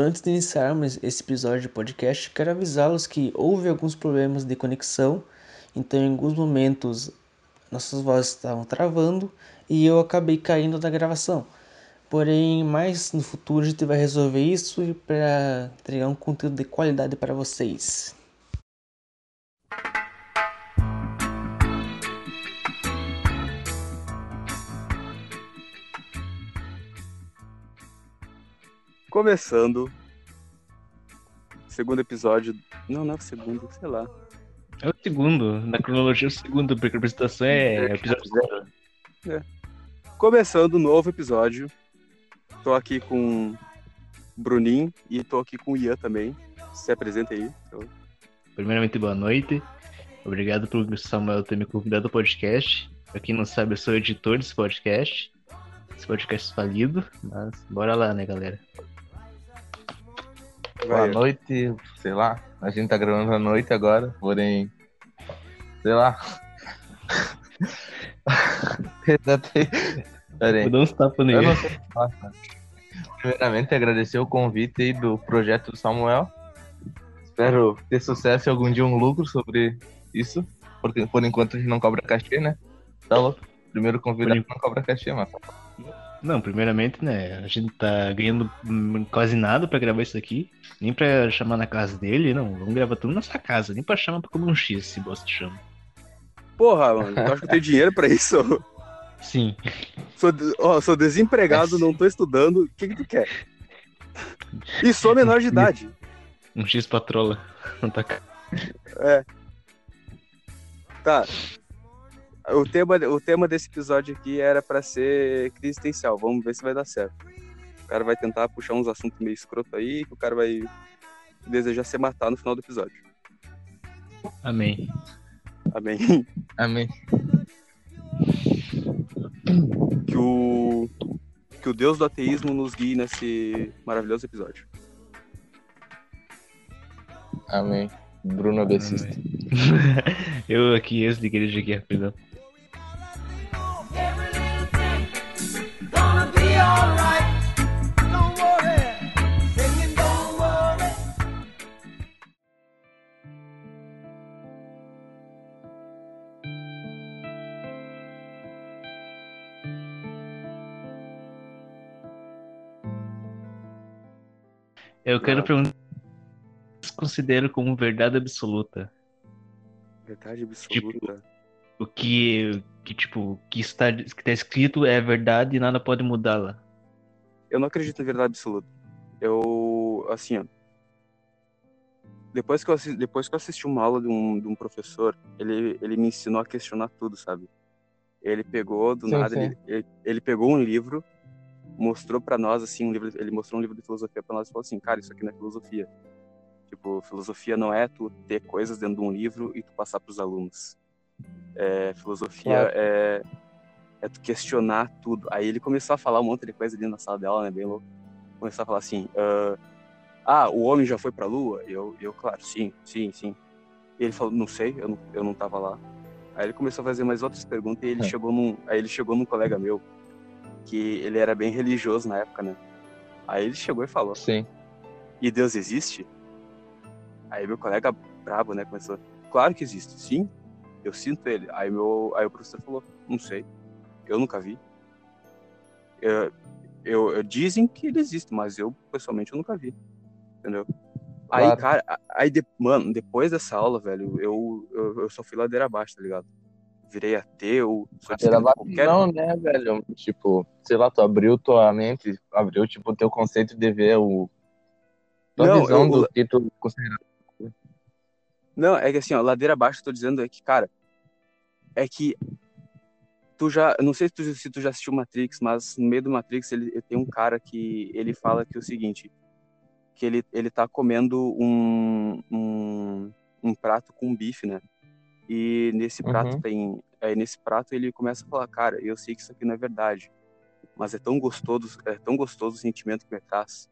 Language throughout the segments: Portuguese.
Antes de iniciarmos esse episódio de podcast, quero avisá-los que houve alguns problemas de conexão, então em alguns momentos nossas vozes estavam travando e eu acabei caindo da gravação. Porém, mais no futuro a gente vai resolver isso para entregar um conteúdo de qualidade para vocês. Começando. Segundo episódio. Não, não é o segundo, sei lá. É o segundo. Na cronologia, é o segundo, porque a apresentação é episódio zero. É. Começando o novo episódio. Tô aqui com Bruninho e tô aqui com o Ian também. Se apresenta aí. Então... Primeiramente, boa noite. Obrigado pelo Samuel ter me convidado ao podcast. Pra quem não sabe, eu sou editor desse podcast. Esse podcast falido, mas bora lá, né, galera? Boa noite, sei lá. A gente tá gravando à noite agora, porém. Sei lá. Peraí. Eu nele. não sei falar. Primeiramente, agradecer o convite aí do projeto do Samuel. Espero ter sucesso e algum dia um lucro sobre isso. Porque por enquanto a gente não cobra cachê, né? Tá louco? Primeiro convidado não cobra cachê, mano. Não, primeiramente, né? A gente tá ganhando quase nada pra gravar isso aqui. Nem pra chamar na casa dele, não. Vamos gravar tudo na sua casa. Nem pra chamar pra comer um X, se bosta chama. Porra, mano, tu acha que eu tenho dinheiro pra isso? Sim. Sou, ó, sou desempregado, não tô estudando. O que, que tu quer? E sou menor de idade. Um X patrola. Não tá ca- Tá. O tema, o tema desse episódio aqui era pra ser crise existencial. Vamos ver se vai dar certo. O cara vai tentar puxar uns assuntos meio escroto aí, que o cara vai desejar se matar no final do episódio. Amém. Amém. Amém. Que o, que o Deus do ateísmo nos guie nesse maravilhoso episódio. Amém. Bruno Abessista. Eu aqui, ex de igreja aqui, rapidão. Eu quero perguntar o que vocês consideram como verdade absoluta. Verdade absoluta. O que, que tipo, que está, que tá escrito é verdade e nada pode mudá-la. Eu não acredito em verdade absoluta. Eu, assim, ó. Depois que eu assisti, depois que eu assisti uma aula de um, de um professor, ele, ele me ensinou a questionar tudo, sabe? Ele pegou do Sim, nada, sim. Ele, ele, ele pegou um livro, mostrou pra nós, assim, um livro, ele mostrou um livro de filosofia pra nós e falou assim, cara, isso aqui não é filosofia. Tipo, filosofia não é tu ter coisas dentro de um livro e tu passar pros alunos. É, filosofia Claro. é, é tu questionar tudo. Aí ele começou a falar um monte de coisa ali na sala dela, né, bem louco. Começou a falar assim, ah, ah, o homem já foi pra lua? Eu, eu, claro, sim, sim, sim. E ele falou, não sei, eu não, eu não tava lá. Aí ele começou a fazer mais outras perguntas e ele É. chegou num, aí ele chegou num colega meu, que ele era bem religioso na época, né? Aí ele chegou e falou, Sim. e Deus existe? Aí meu colega brabo, né, começou, claro que existe, sim, eu sinto ele. Aí, meu, aí o professor falou, não sei, eu nunca vi. Eu, eu, eu- dizem que ele existe, mas eu, pessoalmente, eu nunca vi, entendeu? Aí, Claro. cara, aí, de- mano, depois dessa aula, velho, eu, eu, eu só fui ladeira abaixo, tá ligado? Virei ateu, de Era esquerda, qualquer... Não, né, velho? Tipo, sei lá, tu abriu tua mente, abriu, tipo, teu conceito de ver o. Tua Não, visão eu- do que tu considera. Não, é que assim, ó, ladeira abaixo, eu tô dizendo é que, cara, é que tu já, não sei se tu, se tu já assistiu Matrix, mas no meio do Matrix ele, ele tem um cara que ele fala que é o seguinte, que ele, ele tá comendo um, um, um prato com bife, né? E nesse prato Uhum. tem, aí nesse prato ele começa a falar, cara, eu sei que isso aqui não é verdade, mas é tão gostoso, é tão gostoso o sentimento que me traz.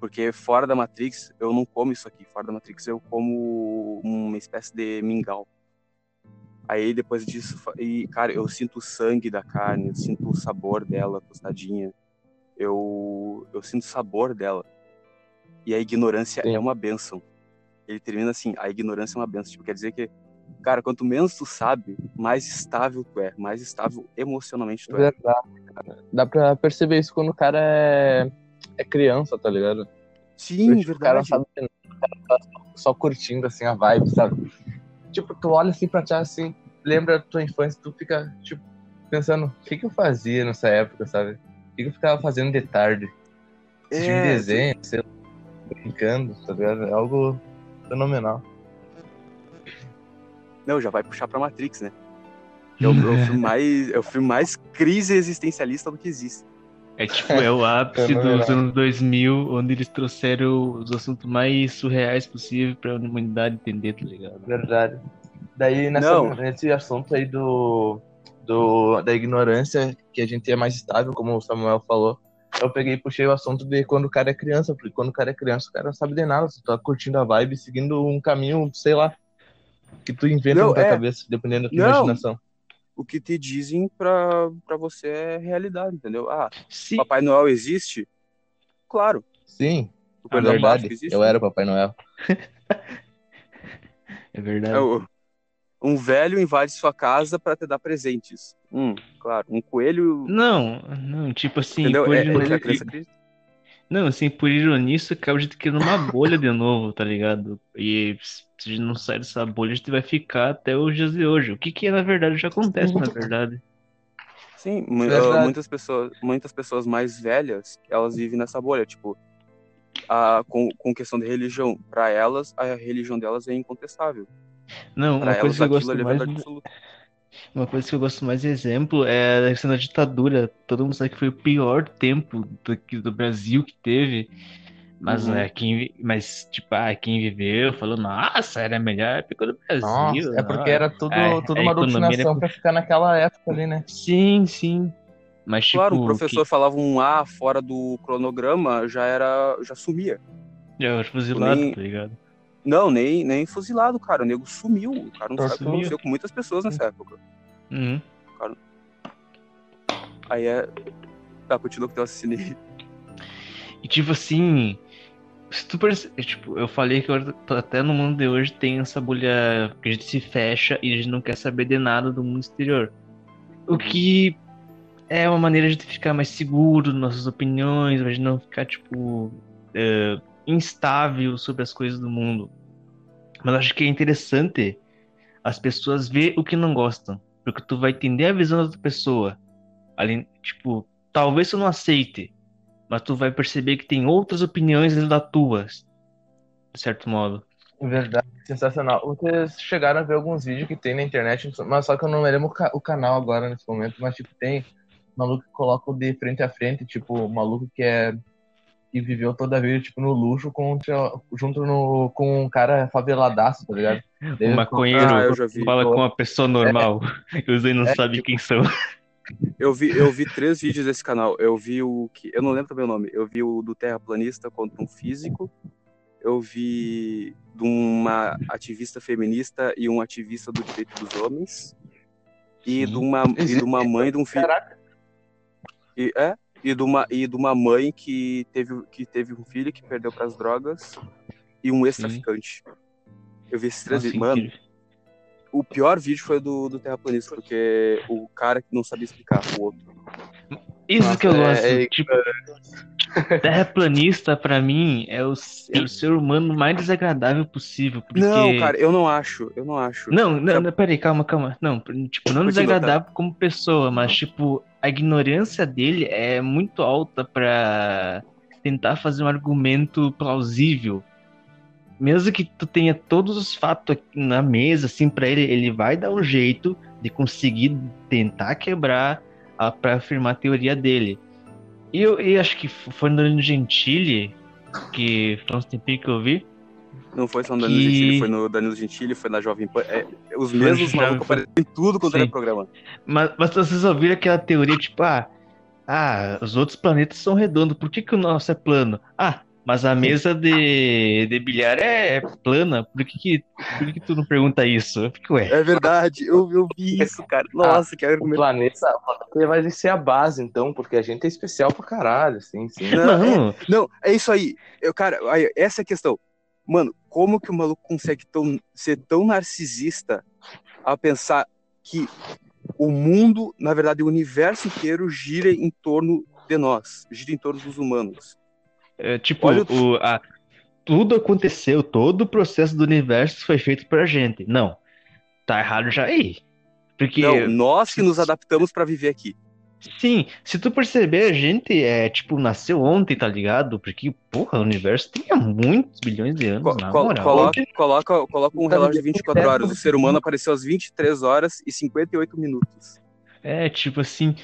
Porque fora da Matrix, eu não como isso aqui. Fora da Matrix, eu como uma espécie de mingau. Aí depois disso, e, cara, eu sinto o sangue da carne, eu sinto o sabor dela tostadinha. Eu, eu sinto o sabor dela. e a ignorância Sim. é uma benção. Ele termina assim, a ignorância é uma benção. Tipo, quer dizer que, cara, quanto menos tu sabe, mais estável tu é, mais estável emocionalmente tu é. Verdade. Dá pra perceber isso quando o cara é, é criança, tá ligado? Sim, Tipo, o cara não verdade. sabe o cara tá só curtindo assim a vibe, sabe? Tipo, tu olha assim pra trás assim, lembra da tua infância, tu fica, tipo, pensando, o que que eu fazia nessa época, sabe? O que que eu ficava fazendo de tarde? Assistindo É, desenho, sei lá, brincando, tá ligado? É algo fenomenal. Não, já vai puxar pra Matrix, né? É o, é o filme mais, é o filme mais crise existencialista do que existe. É tipo, é o ápice Fenomenal. dos anos 2000, onde eles trouxeram os assuntos mais surreais possível pra humanidade entender, tá ligado? Verdade. Daí, nessa, Não. nesse assunto aí do, do, da ignorância, que a gente é mais estável, como o Samuel falou, eu peguei e puxei o assunto de quando o cara é criança, porque quando o cara é criança, o cara não sabe de nada, você tá curtindo a vibe, seguindo um caminho, sei lá, que tu inventa Não, na tua é. cabeça, dependendo da tua Não. imaginação. O que te dizem pra, pra você é realidade, entendeu? Ah, Sim, Papai Noel existe? Claro. Sim, O é verdade. Eu era o Papai Noel. é verdade. É, um velho invade sua casa pra te dar presentes. Hum, claro. Um coelho. Não, não, tipo assim, entendeu? É, é não, assim, por ironia, isso acaba de criando uma bolha de novo, tá ligado? E se a gente não sair dessa bolha, a gente vai ficar até os dias de hoje. O que que na verdade já acontece, na verdade. Sim, Verdade. ah, muitas pessoas, muitas pessoas mais velhas, elas vivem nessa bolha, tipo, a, com, com questão de religião. Pra elas, a religião delas é incontestável. Não, Pra uma coisa elas, que eu aquilo gosto é mais, verdade absoluta. Uma coisa que eu gosto mais de exemplo é a questão da ditadura. Todo mundo sabe que foi o pior tempo do, que- do Brasil que teve. Mas, Uhum. é, quem, mas, tipo, ah, quem viveu falou, nossa, era a melhor época do Brasil. Nossa, é porque nossa." era tudo, É, tudo a uma doutrinação era- pra ficar naquela época ali, né? Sim, sim. Mas, tipo, Claro, o professor falava um A fora do cronograma, já era. já sumia. que já era fuzilado, nem- tá ligado? Não, nem, nem fuzilado, cara. O nego sumiu. O cara não sabe o que aconteceu com muitas pessoas nessa época. Uhum. Aí é. Tá, continua com o teu raciocínio. E tipo assim, se tu perce... tipo, eu falei que até no mundo de hoje tem essa bolha que a gente se fecha e a gente não quer saber de nada do mundo exterior. O que é uma maneira de ficar mais seguro nas nossas opiniões, gente não ficar, tipo, é, instável sobre as coisas do mundo. Mas acho que é interessante as pessoas ver o que não gostam, porque tu vai entender a visão da outra pessoa. Além, tipo, talvez tu não aceite, mas tu vai perceber que tem outras opiniões além da tua, de certo modo. Verdade, sensacional. Vocês chegaram a ver alguns vídeos que tem na internet, mas só que eu não lembro o, ca- o canal agora nesse momento, mas tipo, tem maluco que coloca de frente a frente, tipo, maluco que é que viveu toda a vida, tipo, no luxo contra, junto no, com um cara faveladaço, tá ligado? O ele maconheiro Ah, vi. fala com uma pessoa normal, e os aí não É, sabem tipo- quem são. Eu vi, eu vi três vídeos desse canal. Eu vi o que. Eu não lembro também o nome. Eu vi o do terraplanista contra um físico. Eu vi de uma ativista feminista e um ativista do direito dos homens. E de uma, e de uma mãe de um filho. Caraca, E, é, e de uma, e de uma mãe que teve, que teve um filho que perdeu para as drogas e um ex-traficante. Eu vi esses três Nossa. Mano, incrível. o pior vídeo foi do, do terraplanista, porque o cara que não sabia explicar o outro. Isso Nossa, que eu é- gosto. é tipo, terraplanista, pra mim, é o, é o ser humano mais desagradável possível. Porque... Não, cara, eu não acho. Eu não acho. Não, não, É- não, peraí, calma, calma. Não, tipo, não Continua, desagradável como pessoa, mas, tipo, a ignorância dele é muito alta pra tentar fazer um argumento plausível. Mesmo que tu tenha todos os fatos aqui na mesa, assim, pra ele, ele vai dar um jeito de conseguir tentar quebrar a, pra afirmar a teoria dele. E eu, e acho que foi no Danilo Gentili, que foi uns tempinho que eu vi, Não foi só no Danilo Que- Gentili, foi no Danilo Gentili, foi na Jovem Pan. É, os mesmos malucos aparecem em tudo quanto Sim. programa. Mas, mas vocês ouviram aquela teoria, tipo, ah, ah, os outros planetas são redondos, por que, que o nosso é plano? Ah, mas a mesa de, de bilhar é, é plana. Por que, que, por que, que tu não pergunta isso? Fico, ué. É verdade, eu, eu vi isso, cara. Nossa, que O argumento. planeta, o planeta vai ser a base, então, porque a gente é especial pra caralho, assim, sim. Não, Não, Não, é isso aí. Eu, cara, aí, essa é a questão. Mano, como que o maluco consegue tão, ser tão narcisista a pensar que o mundo, na verdade, o universo inteiro gira em torno de nós, gira em torno dos humanos. É, tipo, Olha o, a, tudo aconteceu, todo o processo do universo foi feito pra gente. Não, tá errado já aí. Porque, Não, nós que nos adaptamos pra viver aqui. sim, se tu perceber, a gente é, tipo, nasceu ontem, tá ligado? Porque, porra, o universo tem muitos bilhões de anos, Co- na moral. coloca, coloca, coloca um Tá relógio de vivendo 24 eterno. horas. O ser humano apareceu às 23 horas e 58 minutos. É, tipo assim,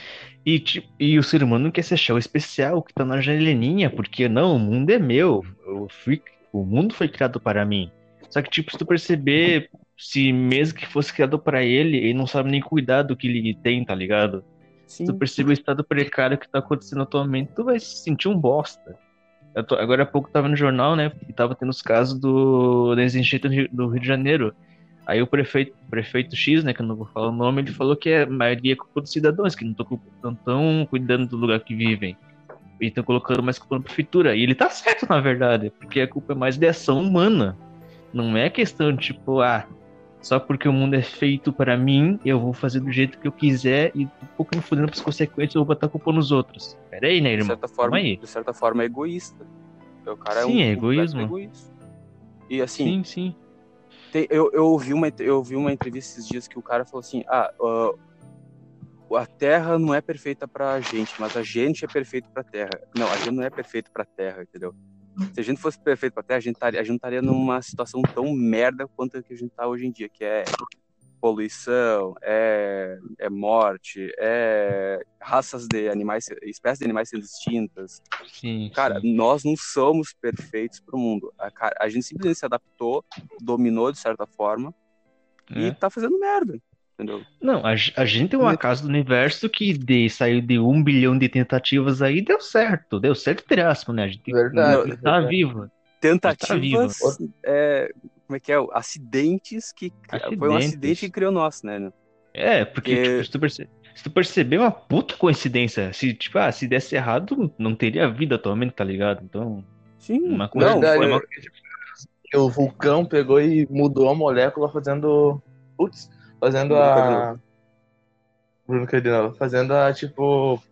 e, tipo, e o ser humano não quer se achar o especial que tá na janelinha, porque não, o mundo é meu, eu fui, o mundo foi criado para mim. Só que, tipo, se tu perceber, se mesmo que fosse criado para ele, ele não sabe nem cuidar do que ele tem, tá ligado? Se tu Sim. perceber o estado precário que tá acontecendo atualmente, tu vai se sentir um bosta. Tô- agora há pouco tava no jornal, né, e tava tendo os casos do, das enchentes do Rio de Janeiro. Aí o prefeito, prefeito X, né, que eu não vou falar o nome, ele falou que a maioria é culpa dos cidadãos, que não estão cuidando do lugar que vivem. E estão colocando mais culpa na prefeitura. E ele tá certo, na verdade, porque a culpa é mais de ação humana. Não é questão de, tipo, ah, só porque o mundo é feito para mim, eu vou fazer do jeito que eu quiser e um pouco me fudendo pras consequências, eu vou botar a culpa nos outros. Pera aí, né, De irmão? certa forma, aí. de certa forma é egoísta. O cara é Sim, um é egoísmo. egoísta. E assim, Sim, sim. Tem- eu, eu, ouvi uma, eu ouvi uma entrevista esses dias que o cara falou assim: ah, ah, a Terra não é perfeita pra gente, mas a gente é perfeito pra Terra. Não, a gente não é perfeito pra Terra, entendeu? Se a gente fosse perfeito pra Terra, a gente estaria, a gente não estaria numa situação tão merda quanto a que a gente tá hoje em dia, que é poluição, é, é morte, é raças de animais, espécies de animais sendo extintas. Sim, Cara, sim. nós não somos perfeitos pro mundo. A, cara, a gente simplesmente se adaptou, dominou de certa forma e É. tá fazendo merda. Entendeu? Não, a, a gente é um acaso do universo que de, saiu de um bilhão de tentativas aí, deu certo. Deu certo, entre aspas, né? A gente Verdade. tá verdade. vivo. Tentativas, é, como é que é? Acidentes que. Foi um Acidentes. acidente que criou nós, né? É, porque É. tipo, se, tu perce- se tu perceber, uma puta coincidência. Se, tipo, ah, se desse errado, não teria vida atualmente, tá ligado? Então, Sim, Uma coisa- não, Verdade, foi, uma coisa que o vulcão pegou e mudou a molécula fazendo. Putz, fazendo Bruno a. Cardinal. Bruno Cardinal, fazendo a tipo.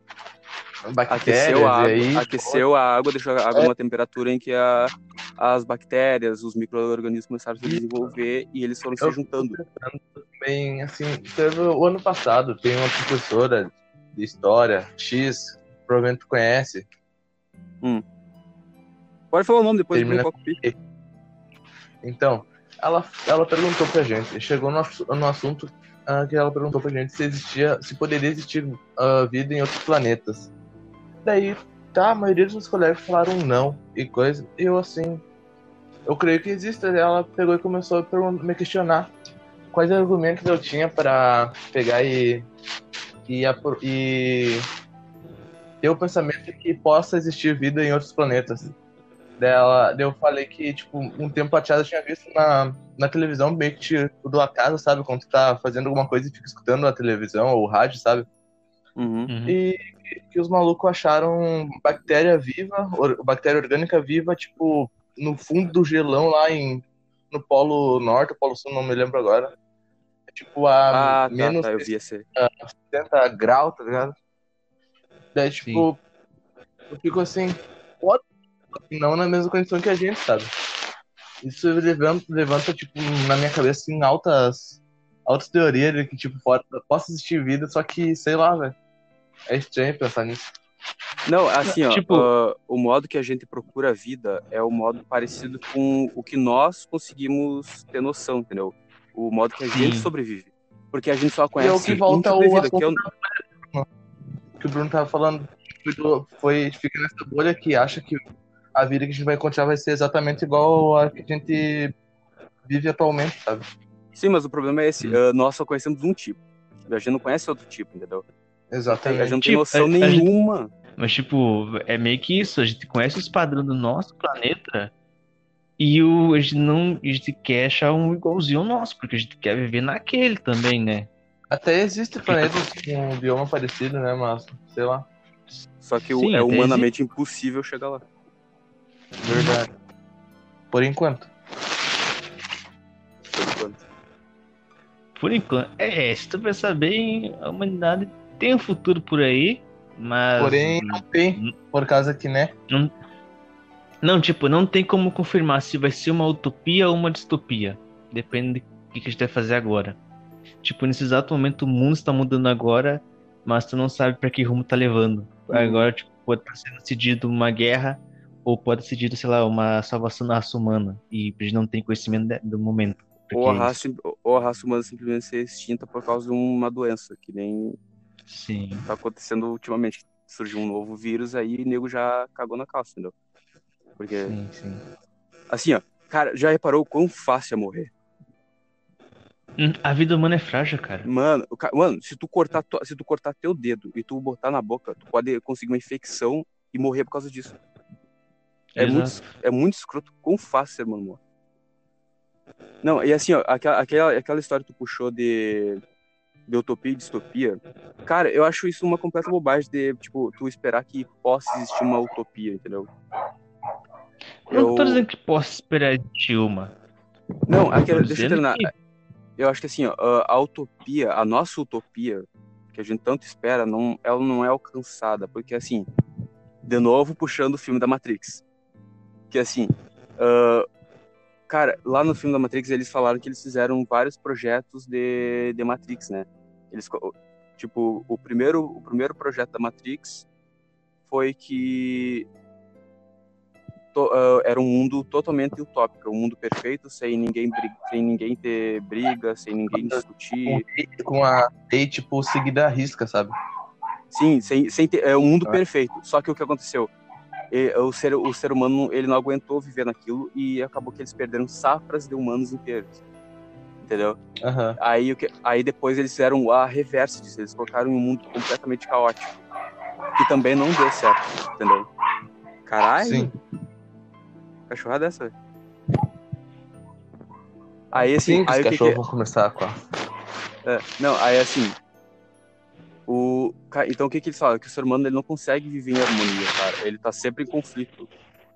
Aqueceu a água, aí, aqueceu a água, deixou a água É. numa temperatura em que a, as bactérias, os micro-organismos começaram a se desenvolver e eles foram se Eu- juntando. também, assim, teve o ano passado, tem uma professora de história, X, provavelmente tu conhece, Pode falar o nome depois Termina- do cockpit. Então, ela, ela perguntou pra gente, chegou no, no assunto ah, que ela perguntou pra gente se existia, se poderia existir ah, vida em outros planetas. Daí, tá, a maioria dos meus colegas falaram não e coisa, e eu assim, eu creio que existe. Ela pegou e começou a me questionar quais argumentos eu tinha pra pegar e, e, e ter o pensamento que possa existir vida em outros planetas dela, eu falei que, tipo, um tempo atrás eu tinha visto na, na televisão meio que tipo, do acaso, sabe? Quando tu tá fazendo alguma coisa e fica escutando a televisão ou o rádio, sabe? Uhum. uhum. E que os malucos acharam bactéria viva, or- bactéria orgânica viva, tipo, no fundo do gelão lá em no Polo Norte, Polo Sul, não me lembro agora. Tipo, a Ah, tá, menos tá, eu vi esse. 70 graus, tá ligado? Daí, tipo, eu fico assim, pode, não na mesma condição que a gente, sabe? Isso levanta, levanta tipo, na minha cabeça, assim, altas, altas teorias de que, tipo, pode, possa existir vida, só que, sei lá, velho. É estranho pensar nisso. Não, assim, ó, Tipo- ah, o modo que a gente procura a vida é o modo parecido com o que nós conseguimos ter noção, entendeu? O modo que a gente Sim. sobrevive. Porque a gente só E é conhece o que volta um tipo ao vida, que é o- que o Bruno tava falando, foi, do- foi fica nessa bolha que acha que a vida que a gente vai encontrar vai ser exatamente igual a que a gente vive atualmente, sabe? Sim, mas o problema é esse, ah, nós só conhecemos um tipo. A gente não conhece outro tipo, entendeu? Exatamente. gente não tem Tipo, noção a- a gente- nenhuma. Mas, tipo, é meio que isso. A gente conhece os padrões do nosso planeta e o, a, gente não, a gente quer achar um igualzinho ao nosso, porque a gente quer viver naquele também, né? Até existe planetas com um bioma parecido, né? Mas, sei lá. Só que o- Sim, é humanamente impossível chegar lá. Verdade. Por enquanto. Por enquanto. Por enquanto. É, se tu pensar bem, a humanidade tem um futuro por aí, mas. Porém, não tem. Por causa que, né? Não, tipo, não tem como confirmar se vai ser uma utopia ou uma distopia. Depende do que a gente vai fazer agora. Tipo, nesse exato momento o mundo está mudando agora, mas tu não sabe pra que rumo tá levando. Agora, tipo, pode estar sendo decidido uma guerra ou pode ser decidido, sei lá, uma salvação da raça humana. E a gente não tem conhecimento do momento. Ou a, raça, ou a raça humana simplesmente ser extinta por causa de uma doença, que nem Sim. tá acontecendo ultimamente. Surgiu um novo vírus aí e o nego já cagou na calça, entendeu? Porque, Sim, sim. assim, ó, cara, já reparou o quão fácil é morrer? Hum, A vida humana é frágil, cara. Mano, ca- mano, se tu cortar tua- se tu cortar teu dedo e tu botar na boca, tu pode conseguir uma infecção e morrer por causa disso. É Exato. muito, é muito escroto quão fácil é, mano. Não, e assim, ó, aquela, aquela, aquela história que tu puxou de, de utopia e distopia, cara, eu acho isso uma completa bobagem de, tipo, tu esperar que possa existir uma utopia, entendeu? Não tô Eu- dizendo que posso esperar de uma. Não, aquela, deixa eu terminar. que- Eu acho que assim, ó, a, utopia, a nossa utopia, que a gente tanto espera, não, ela não é alcançada, porque assim, de novo puxando o filme da Matrix, que assim, ah, cara, lá no filme da Matrix eles falaram que eles fizeram vários projetos de, de Matrix, né? Eles, tipo, o primeiro, o primeiro projeto da Matrix foi que to- ah, era um mundo totalmente utópico, um mundo perfeito, sem ninguém, sem ninguém ter briga, sem ninguém discutir. Com a lei, tipo, seguida à risca, sabe? Sim, sem, sem ter, é um mundo Ah. perfeito. Só que o que aconteceu? O, ser, o ser humano ele não aguentou viver naquilo e acabou que eles perderam safras de humanos inteiros. Entendeu? Aham. Aí, o que, aí depois eles fizeram a reversa disso, eles colocaram um mundo completamente caótico. Que também não deu certo, entendeu? Caralho! Sim. Cachorrada dessa. Aí assim, Sim, aí os o que cachorros vão começar com a... é, não, aí assim. O, então o que, que eles falam? Que o ser humano ele não consegue viver em harmonia, cara. Ele tá sempre em conflito.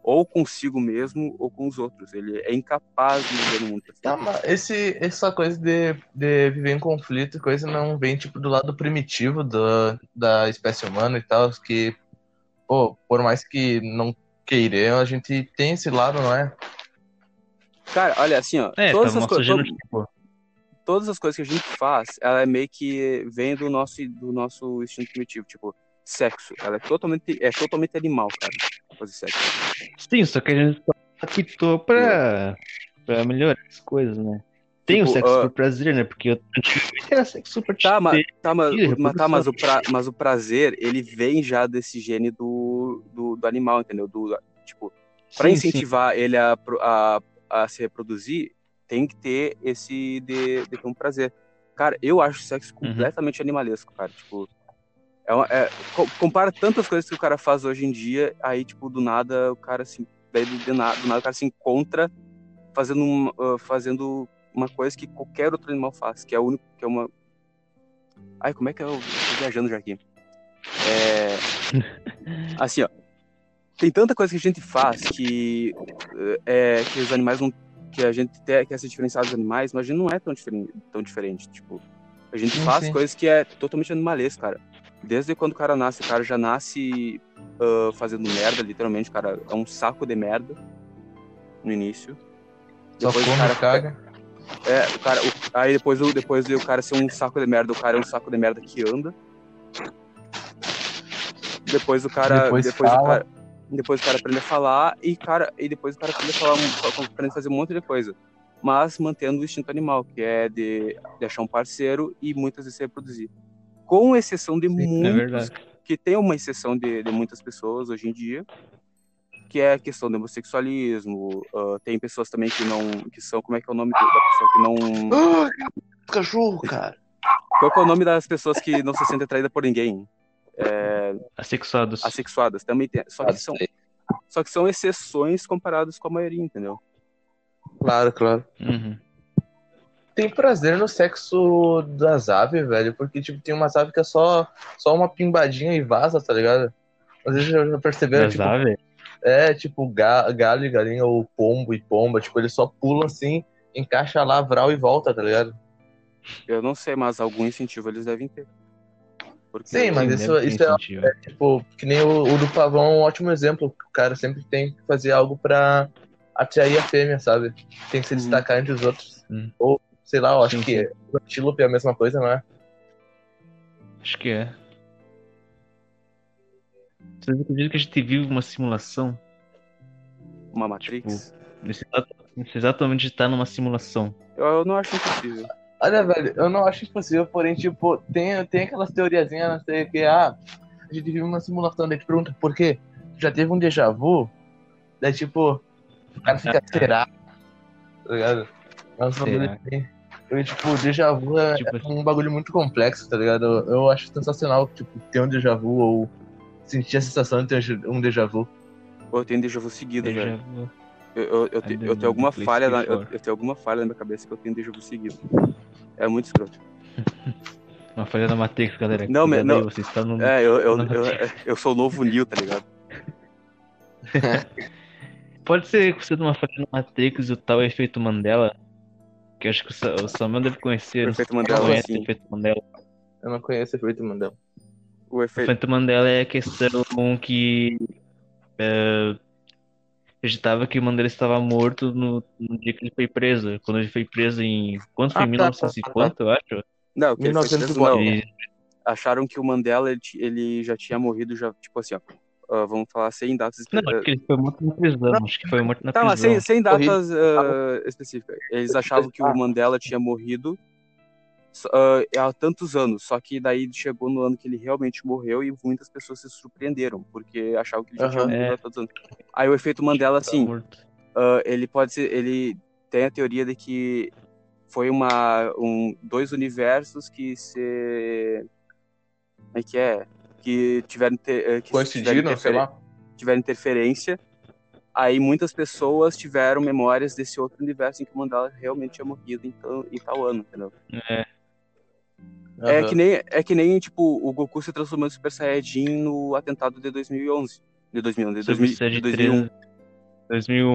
Ou consigo mesmo, ou com os outros. Ele é incapaz de viver no mundo. Tá, mas esse, essa coisa de, de viver em conflito, coisa não vem, tipo, do lado primitivo da, da espécie humana e tal, que, pô, por mais que não queira, a gente tem esse lado, não é? Cara, olha, assim, ó. É, todas, tá as no coi- nosso to- genotipo. todas as coisas que a gente faz, ela é meio que vem do nosso, do nosso instinto primitivo. Tipo, sexo. Ela é totalmente, é totalmente animal, cara. Fazer sexo. Sim, só que a gente adaptou pra, pra melhorar as coisas, né? Tem Tipo, o sexo ah, por prazer, né? Porque eu- era sexo por Tá, mas, tá, mas, Ih, mas, tá, mas, o pra, mas o prazer, ele vem já desse gene do, do, do animal, entendeu? Do, tipo, pra Sim, sim. incentivar ele a, a, a se reproduzir, tem que ter esse de, de ter um prazer. Cara, eu acho sexo Uhum. completamente animalesco, cara. Tipo, é, uma- é, co- compara tantas coisas que o cara faz hoje em dia, aí, tipo, do nada o cara se. daí Do, nada, do nada o cara se encontra fazendo, um, ah, fazendo uma coisa que qualquer outro animal faz, que é o único, que é uma. Ai, como é que eu tô viajando já aqui? É. Assim, ó. Tem tanta coisa que a gente faz que é que os animais não que a gente te- quer ser diferenciado dos animais, mas a gente não é tão diferente, tão diferente, tipo, a gente faz sim. coisas que é totalmente animalesco, cara. Desde quando o cara nasce, o cara já nasce ah, fazendo merda, literalmente, o cara é um saco de merda no início. Só Depois o cara caga. é, o cara, o- aí depois, o- depois de o cara ser um saco de merda, o cara é um saco de merda que anda. Depois o cara. Depois Depois, o fala. cara. Depois o cara aprende a falar e, cara, e depois o cara aprende a falar, aprende a fazer um monte de coisa. Mas mantendo o instinto animal, que é de, de achar um parceiro e muitas vezes se reproduzir. Com exceção de É muitos verdade. que tem uma exceção de, de muitas pessoas hoje em dia, que é a questão do homossexualismo. ah, tem pessoas também que não. que são. Como é que é o nome da pessoa que não. Ah, cachorro, cara. Qual que é o nome das pessoas que não se sentem atraídas por ninguém? É, é, Assexuados. assexuadas. Também tem. Só que, são, só que são exceções comparadas com a maioria, entendeu? Claro, claro. Uhum. Tem prazer no sexo das aves, velho, porque, tipo, tem umas aves que é só, só uma pimbadinha e vaza, tá ligado? Às vezes já já perceberam, Das tipo, aves? é, tipo, ga- galho e galinha, ou pombo e pomba, tipo, eles só pulam assim, encaixa lá, vral e volta, tá ligado? Eu não sei, mas algum incentivo eles devem ter. Porque Sim, mas isso, isso é, incentivo. tipo, que nem o, o do pavão é um ótimo exemplo. O cara sempre tem que fazer algo pra atrair a fêmea, sabe? Tem que se Uhum. destacar entre os outros. Hum. Ou, sei lá, eu acho Sim, que o antílope é a mesma coisa, não é? Acho que é. Vocês acreditam que a gente vive uma simulação? uma Matrix. Nesse exato, nesse exato momento a gente tá numa simulação. Eu, eu não acho impossível. Olha, velho, eu não acho impossível, porém, tipo, tem, tem aquelas teoriazinhas, não sei que, ah, a gente vive uma simulação, daí te pergunta por quê? Já teve um déjà vu? Daí, tipo, o cara fica, será? Tá ligado? Nossa, Será? bagulho assim. Eu, tipo, déjà vu é, Tipo- é um bagulho muito complexo, tá ligado? Eu, eu acho sensacional, tipo, ter um déjà vu ou sentir a sensação de ter um déjà vu. Pô, eu tenho déjà vu seguido, Déjà velho. vu. Eu, eu, eu, te- eu tenho alguma falha, na, eu, eu tenho alguma falha na minha cabeça que eu tenho déjà vu seguido. É muito escroto. Uma falha da Matrix, galera. Não, mas- não. Você está no... É, eu, eu, Não. eu, eu sou o novo Neo, tá ligado? Pode ser que você tenha uma falha na Matrix e o tal efeito Mandela. Que eu acho que o Sa- o Samuel deve conhecer. O não sei efeito se Mandela, conhece sim. o efeito Mandela. Eu não conheço o efeito Mandela. O O efeito. efeito Mandela é a questão que é, acreditava que o Mandela estava morto no, no dia que ele foi preso. Quando ele foi preso em. Quanto foi? Ah, Em tá, 1950, eu acho? Não, que ele foi preso, 1904. não. Ele- Acharam que o Mandela ele, ele já tinha morrido, já, tipo assim, ó. Ah, vamos falar sem datas Não, específicas. acho que ele foi morto na prisão. Acho que foi morto na Tá, prisão. sem, sem datas ah, específicas. Eles achavam que o Mandela tinha morrido ah, há tantos anos, só que daí chegou no ano que ele realmente morreu e muitas pessoas se surpreenderam, porque achavam que ele já tinha Aham. morrido É. há tantos anos. Aí o efeito Mandela, Tá assim, ah, ele pode ser, ele tem a teoria de que foi uma, um, dois universos que se, como é que é, que tiveram, eh, que tiveram, tiveram interferência, aí muitas pessoas tiveram memórias desse outro universo em que o Mandela realmente tinha morrido em tal, em tal ano, entendeu? É Aham. que nem, é que nem, tipo, o Goku se transformou em Super Saiyajin no atentado de 2011. De 2011, de, 2000, Super de Saiyajin 2001. 2001.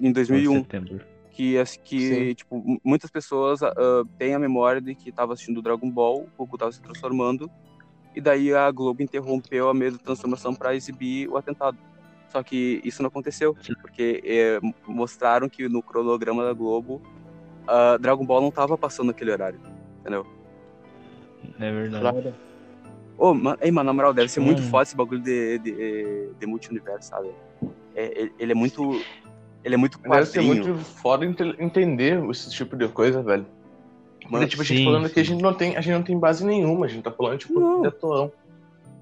Em 2001. setembro. que, as- que Sim. tipo, muitas pessoas ah, têm a memória de que estava assistindo Dragon Ball, o Goku estava se transformando, e daí a Globo interrompeu a mesma transformação para exibir o atentado. Só que isso não aconteceu, porque eh, m- mostraram que no cronograma da Globo, ah, Dragon Ball não estava passando naquele horário, entendeu? É verdade. Ô, man, ei, mano, na moral, deve ser muito um- foda esse bagulho de, de, de multi-universo, sabe? É, ele- é muito. Ele é muito Deve ser quadrinho. muito foda ente- entender esse tipo de coisa, velho. Mano, tipo, a gente sim, falando que a sim. gente não tem, a gente não tem base nenhuma, a gente tá falando, tipo, Não. de atuão.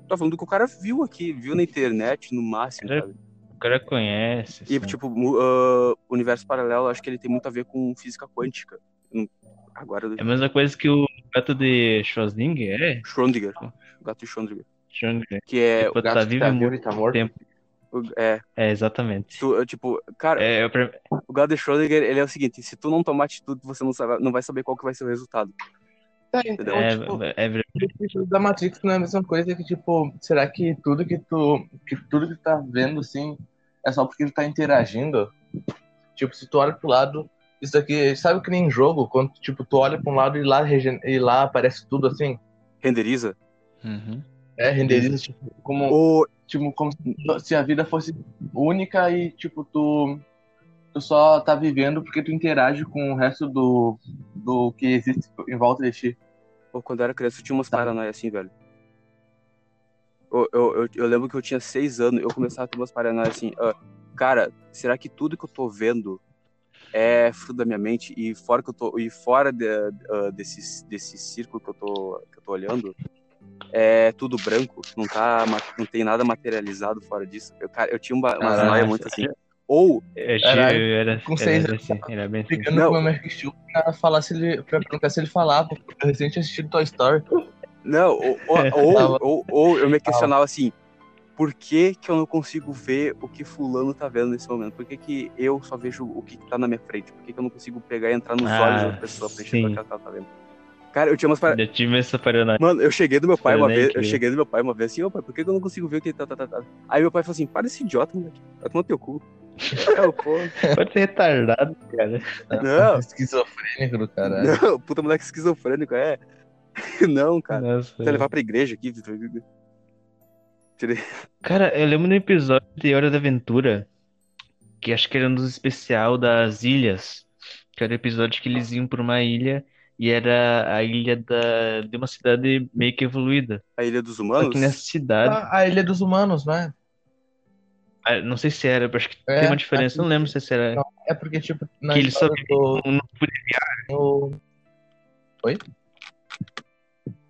Tô falando do que o cara viu aqui, viu na internet, no máximo, É. sabe? O cara conhece. E, assim. tipo, o universo paralelo, acho que ele tem muito a ver com física quântica. Hum, Agora, É a mesma coisa que o gato de Schrödinger, é? Schrödinger, o gato de Schrödinger, Schrödinger. que é, Tipo, O gato tá que vivo tá e vivo e tá morto. tempo. É, É, exatamente. tu- tipo, cara, É, eu o gato de Schrödinger, ele é o seguinte, se tu não tomar atitude, você não, sabe, não vai saber qual que vai ser o resultado. Tá, então, é, tipo, é verdade. o da Matrix não é a mesma coisa que, tipo, será que tudo que tu, que tudo que tu tá vendo, assim, é só porque tu tá interagindo? Tipo, se tu olha pro lado, isso aqui, sabe que nem jogo, quando, tipo, tu olha pra um lado e lá, regen- e lá aparece tudo, assim, Renderiza. Uhum. é, renderiza, tipo, como, O, tipo, como se a vida fosse única e, tipo, tu, tu só tá vivendo porque tu interage com o resto do, do que existe em volta de ti. Pô, quando eu era criança, eu tinha umas Tá. paranoias assim, velho. Eu, eu, eu, eu lembro que eu tinha seis anos, eu começava a ter umas paranoias assim. ah, cara, será que tudo que eu tô vendo é fruto da minha mente? E fora que eu tô. E fora de, ah, desse, desse círculo que eu, tô, que eu tô olhando, é tudo branco. Não, tá, não tem nada materializado fora disso. Eu, cara, eu tinha uma, umas Caralho. noias muito assim. Ou, Eu Caralho, tinha- eu era, com era seis assim, era bem assim. Ficando com o meu Steel pra falar se ele. pra perguntar se ele falava. porque Eu recente assisti Toy Story. Não, ou, ou, ou, ou- ou eu me questionava assim, por que que eu não consigo ver o que fulano tá vendo nesse momento? Por que que eu só vejo o que tá na minha frente? Por que que eu não consigo pegar e entrar nos Ah, olhos da pessoa pra enxergar o que ela tá vendo? Cara, eu tinha umas paradas... Já tive essa paranoia. Mano, eu cheguei do meu pai uma Eu vez, eu cheguei do meu pai uma vez assim, ô pai, por que eu não consigo ver o que tá, tá, tá, tá? Aí meu pai falou assim, para esse idiota, moleque, vai tomar no teu cu. Eu, pô, Pode ser retardado, cara. não, Esquizofrênico do caralho. não, puta moleque esquizofrênico, é. Não, cara, Nossa. você levar pra igreja aqui, Tirei. Cara, eu lembro no episódio de Hora da Aventura, que acho que era um dos especial das ilhas, que era o episódio que eles iam pra uma ilha e era a ilha da, de uma cidade meio que evoluída. A Ilha dos Só Humanos? que nessa cidade, Ah, a Ilha dos Humanos, não é? ah, não sei se era, acho que É, tem uma diferença, não lembro se era. Não, É porque, tipo, na Que eles só história do, não podia- do-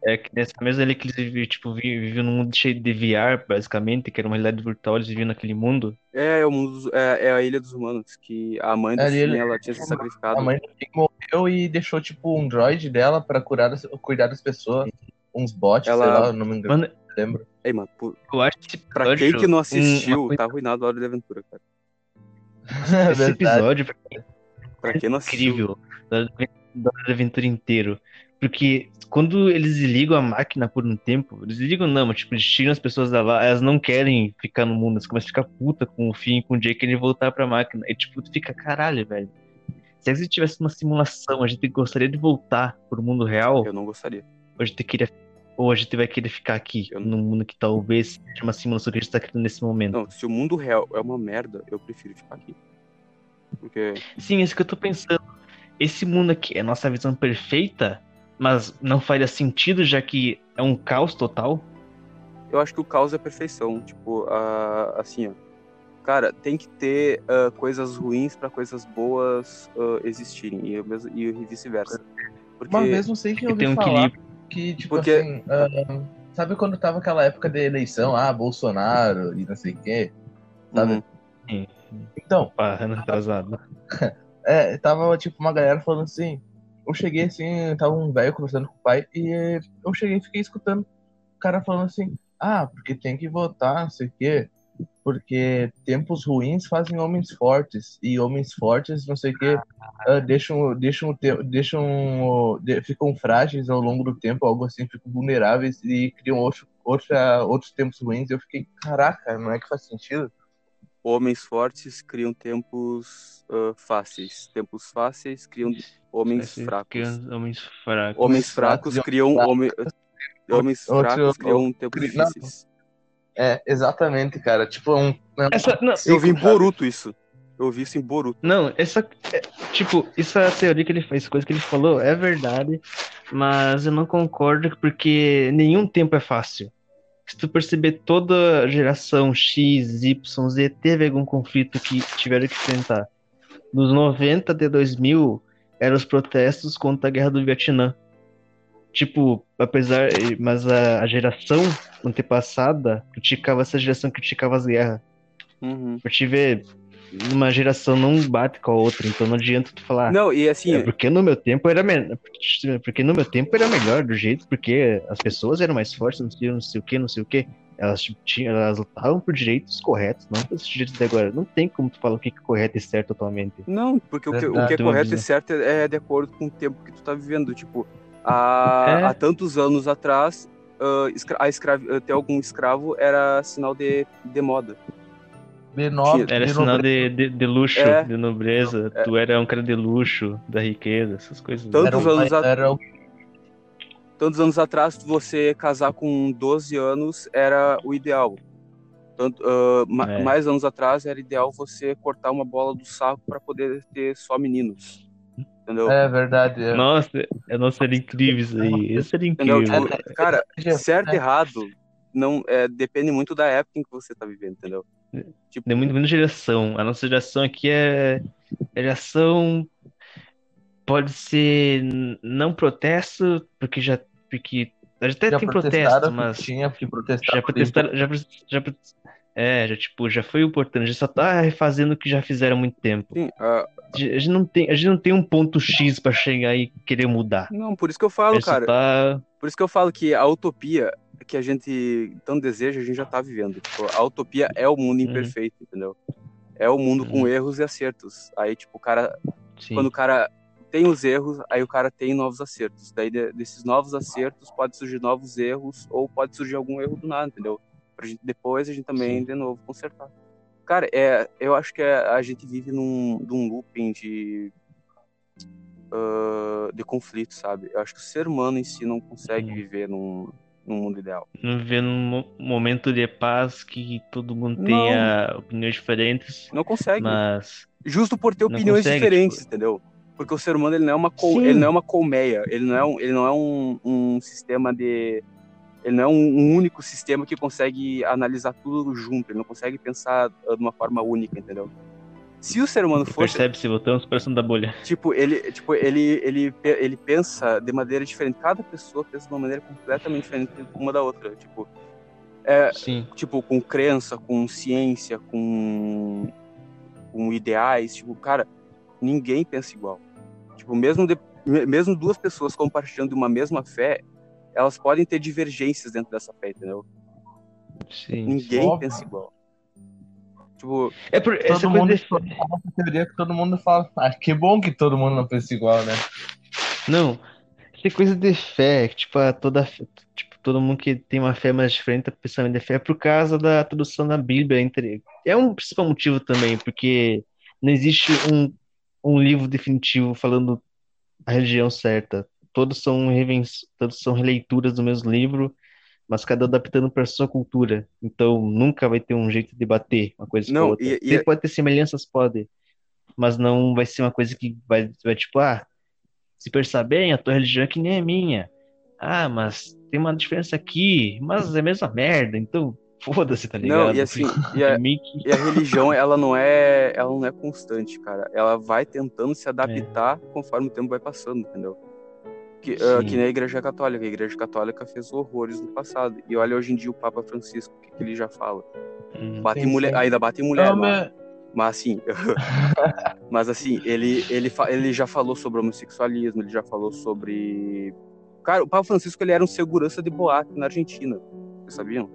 É que nessa mesma ilha que eles viviam, tipo, vi- viviam num mundo cheio de VR, basicamente, que era uma realidade virtual, eles viviam naquele mundo. É, é, o mundo é, é a Ilha dos Humanos, que a mãe do É, ele- Finn, ela tinha se sacrificado. A mãe do morreu e deixou, tipo, um droid dela pra curar cuidar das pessoas. Uns bots, Ela- sei lá, não me engano, Mano, lembro. Ei, mano, pô, eu acho esse pra quem que não assistiu, coisa- tá arruinado a Hora de Aventura, cara. É esse verdade. episódio Pra quem não assistiu. incrível da, da aventura inteiro. Porque quando eles desligam a máquina por um tempo, eles desligam não, mas tipo, eles tiram as pessoas da lá, elas não querem ficar no mundo, elas começam a ficar puta com o e com o Jake querem voltar pra máquina. E tipo, tu fica, caralho, velho. Se a gente tivesse uma simulação, a gente gostaria de voltar pro mundo real, Eu não gostaria. ou a gente queria. Ou a gente vai querer ficar aqui, Eu- num mundo que talvez seja uma simulação que a gente tá criando nesse momento. Não, se o mundo real é uma merda, eu prefiro ficar aqui. Porque. Sim, é isso que eu tô pensando. Esse mundo aqui é a nossa visão perfeita, mas não faria sentido já que é um caos total? Eu acho que o caos é a perfeição. Tipo, a- assim, ó. Cara, tem que ter ah, coisas ruins pra coisas boas ah, existirem. E, eu mesmo- e vice-versa. Porque. Uma vez não sei quem Que tem um falar equilíbrio. que, tipo Porque- assim, ah, sabe quando tava aquela época de eleição, ah, Bolsonaro e não sei o quê? Sabe? Uhum. Então, Pá, ano atrasado. É, tava tipo uma galera falando assim. Eu cheguei assim, tava um velho conversando com o pai e eu cheguei e fiquei escutando o cara falando assim: ah, porque tem que votar, não sei o quê, porque tempos ruins fazem homens fortes e homens fortes, não sei o quê, ah, deixam, deixam, deixam, de- ficam frágeis ao longo do tempo, algo assim, ficam vulneráveis e criam outro, outra, outros tempos ruins. Eu fiquei, caraca, não é que faz sentido? Homens fortes criam tempos ah, fáceis. Tempos fáceis criam homens Esse fracos. é Homens fracos. Homens fracos criam. Homens Outro- fracos criam tempos difíceis. É, exatamente, cara. Tipo, um, é um Essa, não, Eu vi em? Boruto isso. Eu vi isso em Boruto. não, essa. é, tipo, essa teoria que ele fez, coisa que ele falou, é verdade, mas eu não concordo porque nenhum tempo é fácil. Se tu perceber toda geração X, Y, Z teve algum conflito que tiveram que enfrentar. Nos 90 de 2000 eram os protestos contra a guerra do Vietnã. Tipo, apesar, mas a, a geração antepassada criticava essa geração criticava as guerras. Uhum. Pra te ver, uma geração não bate com a outra, então não adianta tu falar. Não, e assim, É, porque no meu tempo era melhor. Porque no meu tempo era melhor do jeito, porque as pessoas eram mais fortes, não sei, não sei o que, não sei o que. Elas, tinham, elas lutavam por direitos corretos, não pelos direitos de agora. Não tem como tu falar o que é correto e certo atualmente. Não, porque o que, o que é correto e certo é de acordo com o tempo que tu tá vivendo. Tipo, há, É. há tantos anos atrás, ah, escra- a ah, ter algum escravo era sinal de, de moda. De nobre, Era de sinal de, de, de luxo, É. de nobreza. É. Tu era um cara de luxo, da riqueza, essas coisas. Um- tantos anos a- era o- Tantos anos atrás, você casar com 12 anos era o ideal. Tanto, ma- É. Mais anos atrás, era ideal você cortar uma bola do saco para poder ter só meninos. Entendeu? É verdade. é. Nossa, é, nossa, seria incrível isso aí. Isso seria incrível. Tipo, cara, É, certo e é. errado não é, depende muito da época em que você tá vivendo, entendeu? Tipo, Tem muito menos geração. A nossa geração aqui é geração pode ser não protesto, porque já porque a gente até Já tem protesto, mas tinha que protestar. já protestaram, já, já, É, já, tipo, já foi importante, já só tá refazendo o que já fizeram há muito tempo. Sim, ah, A gente não tem, a gente não tem um ponto X pra chegar e querer mudar. não, por isso que eu A falo, cara. tá. Por isso que eu falo que a utopia que a gente tanto deseja, a gente já tá vivendo. Tipo, a utopia é o mundo Uhum. imperfeito, entendeu? É o mundo com Uhum. erros e acertos. Aí, tipo, o cara, Sim. quando o cara tem os erros, aí o cara tem novos acertos. Daí, de- desses novos acertos, pode surgir novos erros, ou pode surgir algum erro do nada, entendeu? Pra gente depois a gente também, Sim. de novo, consertar. Cara, é, eu acho que é- a gente vive num, num looping de, ah, de conflito, sabe? Eu acho que o ser humano em si não consegue Uhum. viver num, num mundo ideal. Não viver num mo- momento de paz que todo mundo Não. tenha opiniões diferentes, Não consegue. mas Justo por ter opiniões consegue, diferentes, tipo- entendeu? Porque o ser humano ele não é uma col- ele não é uma colmeia, ele não é um, ele não é um, um sistema de ele não é um, um único sistema que consegue analisar tudo junto, ele não consegue pensar ah, de uma forma única, entendeu? Se o ser humano fosse percebe se voltamos para da bolha. tipo ele tipo ele ele ele pensa de maneira diferente, cada pessoa pensa de uma maneira completamente diferente uma da outra, tipo é, Sim. tipo, com crença, com ciência, com, com ideais, tipo, cara, ninguém pensa igual. Tipo, mesmo, de- me- mesmo duas pessoas compartilhando uma mesma fé, elas podem ter divergências dentro dessa fé, entendeu? Sim. Ninguém pensa igual. Tipo, É por essa Todo coisa mundo de... teoria que todo mundo fala. Ah, que bom que todo mundo não pensa igual, né? Não, essa coisa de fé, tipo, toda, tipo, todo mundo que tem uma fé mais diferente do pensamento de fé é por causa da tradução da Bíblia entre... É um principal motivo também, porque não existe um, um livro definitivo falando a religião certa. Todos são todos são releituras do mesmo livro, mas cada adaptando para sua cultura. Então nunca vai ter um jeito de bater uma coisa com a Não, outra. e- e- Sempre pode ter semelhanças, pode, mas não vai ser uma coisa que vai, vai tipo, ah, se pensar bem, a tua religião é que nem a minha. Ah, mas tem uma diferença aqui, mas é a mesma merda, então foda-se, tá ligado? não, e assim, e a, É e a religião, ela não é, ela não é constante, cara. Ela vai tentando se adaptar conforme o tempo vai passando, entendeu? Que, Sim. que nem a Igreja Católica. A Igreja Católica fez horrores no passado. E olha hoje em dia o Papa Francisco, o que, que ele já fala. Hum, Bate mulher, sim. ainda bate em mulher, Não, mas, mas- assim, mas assim, ele, ele, ele já falou sobre homossexualismo, ele já falou sobre. Cara, o Papa Francisco ele era um segurança de boate na Argentina. Vocês sabiam?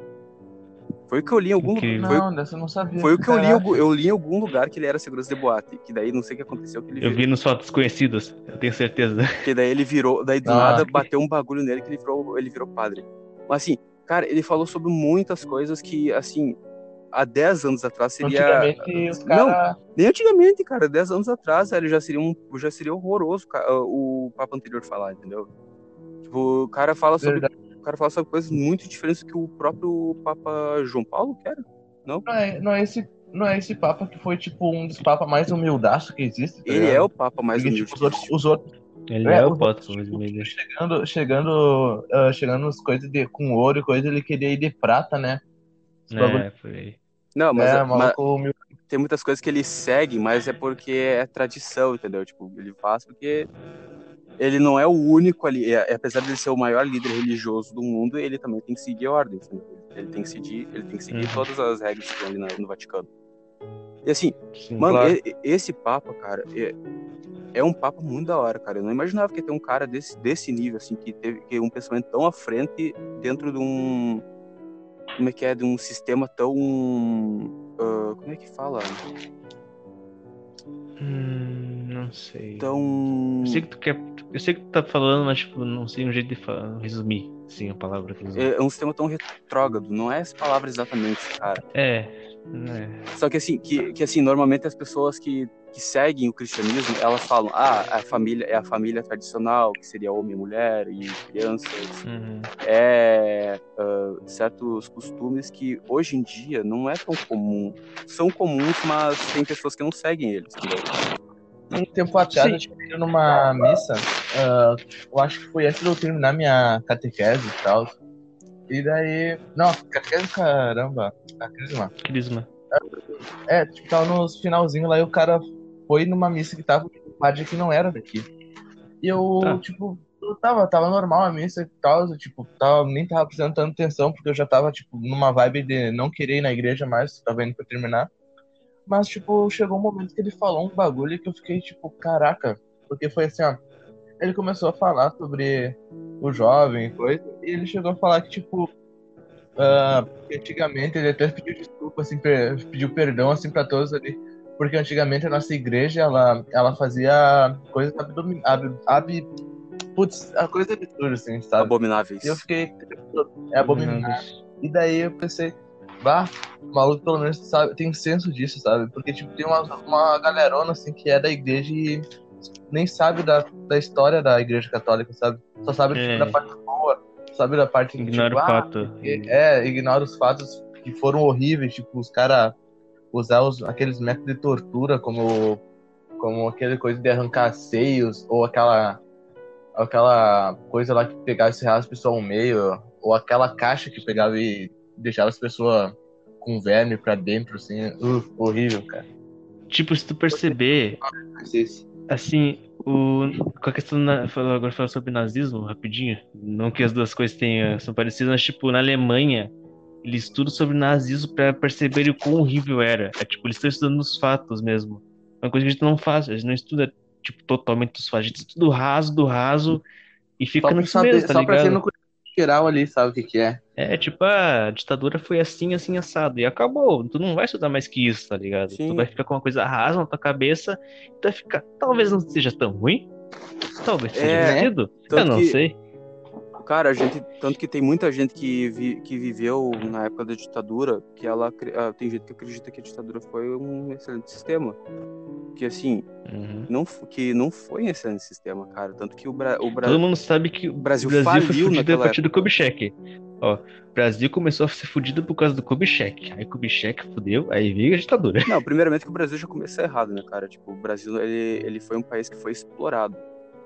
Foi o que eu li em algum lugar. Foi, Não, dessa eu não sabia. foi o que eu li, algum- eu li em algum lugar que ele era segurança de boate. Que daí não sei o que aconteceu, que ele Eu virou, vi nos fotos conhecidos, eu tenho certeza. que daí ele virou, daí do Ah, nada que- bateu um bagulho nele que ele virou, ele virou padre. Mas assim, cara, ele falou sobre muitas coisas que, assim, há 10 anos atrás seria. Antigamente os Não. Nem antigamente, cara, 10 anos atrás, ele já seria um, já seria horroroso o Papa anterior falar, entendeu? Tipo, o cara fala sobre, Verdade. O cara fala sobre coisas muito diferentes do que o próprio Papa João Paulo quer. Não? Não é, não, é esse, não é esse Papa que foi, tipo, um dos papas mais humildaços que existe. tá Ele ligado? é o Papa mais humilde. tipo, os outros, os outros Ele É, é, o Potter, outros, mas meio- chegando, chegando, ah, chegando nas coisas de, com ouro e coisa, ele queria ir de prata, né? Os bagulho- É, foi. Não, mas, é, é- mas humilde. tem muitas coisas que ele segue, mas é porque é tradição, entendeu? Tipo, ele faz porque ele não é o único ali. É, apesar de ele ser o maior líder religioso do mundo, ele também tem que seguir ordens. né? Ele tem que seguir, ele tem que seguir Uhum. todas as regras que ali na- no Vaticano. E assim, Sim. Mano, Claro. e- esse Papa, cara, é, é um Papa muito da hora, cara. Eu não imaginava que ia ter um cara desse, desse nível, assim, que teve que um pensamento tão à frente dentro de um. Como é que é? De um sistema tão. ah, como é que fala? Hum, não sei. Tão. Eu sei que tu quer. Eu sei que tu tá falando, mas tipo, não sei um jeito de fa- resumir, sim, a palavra que. É é um sistema tão retrógrado. Não é essa palavra exatamente, cara. É, é. Só que assim, que, que assim, normalmente as pessoas que, que seguem o cristianismo, elas falam, ah, a família é a família tradicional, que seria homem, mulher e crianças. Uhum. é ah, certos costumes que hoje em dia não é tão comum. São comuns, mas tem pessoas que não seguem eles. entendeu? Um tempo atrás Sim. eu tinha ido numa missa, ah, eu acho que foi antes de eu terminar minha catequese e tal. E daí. Não, catequese, caramba, a crisma. Crisma. É, tipo, tava nos finalzinho lá e o cara foi numa missa que tava com um padre que não era daqui. E eu, Tá. tipo, eu tava, tava normal a missa e tal, eu, tipo, tava, nem tava prestando tanta atenção, porque eu já tava, tipo, numa vibe de não querer ir na igreja mais, tava indo pra terminar. Mas, tipo, chegou um momento que ele falou um bagulho que eu fiquei, tipo, caraca, porque foi assim, ó. Ele começou a falar sobre o jovem e coisa, e ele chegou a falar que, tipo, que antigamente ele até pediu desculpa, assim, pediu perdão, assim, pra todos ali, porque antigamente a nossa igreja, ela, ela fazia coisas abdomin... Ab, ab, putz, a coisa absurda, assim, sabe? Abomináveis. E eu fiquei, é abominável. E daí eu pensei, bah, o maluco pelo menos sabe, tem senso disso, sabe? Porque, tipo, tem uma, uma galerona, assim, que é da igreja e nem sabe da, da história da igreja católica, sabe? Só sabe tipo, É. da parte boa, sabe da parte Ignora tipo, o ah, fato. é, ignora os fatos que foram horríveis, tipo, os caras usar os, aqueles métodos de tortura como, como aquele coisa de arrancar seios, ou aquela aquela coisa lá que pegava e serrava as pessoas ao meio, ou aquela caixa que pegava e deixava as pessoas com verme pra dentro, assim, uh, horrível, cara. Tipo, se tu perceber, assim, o, com a questão, na, falou, agora falando sobre nazismo, rapidinho, não que as duas coisas tenham, são parecidas, mas, tipo, na Alemanha, eles estudam sobre nazismo pra perceberem o quão horrível era. É, tipo, eles estão estudando os fatos mesmo. É uma coisa que a gente não faz, a gente não estuda, tipo, totalmente os fatos, a gente estuda o raso do raso e fica Só pra, saber, mesmo, tá só pra ser ligado? no geral ali, sabe o que que é. É, tipo, a ditadura foi assim, assim, assado. E acabou. Tu não vai estudar mais que isso, tá ligado? Sim. Tu vai ficar com uma coisa rasa na tua cabeça. Tu vai ficar. Talvez não seja tão ruim. Talvez seja É, divertido. Eu não que- sei. Cara, a gente, tanto que tem muita gente que, vi- que viveu na época da ditadura, que ela, ah, tem gente que acredita que a ditadura foi um excelente sistema. Que assim, Uhum. não, que não foi um excelente sistema, cara. Tanto que o, Bra o, Bra Todo mundo sabe que o Brasil Brasil foi fudido a partir do Kubitschek. Ó, o Brasil começou a ser fudido por causa do Kubitschek. Aí Kubitschek fudeu, aí veio a ditadura. Não, primeiramente que o Brasil já começou errado, né, cara? Tipo, o Brasil, ele, ele foi um país que foi explorado,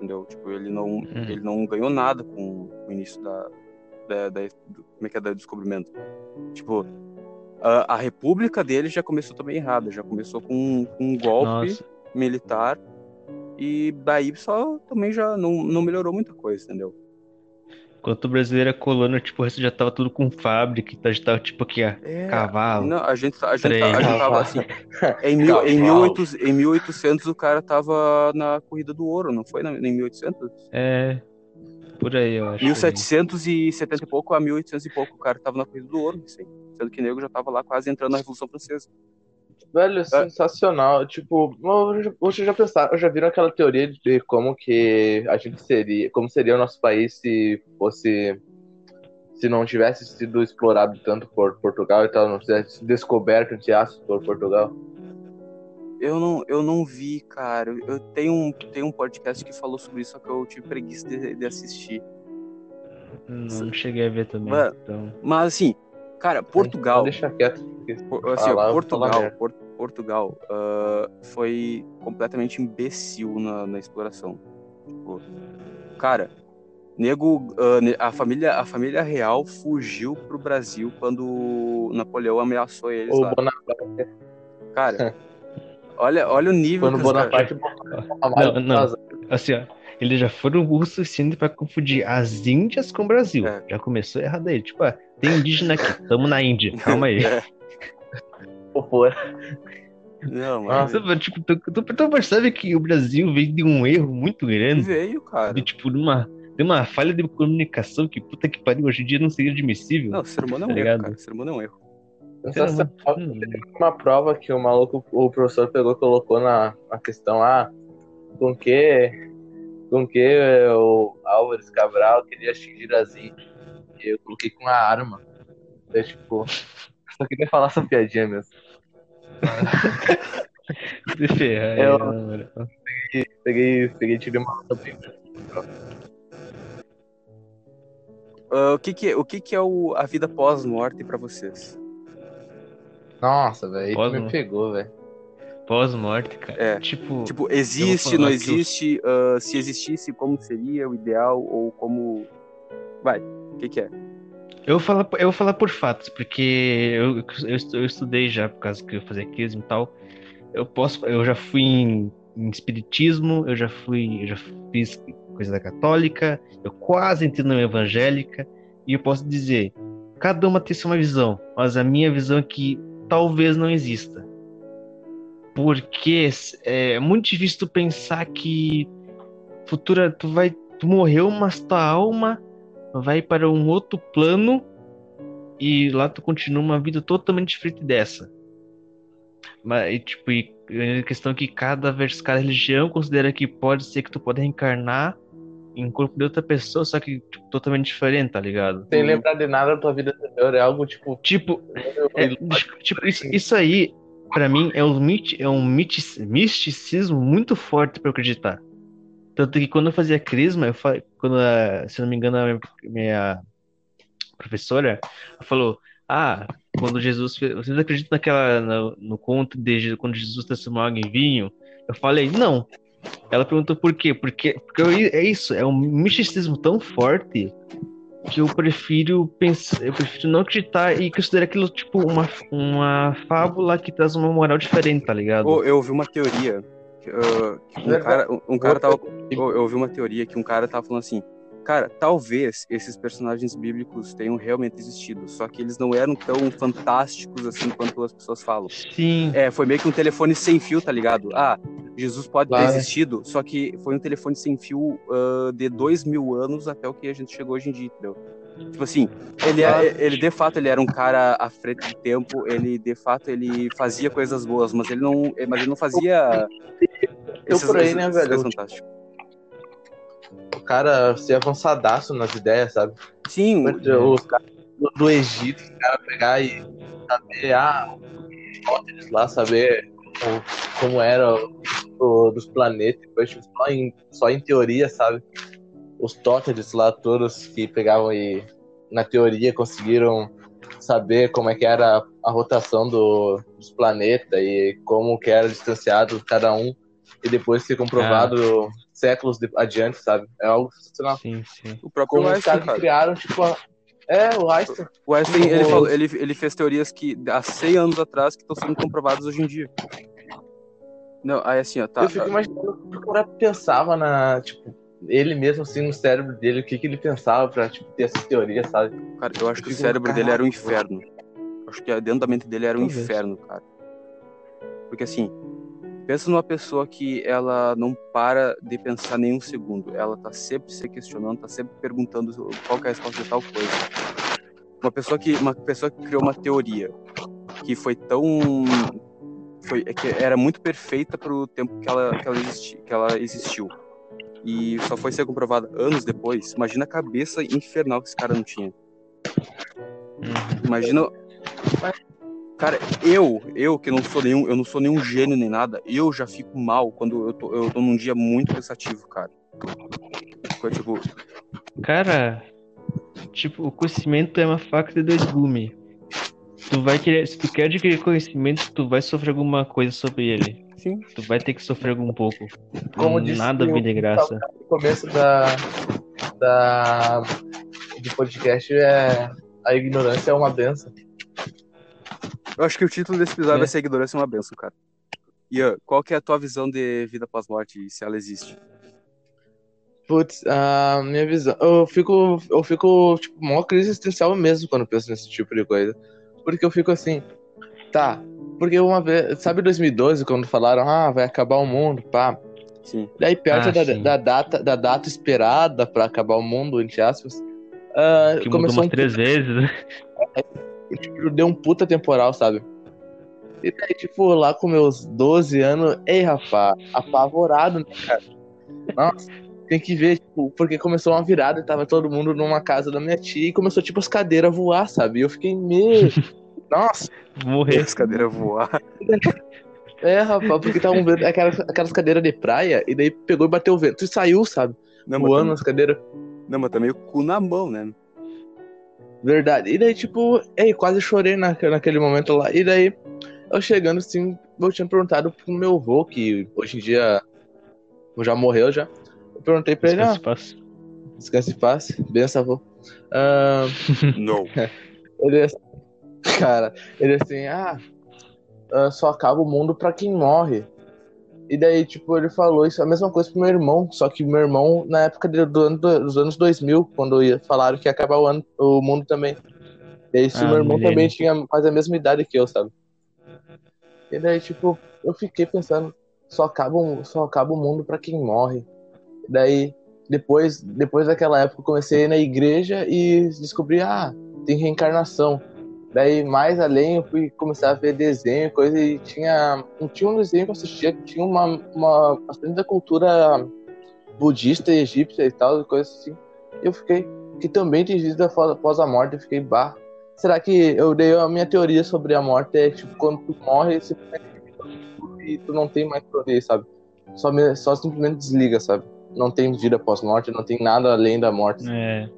entendeu? Tipo, ele não, ele não ganhou nada com o início da, da, da- do, como é que é, do descobrimento. Tipo, a, a república dele já começou também errada, já começou com, com um golpe Nossa. militar e daí só também já não, não melhorou muita coisa, entendeu? Enquanto o brasileiro é colônia, tipo, o resto já tava tudo com fábrica, então já tava tipo aqui, ó, É, cavalo. Não, a gente, a gente, trem. a gente tava assim. Em, mil, em, Cavalo. 1800, em 1800 o cara tava na corrida do ouro, não foi? Em 1800? É. Por aí, eu acho. 1770 e pouco a 1800 e pouco o cara tava na corrida do ouro, assim. Sendo que nego já tava lá quase entrando na Revolução Francesa. Velho, sensacional. Tipo, vocês já pensaram, já viram aquela teoria de como que a gente seria, como seria o nosso país se fosse, se não tivesse sido explorado tanto por Portugal e tal, não tivesse sido descoberto entre aspas por Portugal? Eu não, eu não vi, cara. Eu tenho um, tenho um podcast que falou sobre isso, só que eu tive preguiça de, de assistir. Não cheguei a ver também. Mano, Então. Mas assim, cara, Portugal. Deixa quieto. assim, falar Portugal. Por- Portugal ah, foi completamente imbecil na, na exploração. Tipo, cara, nego, ah, ne- a família, a família real fugiu pro Brasil quando Napoleão ameaçou eles O lá. Bonaparte, Cara, olha, olha o nível quando Bonaparte botou a malha Não, não. Assim, ó. Eles já foram burros o suficiente pra confundir as Índias com o Brasil. É. Já começou errado aí. Tipo, ah, tem indígena aqui, tamo na Índia. Calma aí. É. Pô, Não, Ah, mas tipo, tu, tu, tu percebe que o Brasil veio de um erro muito grande. veio, cara. De, tipo, numa, de uma falha de comunicação que puta que pariu, hoje em dia não seria admissível. Não, o ser humano é um Tá erro, ligado? cara. O ser humano é um erro. sensacional. Uma prova que o maluco, o professor pegou e colocou na, na questão, ah, com que, com que o Álvares Cabral queria atingir as índias. E eu coloquei com a arma. É tipo, só queria falar essa piadinha mesmo. se ferrar, Eu- aí, na moral. Peguei, peguei e tirei uma nota bem. Ah, o que que, é- o que que é o, a vida pós-morte pra vocês? Nossa, velho, me né? pegou, velho. Pós-morte, cara. É. Tipo, Tipo, existe, não que eu- existe? Ah, se existisse, como seria o ideal? Ou como. Vai, o que, que é? eu vou falar, eu vou falar por fatos, porque eu, eu, eu estudei já, por causa que eu fazia crisma e tal. Eu posso, eu já fui em, em espiritismo, eu já fui, eu já fiz coisa da católica, eu quase entrei na evangélica, e eu posso dizer, cada uma tem sua visão, mas a minha visão é que talvez não exista. Porque é muito difícil tu pensar que futura tu vai tu morreu, mas tua alma vai para um outro plano e lá tu continua uma vida totalmente diferente dessa. Mas, e, tipo, e a questão é que cada, vers- cada religião considera que pode ser que tu pode reencarnar em corpo de outra pessoa, só que tipo, totalmente diferente, tá ligado? Sem lembrar de nada da tua vida anterior, é algo tipo. Tipo, é, tipo isso, isso aí, pra mim, é um, mit, é um misticismo muito forte eu acreditar. Tanto que quando eu fazia crisma, eu fa... quando, a- se não me engano, a minha, minha professora falou: Ah, quando Jesus. Vocês acreditam naquela, no, no conto de quando Jesus transformou água em vinho? Eu falei: Não. Ela perguntou por quê? Porque, porque eu- é isso, é um misticismo tão forte que eu prefiro pensar, eu prefiro não acreditar e considerar aquilo tipo uma, uma fábula que traz uma moral diferente, tá ligado? Ô, eu ouvi uma teoria. que um cara, um, cara tava. ô, Eu ouvi uma teoria que um cara tava falando assim. Cara, talvez esses personagens bíblicos tenham realmente existido, só que eles não eram tão fantásticos assim quanto as pessoas falam. Sim, É, foi meio que um telefone sem fio, tá ligado? Ah, Jesus pode ter Claro. existido, só que foi um telefone sem fio ah, de dois mil anos até o que a gente chegou hoje em dia, entendeu? Tipo assim, ele, Claro. é, ele de fato ele era um cara à frente do tempo, ele de fato ele fazia coisas boas, mas ele não, mas ele não fazia Eu por aí, né, velho? coisas fantásticas. O cara ser avançadaço nas ideias, sabe? Sim, Os caras do, Egito, os caras pegar e saber, ah, Aristóteles lá, saber como, como era o, dos planetas, tipo, só, em, só em teoria, sabe? Os Tóteres lá, todos que pegavam e, na teoria, conseguiram saber como é que era a rotação do, dos planetas e como que era distanciado cada um, e depois ser comprovado séculos de- adiante, sabe? É algo sensacional. sim, sim. o próprio Como os Einstein, caras que criaram, tipo, a... é, o Einstein. O Einstein, ele, O- falou, ele, ele fez teorias que há 100 anos atrás que estão sendo comprovadas hoje em dia. Não, aí assim, ó, tá. eu fico imaginando o que o cara pensava na, tipo, ele mesmo assim no cérebro dele, o que, que ele pensava pra, tipo, ter essas teorias, sabe? Cara, eu acho que o cérebro dele era um caralho. inferno. Acho que dentro da mente dele era um Talvez. inferno, cara. Porque assim, pensa numa pessoa que ela não para de pensar nem um segundo. Ela tá sempre se questionando, tá sempre perguntando qual é a resposta de tal coisa. Uma pessoa que, uma pessoa que criou uma teoria que foi tão foi é que era muito perfeita pro tempo que ela que ela, existi, que ela existiu. E só foi ser comprovada anos depois. Imagina a cabeça infernal que esse cara não tinha. Uhum. Imagina. Cara, eu, eu que não sou nenhum, eu não sou nenhum gênio nem nada, eu já fico mal quando eu tô, eu tô num dia muito cansativo, cara. Foi tipo, Cara, tipo, o conhecimento é uma faca de dois gumes. Tu vai querer, se tu quer adquirir conhecimento, tu vai sofrer alguma coisa sobre ele. sim, Tu vai ter que sofrer algum pouco. Como disse Nada o- vem de graça. No começo da, da, do podcast é a ignorância é uma benção. Eu acho que o título desse episódio É. vai ser Ignorância é uma benção, cara. Ian, qual que é a tua visão de vida pós-morte, se ela existe? Putz, a minha visão. Eu fico, eu fico, tipo, maior crise existencial mesmo quando penso nesse tipo de coisa. Porque eu fico assim, tá. Porque uma vez, sabe 2012, quando falaram, ah, vai acabar o mundo, pá. Sim. Daí perto Ah, da, sim. da data, da data esperada pra acabar o mundo, entre aspas, ah, Que mudou começou umas um três vezes, né? tipo, deu um puta temporal, sabe? E daí, tipo, lá com meus 12 anos, ei, rapaz, apavorado, né, cara? Nossa, tem que ver, tipo, porque começou uma virada e tava todo mundo numa casa da minha tia e começou, tipo, as cadeiras a voar, sabe? E eu fiquei meio. Nossa, morrer. As cadeiras voar. é, rapaz, porque estavam vendo aquelas, aquelas cadeiras de praia e daí pegou e bateu o vento e saiu, sabe? Não, Voando também, as cadeiras. não, mas também o cu na mão, né? Verdade. E daí, tipo, ei, quase chorei na, naquele momento lá. E daí, eu chegando assim, eu tinha perguntado pro meu avô, que hoje em dia já morreu já. Eu perguntei pra ele, ah, Descanse paz. descanse paz, benção, avô. Ah, Não. ele, cara, ele assim, ah, ah, só acaba o mundo pra quem morre. E daí, tipo, ele falou isso, a mesma coisa pro meu irmão, só que meu irmão, na época do ano, dos anos 2000, quando ia, falaram que ia acabar o, ano, o mundo também. E aí, Ah, meu irmão também tinha quase a mesma idade que eu, sabe? E daí, tipo, eu fiquei pensando, só acaba, o- só acaba o mundo pra quem morre. E daí, depois, depois daquela época, eu comecei a ir na igreja e descobri, ah, tem reencarnação. Daí, mais além, eu fui começar a ver desenho, coisa, e tinha, tinha um desenho que eu assistia que tinha uma, uma bastante da cultura budista egípcia e tal, coisa assim. E eu fiquei, que também tem vida após a morte, eu fiquei, bah, será que eu dei a minha teoria sobre a morte é, tipo, quando tu morre, simplesmente e tu não tem mais pra ver, sabe? Só, só simplesmente desliga, sabe? Não tem vida pós-morte, não tem nada além da morte. É.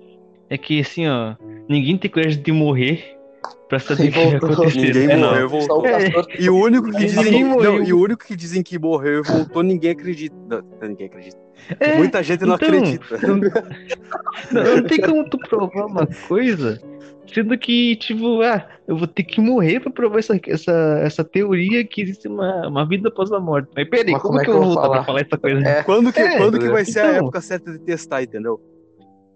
É que assim, ó, ninguém tem coragem de morrer pra saber E o que acontecer. Ninguém morreu, É. pastor E o único que dizem, Ninguém morreu. não, e o único que dizem que morreu e voltou, ninguém acredita. Não, ninguém acredita. É, Muita gente não então, acredita. Não, não, não tem como tu provar uma coisa, sendo que, tipo, ah, eu vou ter que morrer pra provar essa, essa, essa teoria que existe uma, uma vida após a morte. Mas peraí, Mas como, como é que eu vou voltar pra falar? falar essa coisa? É. Quando que, É, quando que vai ser a então. época certa de testar, entendeu?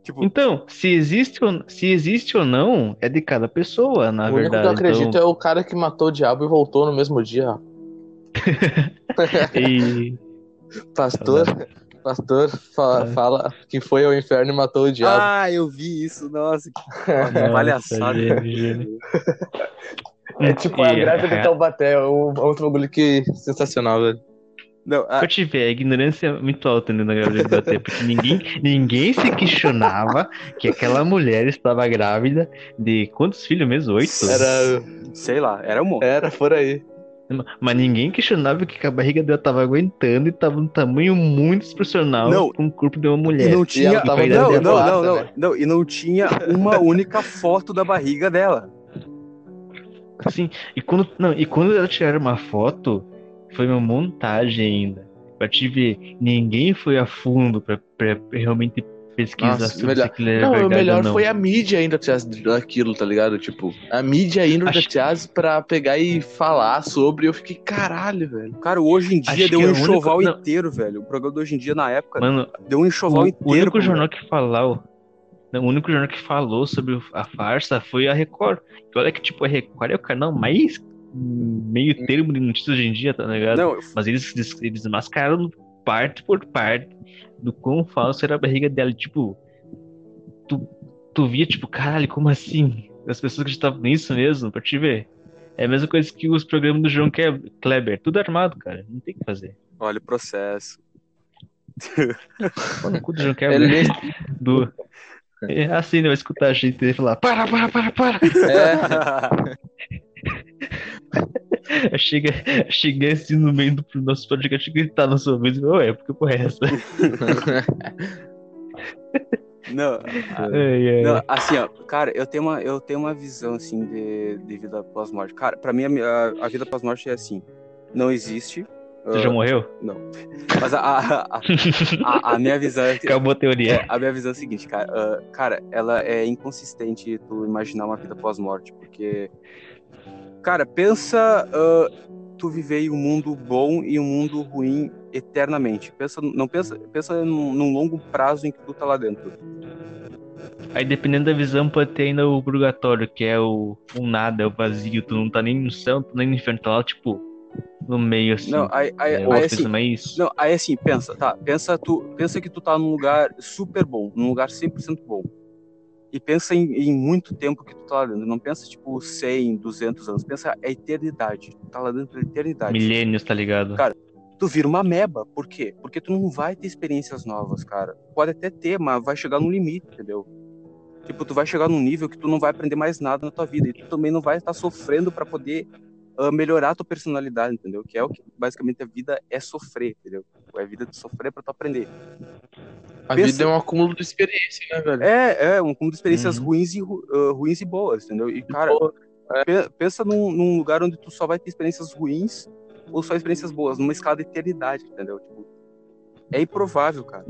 Tipo, Então, se existe, ou, se existe ou não, é de cada pessoa, na o único verdade. que eu acredito então, é o cara que matou o diabo e voltou no mesmo dia. e- Pastor, pastor fala, É. fala que foi ao inferno e matou o diabo. ah, eu vi isso, nossa, que palhaçada. é tipo a E- greve é, do Taubaté, é um é outro bagulho que sensacional, velho. Não, ah, Eu tive a ignorância muito alta né, na gravidez do bater, porque ninguém, ninguém se questionava que aquela mulher estava grávida de quantos filhos mesmo? Oito? Era, sei lá, era um monte. era por aí. Mas ninguém questionava que a barriga dela tava aguentando e tava num tamanho muito desproporcional Não. com o corpo de uma E mulher. não tinha. tava não, dentro não, da não, não, né? não, e não tinha uma única foto da barriga dela. Assim, e quando, não, e quando ela tiraram uma foto, foi uma montagem ainda. Pra te ver, ninguém foi a fundo pra, pra realmente pesquisar Nossa, sobre melhor- se aquilo era Não, o verdade melhor ou não. foi a mídia indo atrás daquilo, tá ligado? Tipo, a mídia indo Acho- atrás pra pegar e falar sobre. Eu fiquei, caralho, velho. Cara, hoje em dia Acho deu um é o enxoval não. inteiro, velho. O programa de hoje em dia, na época, Mano, deu um enxoval O, inteiro. o único jornal que falou, o único jornal que falou sobre o- a farsa foi a Record. E olha que tipo a Record é o canal mais meio termo de notícias hoje em dia, tá ligado? Não, Mas eles, eles, eles mascararam parte por parte do quão falso era a barriga dela. Tipo, tu, tu via, tipo, caralho, como assim? As pessoas acreditavam nisso mesmo, pra te ver. É a mesma coisa que os programas do João Kleber. Tudo armado, cara. Não tem o que fazer. olha o processo. Pô, no cu do João Kleber. Ele, do. É assim, ele vai escutar a gente e falar: para, para, para, para! é, Chega, chega assim no meio do nosso podcast e gritar na sua vez: Ué, porque porra é essa? não, não, assim, ó, cara, eu tenho uma, eu tenho uma visão, assim, de, de vida pós-morte. Cara, pra mim, a, a vida pós-morte é assim, não existe. Você ah, já morreu? Mas a, a, a, a- minha visão é Acabou a teoria. A minha visão é a seguinte, cara. ah, cara, ela é inconsistente tu imaginar uma vida pós-morte, porque. Cara, pensa ah, tu viver em um mundo bom e um mundo ruim eternamente. Pensa, não pensa, pensa num, num longo prazo em que tu tá lá dentro. Aí, dependendo da visão, pode ter ainda o purgatório, que é o, o nada, é o vazio. Tu não tá nem no céu, tu nem no inferno, tá lá, tipo, no meio assim. Não, aí, aí, é, aí, assim, mais. não, aí assim, pensa, tá? Pensa tu, pensa que tu tá num lugar super bom, num lugar 100% bom. E pensa em, em muito tempo que tu tá lá dentro. Não pensa tipo 100, 200 anos. Pensa a eternidade. Tu tá lá dentro da eternidade. Milênios, tá ligado? Cara, tu vira uma meba. Por quê? Porque tu não vai ter experiências novas, cara. Pode até ter, mas vai chegar num limite, entendeu? Tipo, tu vai chegar num nível que tu não vai aprender mais nada na tua vida. E tu também não vai estar sofrendo pra poder ah, melhorar a tua personalidade, entendeu? Que é o que basicamente a vida é sofrer, entendeu? É a vida de sofrer pra tu aprender. a Pensa- vida é um acúmulo de experiência, né, velho? É, é um conjunto de experiências Uhum. ruins, e, ah, ruins e boas, entendeu? E, cara, pe- pensa num, num lugar onde tu só vai ter experiências ruins ou só experiências boas, numa escala de eternidade, entendeu? Tipo, é improvável, cara.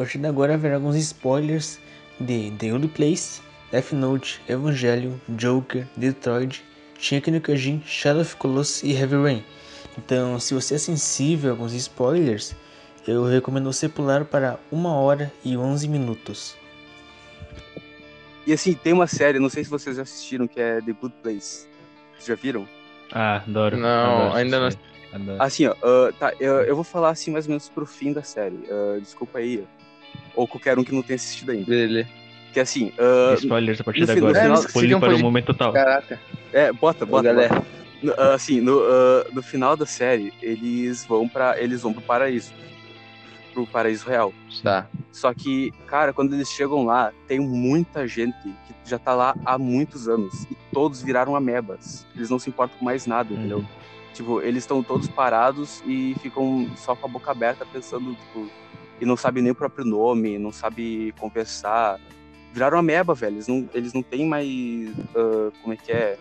Partir de agora haverá alguns spoilers de The Old Place, Death Note, Evangelion, Joker, Detroit, Shingeki no Kyojin, Shadow of Colossus e Heavy Rain. Então, se você é sensível a alguns spoilers, eu recomendo você pular para 1 hora e 11 minutos. E assim, tem uma série, não sei se vocês já assistiram, que é The Good Place. Vocês já viram? Ah, adoro. Não, adoro ainda não. Adoro. Assim, ó, ah, tá, eu, eu vou falar assim mais ou menos pro fim da série. ah, desculpa aí. Ou qualquer um que não tenha assistido ainda. Dele. Que assim, ah, Spoilers a partir de agora. final- Spoiler um para o momento total. Caraca. é, bota, Ô, bota, galera. bota. No- ah, assim, no, ah, no final da série, eles vão para eles vão pro paraíso. Pro paraíso real. Tá. Só que, cara, quando eles chegam lá, tem muita gente que já tá lá há muitos anos. E todos viraram amebas. Eles não se importam com mais nada, entendeu? Uhum. Tipo, eles estão todos parados e ficam só com a boca aberta pensando, tipo, e não sabem nem o próprio nome, não sabem conversar. Viraram ameba, velho. Eles não, eles não têm mais, ah, como é que é,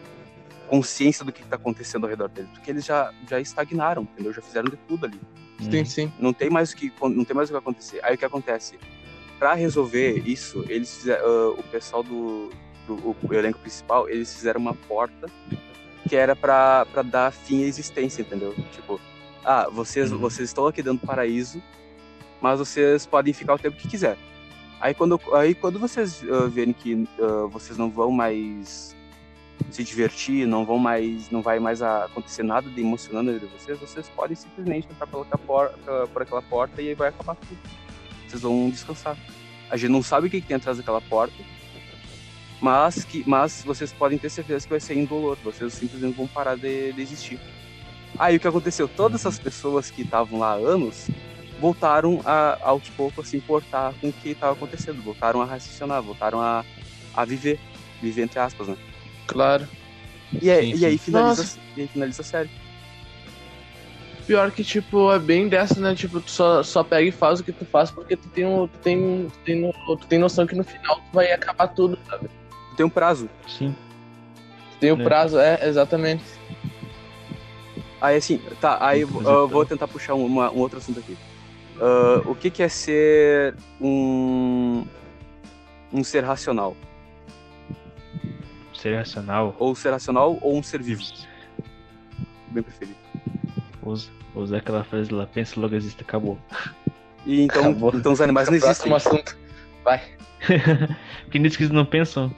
consciência do que, que tá acontecendo ao redor deles. Porque eles já, já estagnaram, entendeu? Já fizeram de tudo ali Sim, sim. não tem mais o que não tem mais o que acontecer. Aí o que acontece? Pra resolver isso, eles fizeram, ah, o pessoal do, do o elenco principal, eles fizeram uma porta que era pra pra dar fim à existência, entendeu? Tipo, ah, vocês Uhum. vocês estão aqui dentro do paraíso, mas vocês podem ficar o tempo que quiser. Aí quando aí quando vocês ah, verem que ah, vocês não vão mais se divertir, não vão mais, não vai mais acontecer nada de emocionante de vocês, vocês podem simplesmente entrar pela porta, por aquela porta e aí vai acabar tudo. Vocês vão descansar. A gente não sabe o que, que tem atrás daquela porta, mas que, mas vocês podem ter certeza que vai ser indolor. Vocês simplesmente vão parar de, de existir. Aí o que aconteceu? Todas essas pessoas que estavam lá há anos voltaram a, aos poucos a se importar com o que estava acontecendo, voltaram a raciocinar, voltaram a, a viver, viver entre aspas, né? Claro. E, aí, Sim, e aí sim. finaliza, e aí finaliza a série. Pior que, tipo, é bem dessa, né? Tipo, tu só, só pega e faz o que tu faz porque tu tem, um, tu tem, tu tem, no- tu tem noção que no final tu vai acabar tudo, sabe? Tem um prazo. Sim. Tu tem o É. prazo, é, exatamente. Aí assim, tá, aí Sim, eu vou tentar puxar um, uma- um outro assunto aqui. Ah, o que, que é ser um, um ser racional? Ser racional. Ou ser racional ou um ser vivo? Bem preferido. Usa, usa aquela frase lá, pensa logo existe, acabou. E então, Acabou. então os animais não existem. Próximo assunto. Vai. Quem disse que eles não pensam?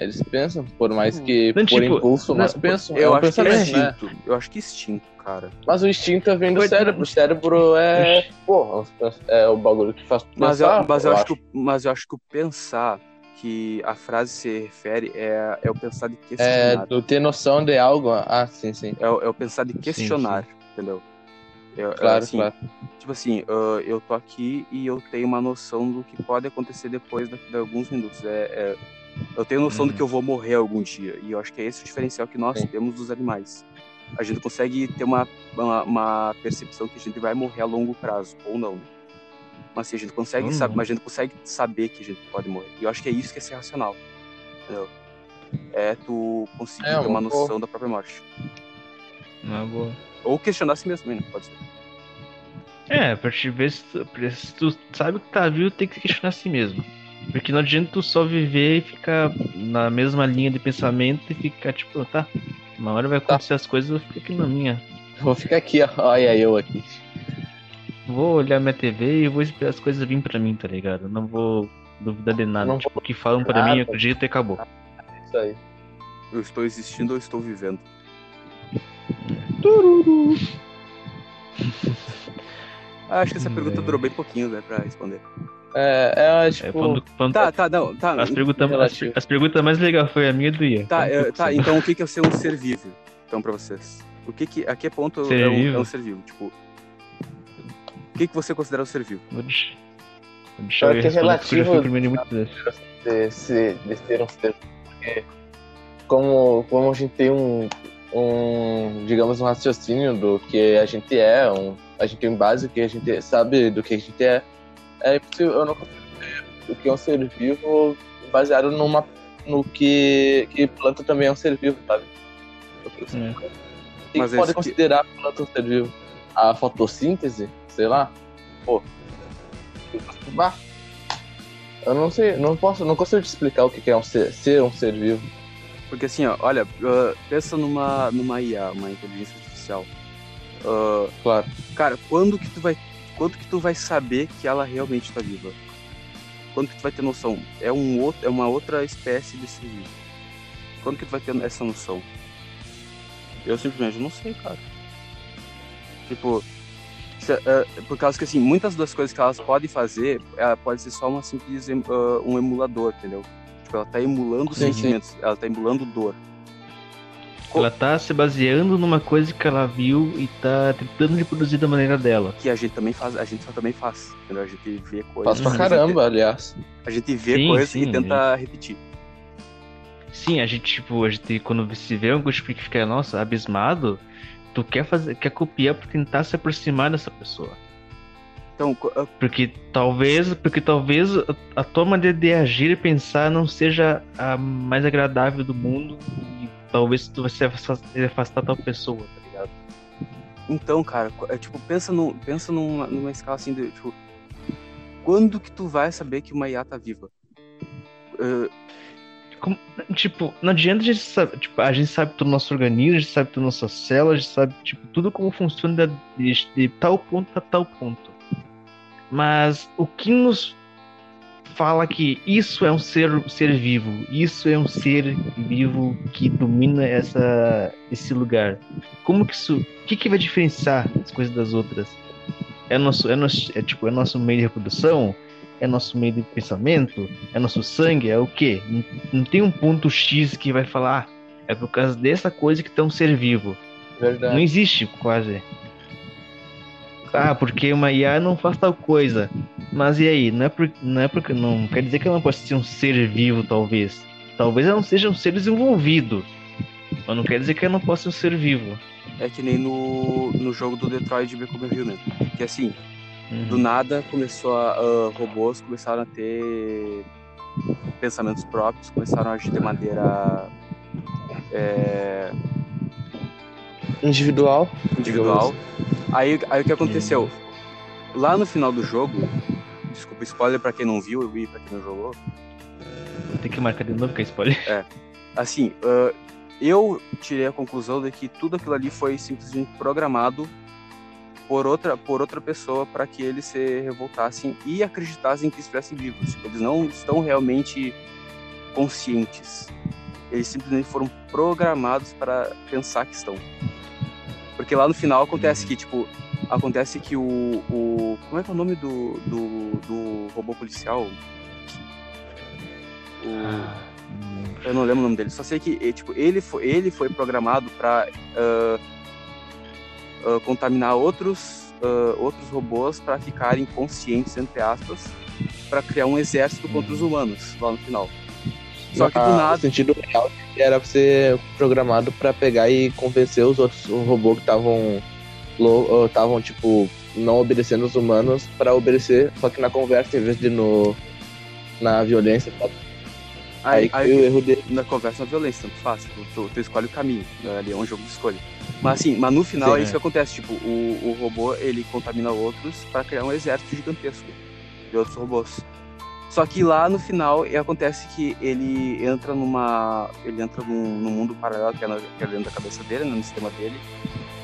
Eles pensam, por mais que Não, por tipo, impulso, mas não, pensam. Eu é um acho que é pensamento, né? instinto. Eu acho que é instinto, cara. Mas o instinto vem do cérebro. O cérebro é. Pô, é o bagulho que faz Mas, pensar, eu, mas, eu eu acho que, o- mas eu acho que o pensar que a frase se refere é, é o pensar de É, questionar. tu ter noção de algo. Ah, sim, sim. É, o- é o pensar de questionar, entendeu? Eu- Claro, assim, claro. Tipo assim, ah, eu tô aqui e eu tenho uma noção do que pode acontecer depois da- de, alguns minutos. É, é- eu tenho noção Uhum. que eu vou morrer algum dia. E eu acho que é esse o diferencial que nós Sim. temos dos animais. A gente consegue ter uma, uma, uma percepção que a gente vai morrer a longo prazo, ou não. né? Mas assim, a gente consegue não. mas a gente consegue saber que a gente pode morrer. E eu acho que é isso que é ser racional. Entendeu? É tu conseguir É, ter uma noção da própria morte. Uma boa. Ou questionar a si mesmo né? Pode ser. É, pra te ver se tu, se tu sabe que tá vivo, tem que se questionar a si mesmo. Porque não adianta tu só viver e ficar na mesma linha de pensamento e ficar tipo, tá, uma hora vai acontecer as coisas, eu vou ficar aqui na minha. Vou ficar aqui, ó. Olha eu aqui. Vou olhar minha TV e vou esperar as coisas virem pra mim, tá ligado? Não vou duvidar de nada. Não tipo, o que falam pra nada. mim, eu acredito e acabou. Isso aí. Eu estou existindo ou estou vivendo? Ah, acho que essa Hum, pergunta é. durou bem pouquinho, né, pra responder. É, é, É, tipo. quando, quando- Tá, tá, não, tá. as, perguntas, as, as perguntas mais legais foi a minha e do Ian. Tá, Então, é, tá, então o que que é ser um ser vivo? Então, pra vocês. O que que, a que ponto Ser é um, vivo? é um ser vivo? Tipo, o que que você considera um ser vivo? Vou deixar, vou deixar Pior eu que é eu relativo. de vezes. de, se- de ser um ser porque como, como a gente tem um, um, digamos, um raciocínio do que a gente é, um, a gente tem base que a gente sabe do que a gente é, é impossível, eu não consigo ter o que é um ser vivo baseado numa no que, que planta também é um ser vivo, sabe? O que É. Mas pode que- considerar a planta um ser vivo? A fotossíntese, sei lá. Pô. Bah. Eu não sei, não posso, não consigo te explicar o que que é um ser, ser um ser vivo. Porque assim, ó, olha, ah, pensa numa, numa IA, uma inteligência artificial. Ah, Claro. cara, quando que tu vai. Quando que tu vai saber que ela realmente tá viva? Quando que tu vai ter noção? É, um outro, é uma outra espécie de ser vivo. Quando que tu vai ter essa noção? Eu simplesmente não sei, cara. Tipo, se- ah, por causa que assim, muitas das coisas que elas podem fazer, ela pode ser só uma simples ah, um emulador, entendeu? Tipo, ela tá emulando Sim, sim. sentimentos, ela tá emulando dor. Ela tá se baseando numa coisa que ela viu e tá tentando reproduzir da maneira dela. que a gente também faz, a gente só também faz, entendeu? A gente vê coisas. Faz pra caramba, aliás. A gente vê Sim, coisas sim, e tenta repetir. Sim, a gente, tipo, a gente, quando se vê algo tipo, que fica, nossa, abismado, tu quer fazer, quer copiar pra tentar se aproximar dessa pessoa. Então, Porque talvez, porque talvez a- a tua maneira de agir e pensar não seja a mais agradável do mundo talvez tu vai se afastar, tua pessoa, tá ligado? então, cara, é, tipo, pensa, no, pensa numa, numa escala assim de, tipo, quando que tu vai saber que uma IA tá viva? Ah, Como- tipo, não adianta a gente saber, tipo, a gente sabe do nosso organismo, a gente sabe das nossas células, a gente sabe, tipo, tudo como funciona de, de tal ponto a tal ponto. Mas o que nos fala que isso é um ser, ser vivo, isso é um ser vivo que domina essa, esse lugar? Como que isso, o que que vai diferenciar as coisas das outras? É nosso, é nosso, é tipo, é nosso meio de reprodução? É nosso meio de pensamento? É nosso sangue? É o quê? Não, não tem um ponto X que vai falar, ah, é por causa dessa coisa que tem um ser vivo. Não Verdade. existe quase. Ah, porque uma IA não faz tal coisa. Mas e aí? Não é, por, não é porque. Não quer dizer que ela não pode ser um ser vivo, talvez. Talvez ela não seja um ser desenvolvido. Mas não quer dizer que ela não possa ser um ser vivo. é que nem no, no jogo do Detroit Become Human. Que assim, Uhum. do nada começou a. ah, robôs começaram a ter pensamentos próprios, começaram a agir de maneira é, Individual. individual. Aí, aí o que aconteceu? Lá no final do jogo, desculpa, spoiler pra quem não viu e pra quem não jogou. Vou ter que marcar de novo que é spoiler. Assim, ah, eu tirei a conclusão de que tudo aquilo ali foi simplesmente programado por outra, por outra pessoa para que eles se revoltassem e acreditassem que estivessem vivos. Tipo, eles não estão realmente conscientes. Eles simplesmente foram programados para pensar que estão. Porque lá no final acontece que, tipo, acontece que o. o como é que é o nome do, do, do robô policial? O, eu não lembro o nome dele, só sei que tipo, ele, foi, ele foi programado para contaminar outros, ah, outros robôs para ficarem conscientes, entre aspas, para criar um exército contra os humanos lá no final. Só que do Ah, nada. O sentido real era pra ser programado pra pegar e convencer os outros robôs que estavam estavam tipo não obedecendo os humanos pra obedecer, só que na conversa em vez de no na violência. tá? Aí, Aí, aí, o erro dele. na conversa na violência, tanto faz, tu, tu, tu escolhe o caminho, né? ali é um jogo de escolha. Mas assim, mas no final Sim, é isso é. que acontece, tipo, o, o robô ele contamina outros para criar um exército gigantesco de outros robôs. Só que lá no final acontece que ele entra numa. ele entra num, num mundo paralelo que é, na, que é dentro da cabeça dele, né, no sistema dele.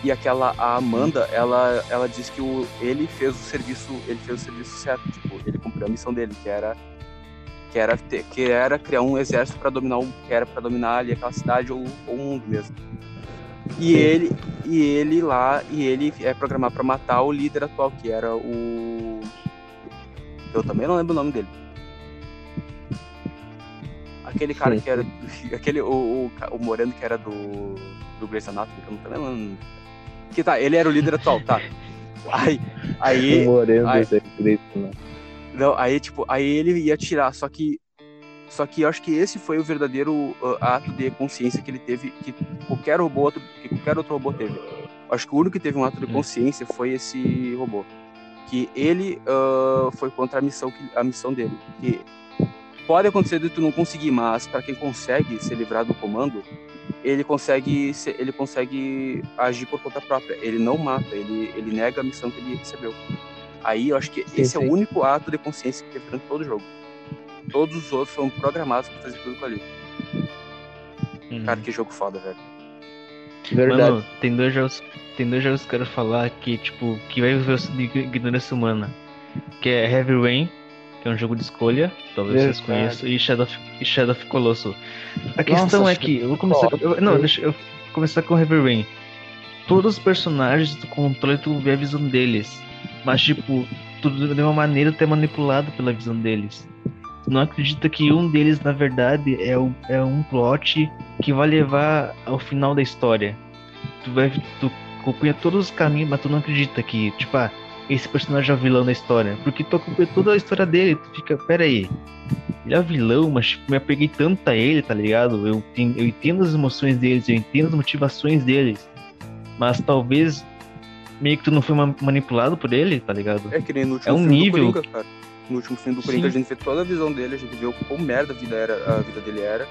E aquela a Amanda, ela, ela diz que o, ele fez o serviço, ele fez o serviço certo, tipo, ele cumpriu a missão dele, que era que era ter- que era criar um exército para dominar o que era para dominar ali aquela cidade ou, ou o mundo mesmo. E ele e ele lá e ele é programado para matar o líder atual que era o eu também não lembro o nome dele. Aquele cara que era aquele o, o, o moreno que era do do Grey's Anatomy, que eu não tô lembrando. Que tá, ele era o líder atual, tá. Aí aí O Moreno Cristo, né? não, aí tipo, aí ele ia tirar, só que só que eu acho que esse foi o verdadeiro uh, ato de consciência que ele teve, que qualquer robô outro, que qualquer outro robô teve. Acho que o único que teve um ato de Hum. consciência foi esse robô, que ele uh, foi contra a missão que, a missão dele, que pode acontecer de tu não conseguir, mas para quem consegue se livrar do comando, ele consegue se- ele consegue agir por conta própria. Ele não mata, ele, ele nega a missão que ele recebeu. Aí eu acho que Sim, esse é sim. o único ato de consciência que teve durante todo o jogo. Todos os outros foram programados pra fazer tudo com ali. Uhum. Cara, que jogo foda, velho. Verdade. Mano, tem dois jogos. Tem dois jogos que eu quero falar que, tipo, que vai ver de ignorância humana. Que é Heavy Rain, que é um jogo de escolha, talvez vocês Verdade. conheçam, e Shadow of, e Shadow of Colossus. A questão Nossa, é que, eu vou começar. eu- não, deixa eu começar com Heavy Rain. Todos os personagens do controle, tu vê a visão deles. Mas, tipo, tudo de uma maneira tu é manipulado pela visão deles. Tu não acredita que um deles, na verdade, é, o, é um plot que vai levar ao final da história. Tu vai. Tu acompanha todos os caminhos, mas tu não acredita que, tipo, ah, esse personagem é o vilão da história. Porque tu acompanha toda a história dele, tu fica, pera aí. Ele é vilão, mas tipo, me apeguei tanto a ele, tá ligado? Eu, eu entendo as emoções deles, eu entendo as motivações deles. Mas talvez meio que tu não foi ma- manipulado por ele, tá ligado? É que nem no último É um filme nível. do Coringa, cara. No último filme do Coringa, Sim. a gente vê toda a visão dele, a gente vê o quão merda a vida, era, a vida dele era.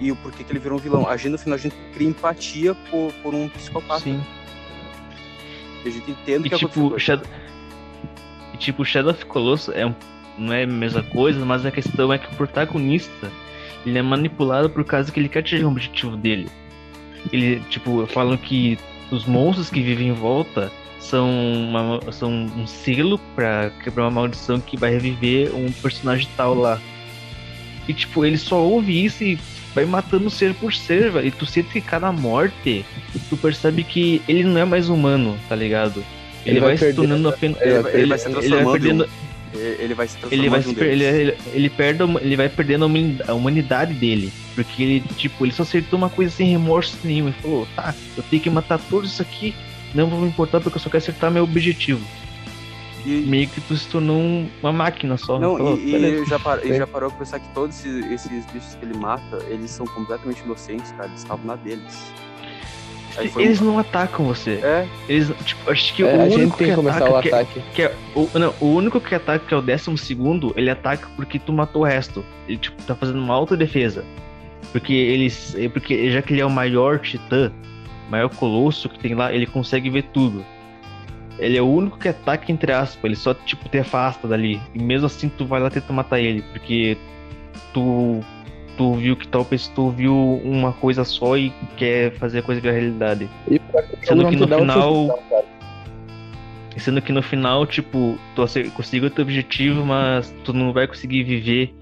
E o porquê que ele virou um vilão. A gente, no final, a gente cria empatia por, por um psicopata. Sim. E a gente entende E que tipo, Shadow... e tipo, Shadow of Colossus é não é a mesma coisa, mas a questão é que o protagonista ele é manipulado por causa que ele quer atingir o objetivo dele. Ele, tipo, falam que os monstros que vivem em volta são, uma- são um selo pra quebrar uma maldição que vai reviver um personagem tal lá. E tipo, ele só ouve isso e vai matando ser por ser, velho. E tu sente que cada morte, tu percebe que ele não é mais humano, tá ligado? Ele, Ele vai, vai se tornando apenas. ele vai- ele vai se ele transformando em perdendo. Ele ele vai se transformando Ele vai, se ele, ele, ele perde, ele vai perdendo a humanidade dele. Porque ele, tipo, ele só acertou uma coisa sem remorso nenhum. Ele falou, tá, eu tenho que matar todos isso aqui, não vou me importar porque eu só quero acertar meu objetivo. E, Meio que tu se tornou um- uma máquina só. não, Falou, e, e já, par, e já parou pra pensar que todos esses, esses bichos que ele mata, eles são completamente inocentes, cara. Eles estavam na deles. Eles um- não atacam você. É, Eles, tipo, acho que É, o a único gente tem que que começar ataca, o que- ataque. Que é, o, não, o único que ataca, que é o décimo segundo, ele ataca porque tu matou o resto. Ele, tipo, tá fazendo uma autodefesa. Porque eles. é Porque já que ele é o maior titã, maior colosso que tem lá, ele consegue ver tudo. Ele é o único que ataca, entre aspas, ele só, tipo, te afasta dali. E mesmo assim tu vai lá tentar matar ele, porque tu. Tu viu que tal pessoa tu viu uma coisa só e quer fazer a coisa virar realidade. E pra que Sendo que no final-. Sendo que no final, tipo, tu conseguiu o teu objetivo, mas tu não vai conseguir viver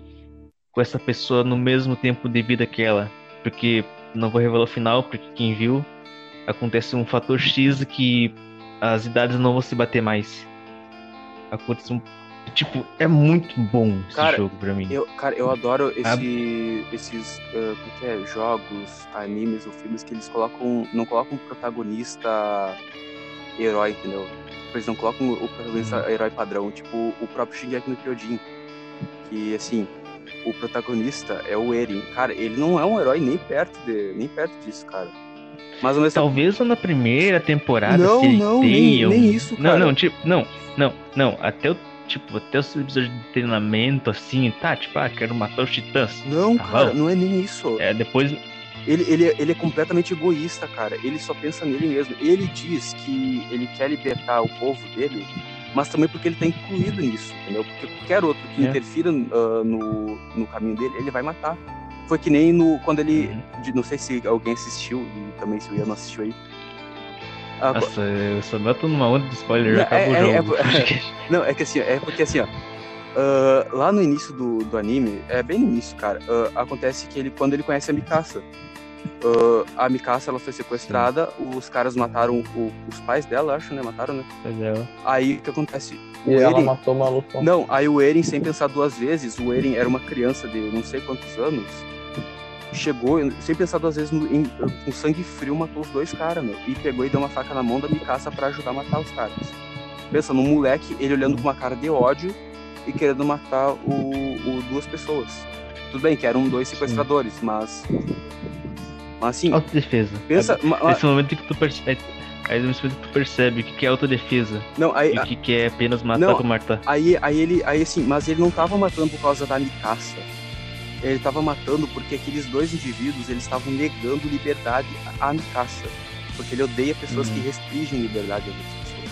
com essa pessoa no mesmo tempo de vida que ela. Porque, não vou revelar o final, porque quem viu, acontece um fator X que as idades não vão se bater mais. Acontece um. Tipo, é muito bom esse Cara, jogo pra mim. eu, cara, eu adoro esse, esses como que é, jogos, animes ou filmes que eles colocam. Não colocam o protagonista herói, entendeu? Eles não colocam o protagonista Uhum. herói padrão, tipo o próprio Shingeki no Kyojin. Que assim, o protagonista é o Eren. Cara, ele não é um herói nem perto de, nem perto disso, cara. Mas mesmo. Talvez na primeira temporada, Não, se ele não, tenha nem, um- nem isso, Não, cara. não, tipo, não, não, não, até o, tipo, até os episódios de treinamento, assim, tá, tipo, ah, quero matar os titãs. Não, Tá cara, bom. não é nem isso. É, depois, Ele, ele, ele é completamente egoísta, cara. Ele só pensa nele mesmo. Ele diz que ele quer libertar o povo dele, mas também porque ele tá incluído nisso, entendeu? Porque qualquer outro que É. interfira ah, no, no caminho dele, ele vai matar. Foi que nem no, quando ele. Uhum. de- não sei se alguém assistiu, e também se o Ian não assistiu aí. Ah, nossa, eu só meto numa onda de spoiler, já Não, acaba o é- é- jogo. é- Não, é que assim, é porque assim, ó. ah, lá no início do, do anime, é bem no início, cara, ah, acontece que ele, quando ele conhece a Mikasa, ah, a Mikasa ela foi sequestrada, os caras mataram o- os pais dela, acho, né? Mataram, né? Pois é. Aí o que acontece? O E ela Eren, matou o maluco. não, aí o Eren, sem pensar duas vezes, o Eren era uma criança de não sei quantos anos, chegou, sem pensar duas vezes, no- em- com sangue frio, matou os dois caras, meu. E pegou e deu uma faca na mão da Mikasa pra ajudar a matar os caras. Pensa, num moleque, ele olhando com uma cara de ódio e querendo matar o, o- duas pessoas. Tudo bem que eram dois sequestradores, mas. Mas assim, Autodefesa. pensa. ma- ma- Nesse momento que tu percebe. Aí nesse momento que tu percebe o que que é autodefesa não, aí, o que que é apenas matar Não. por matar. Aí, aí ele, aí assim, mas ele não tava matando por causa da Mikasa. Ele tava matando porque aqueles dois indivíduos eles estavam negando liberdade à Mikasa. Porque ele odeia pessoas Hum. que restringem liberdade às outras pessoas.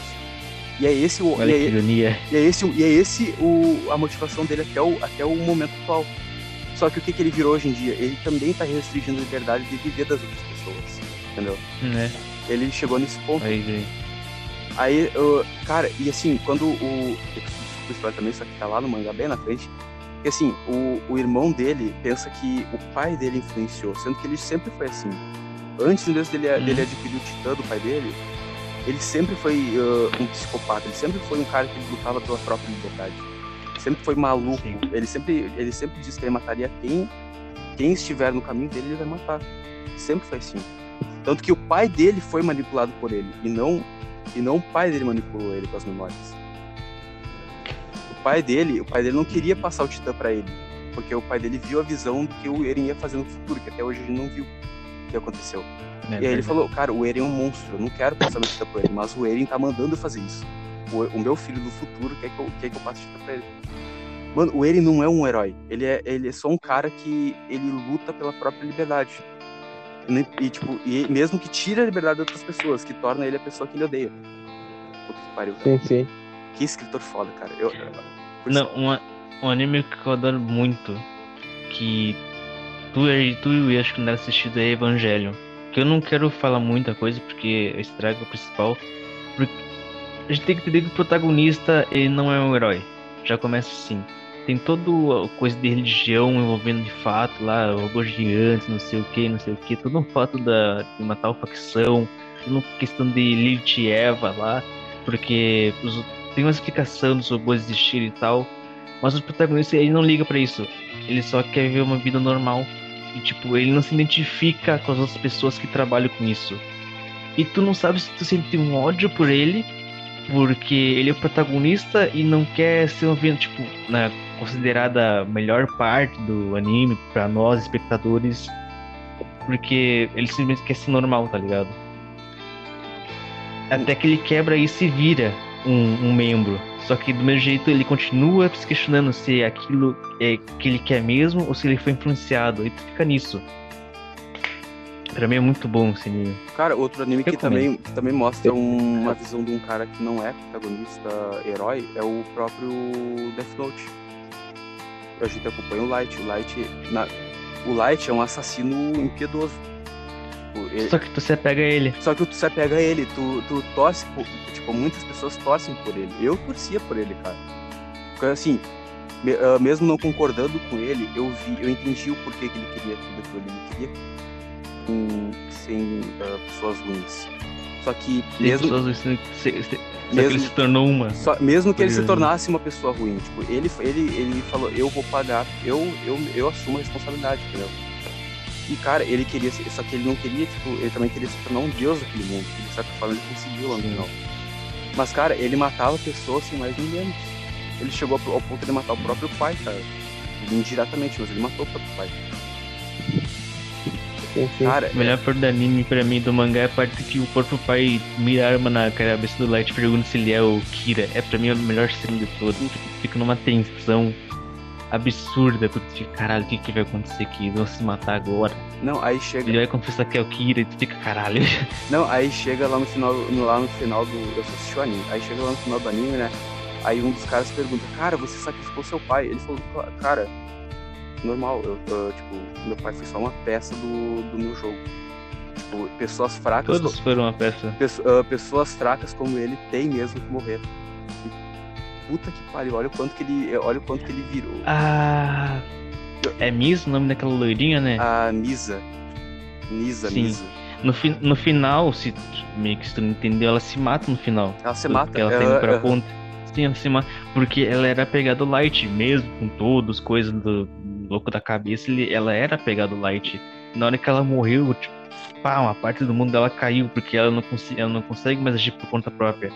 E é esse o. Olha e é, ironia. e é esse, o- e é esse o, a motivação dele até o, até o momento atual. Só que o que, que ele virou hoje em dia? Ele também tá restringindo a liberdade de viver das outras pessoas. Entendeu? Né? Ele chegou nesse ponto. Aí, aí. Aí, eu- cara, e assim, quando o. Desculpa spoiler também, só que tá lá no mangá bem na frente. Que assim, o, o irmão dele pensa que o pai dele influenciou, sendo que ele sempre foi assim. Antes mesmo dele, Uhum. dele adquirir o titã do pai dele, ele sempre foi uh, um psicopata, ele sempre foi um cara que lutava pela própria liberdade. Sempre foi maluco. Sim. Ele sempre, ele sempre disse que ele mataria quem, quem estiver no caminho dele, ele vai matar. Sempre foi assim. Tanto que o pai dele foi manipulado por ele, e não, e não o pai dele manipulou ele com as memórias. O pai dele, o pai dele não queria passar o Titã pra ele, porque o pai dele viu a visão do que o Eren ia fazer no futuro, que até hoje ele não viu o que aconteceu. É E aí ele falou, cara, o Eren é um monstro, eu não quero passar meu Titã pra ele, mas o Eren tá mandando eu fazer isso. O, o meu filho do futuro quer que eu, quer que eu passe o Titã pra ele. Mano, o Eren não é um herói, ele é, ele é só um cara que ele luta pela própria liberdade. E, nem- e, tipo, e mesmo que tire a liberdade de outras pessoas, que torna ele a pessoa que ele odeia. Puta que pariu. Sim, sim. Que escritor foda, cara. Eu, eu- Não, uma, um anime que eu adoro muito, que tu, e- tu e eu acho que não deve assistido é Evangelho. Que eu não quero falar muita coisa porque estraga o principal. Porque a gente tem que entender que o protagonista ele não é um herói. Já começa assim. Tem toda a coisa de religião envolvendo de fato lá, robôs gigantes, não sei o que, não sei o que, todo um fato da, de uma tal facção, toda uma questão de Lilith e Eva lá, porque os, tem uma explicação dos robôs existirem e tal, mas o protagonista ele não liga pra isso. Ele só quer viver uma vida normal. E tipo, ele não se identifica com as outras pessoas que trabalham com isso. E tu não sabe se tu sente um ódio por ele, porque ele é o protagonista e não quer ser um tipo, na considerada melhor parte do anime pra nós espectadores, porque ele simplesmente quer ser normal, tá ligado? Até que ele quebra e se vira um, um membro. Só que do mesmo jeito ele continua se questionando se aquilo é que ele quer mesmo ou se ele foi influenciado. E tu fica nisso. Pra mim é muito bom esse anime. Cara, outro anime que também, que também mostra um- uma visão de um cara que não é protagonista herói é o próprio Death Note. A gente acompanha o Light. O Light, na- o Light é um assassino impiedoso. Tipo, ele- Só que tu se apega a ele. Só que tu se apega a ele, tu, tu torce por. Tipo, muitas pessoas torcem por ele. Eu torcia por ele, cara. Porque assim, ah, mesmo não concordando com ele, eu vi, eu entendi o porquê que ele queria tudo aquilo. Ele queria com, sem ah, pessoas ruins. Só que mesmo, pessoas se, se, se, só que Mesmo- ele se tornou uma. só- mesmo que ele se tornasse uma pessoa ruim, tipo, ele, ele, ele falou, eu vou pagar, eu, eu, eu assumo a responsabilidade, entendeu? E, cara, ele queria, ser- só que ele não queria, tipo, ele também queria se tornar um deus daquele mundo, que de certa forma ele conseguiu lá no final. Mas, cara, ele matava pessoas sem mais nem menos. Ele chegou ao ponto de matar o próprio pai, cara. Indiretamente, mas ele matou o próprio pai. Cara, A melhor parte do anime pra mim do mangá é a parte que o próprio pai mira a arma na cabeça do Light pergunta se ele é o Kira. É pra mim a melhor cena de porque tu fica numa tensão absurda, porque tu fica, caralho, o que, que vai acontecer aqui? Vão se matar agora. não, aí chega. Ele vai confessar que é o Kira e tu fica, caralho. Não, aí chega lá no final, no- lá no final do. Eu só assisti o anime. Aí chega lá no final do anime, né? Aí um dos caras pergunta, cara, você sacrificou seu pai? Ele falou, "Cla- cara, normal, eu, eu, tipo, meu pai foi só uma peça do, do meu jogo. Tipo, pessoas fracas. Todos foram uma peça. Pesso- ah, pessoas fracas como ele tem mesmo que morrer. Puta que pariu, olha o quanto que ele. Olha o quanto que ele virou. Ah. É Miss o nome daquela loirinha, né? A Nisa. Nisa, Sim. Nisa. No, fi- no final, se meio que se tu não entendeu, ela se mata no final. Ela se Porque mata. ela tá ah, indo pra ah, ponta. Sim, ela se mata. Porque ela era apegada ao Light, mesmo com todas as coisas do louco da cabeça, ele, ela era apegada ao Light. Na hora que ela morreu, tipo, pá, uma parte do mundo dela caiu, porque ela não, ela não consegue mais agir por conta própria.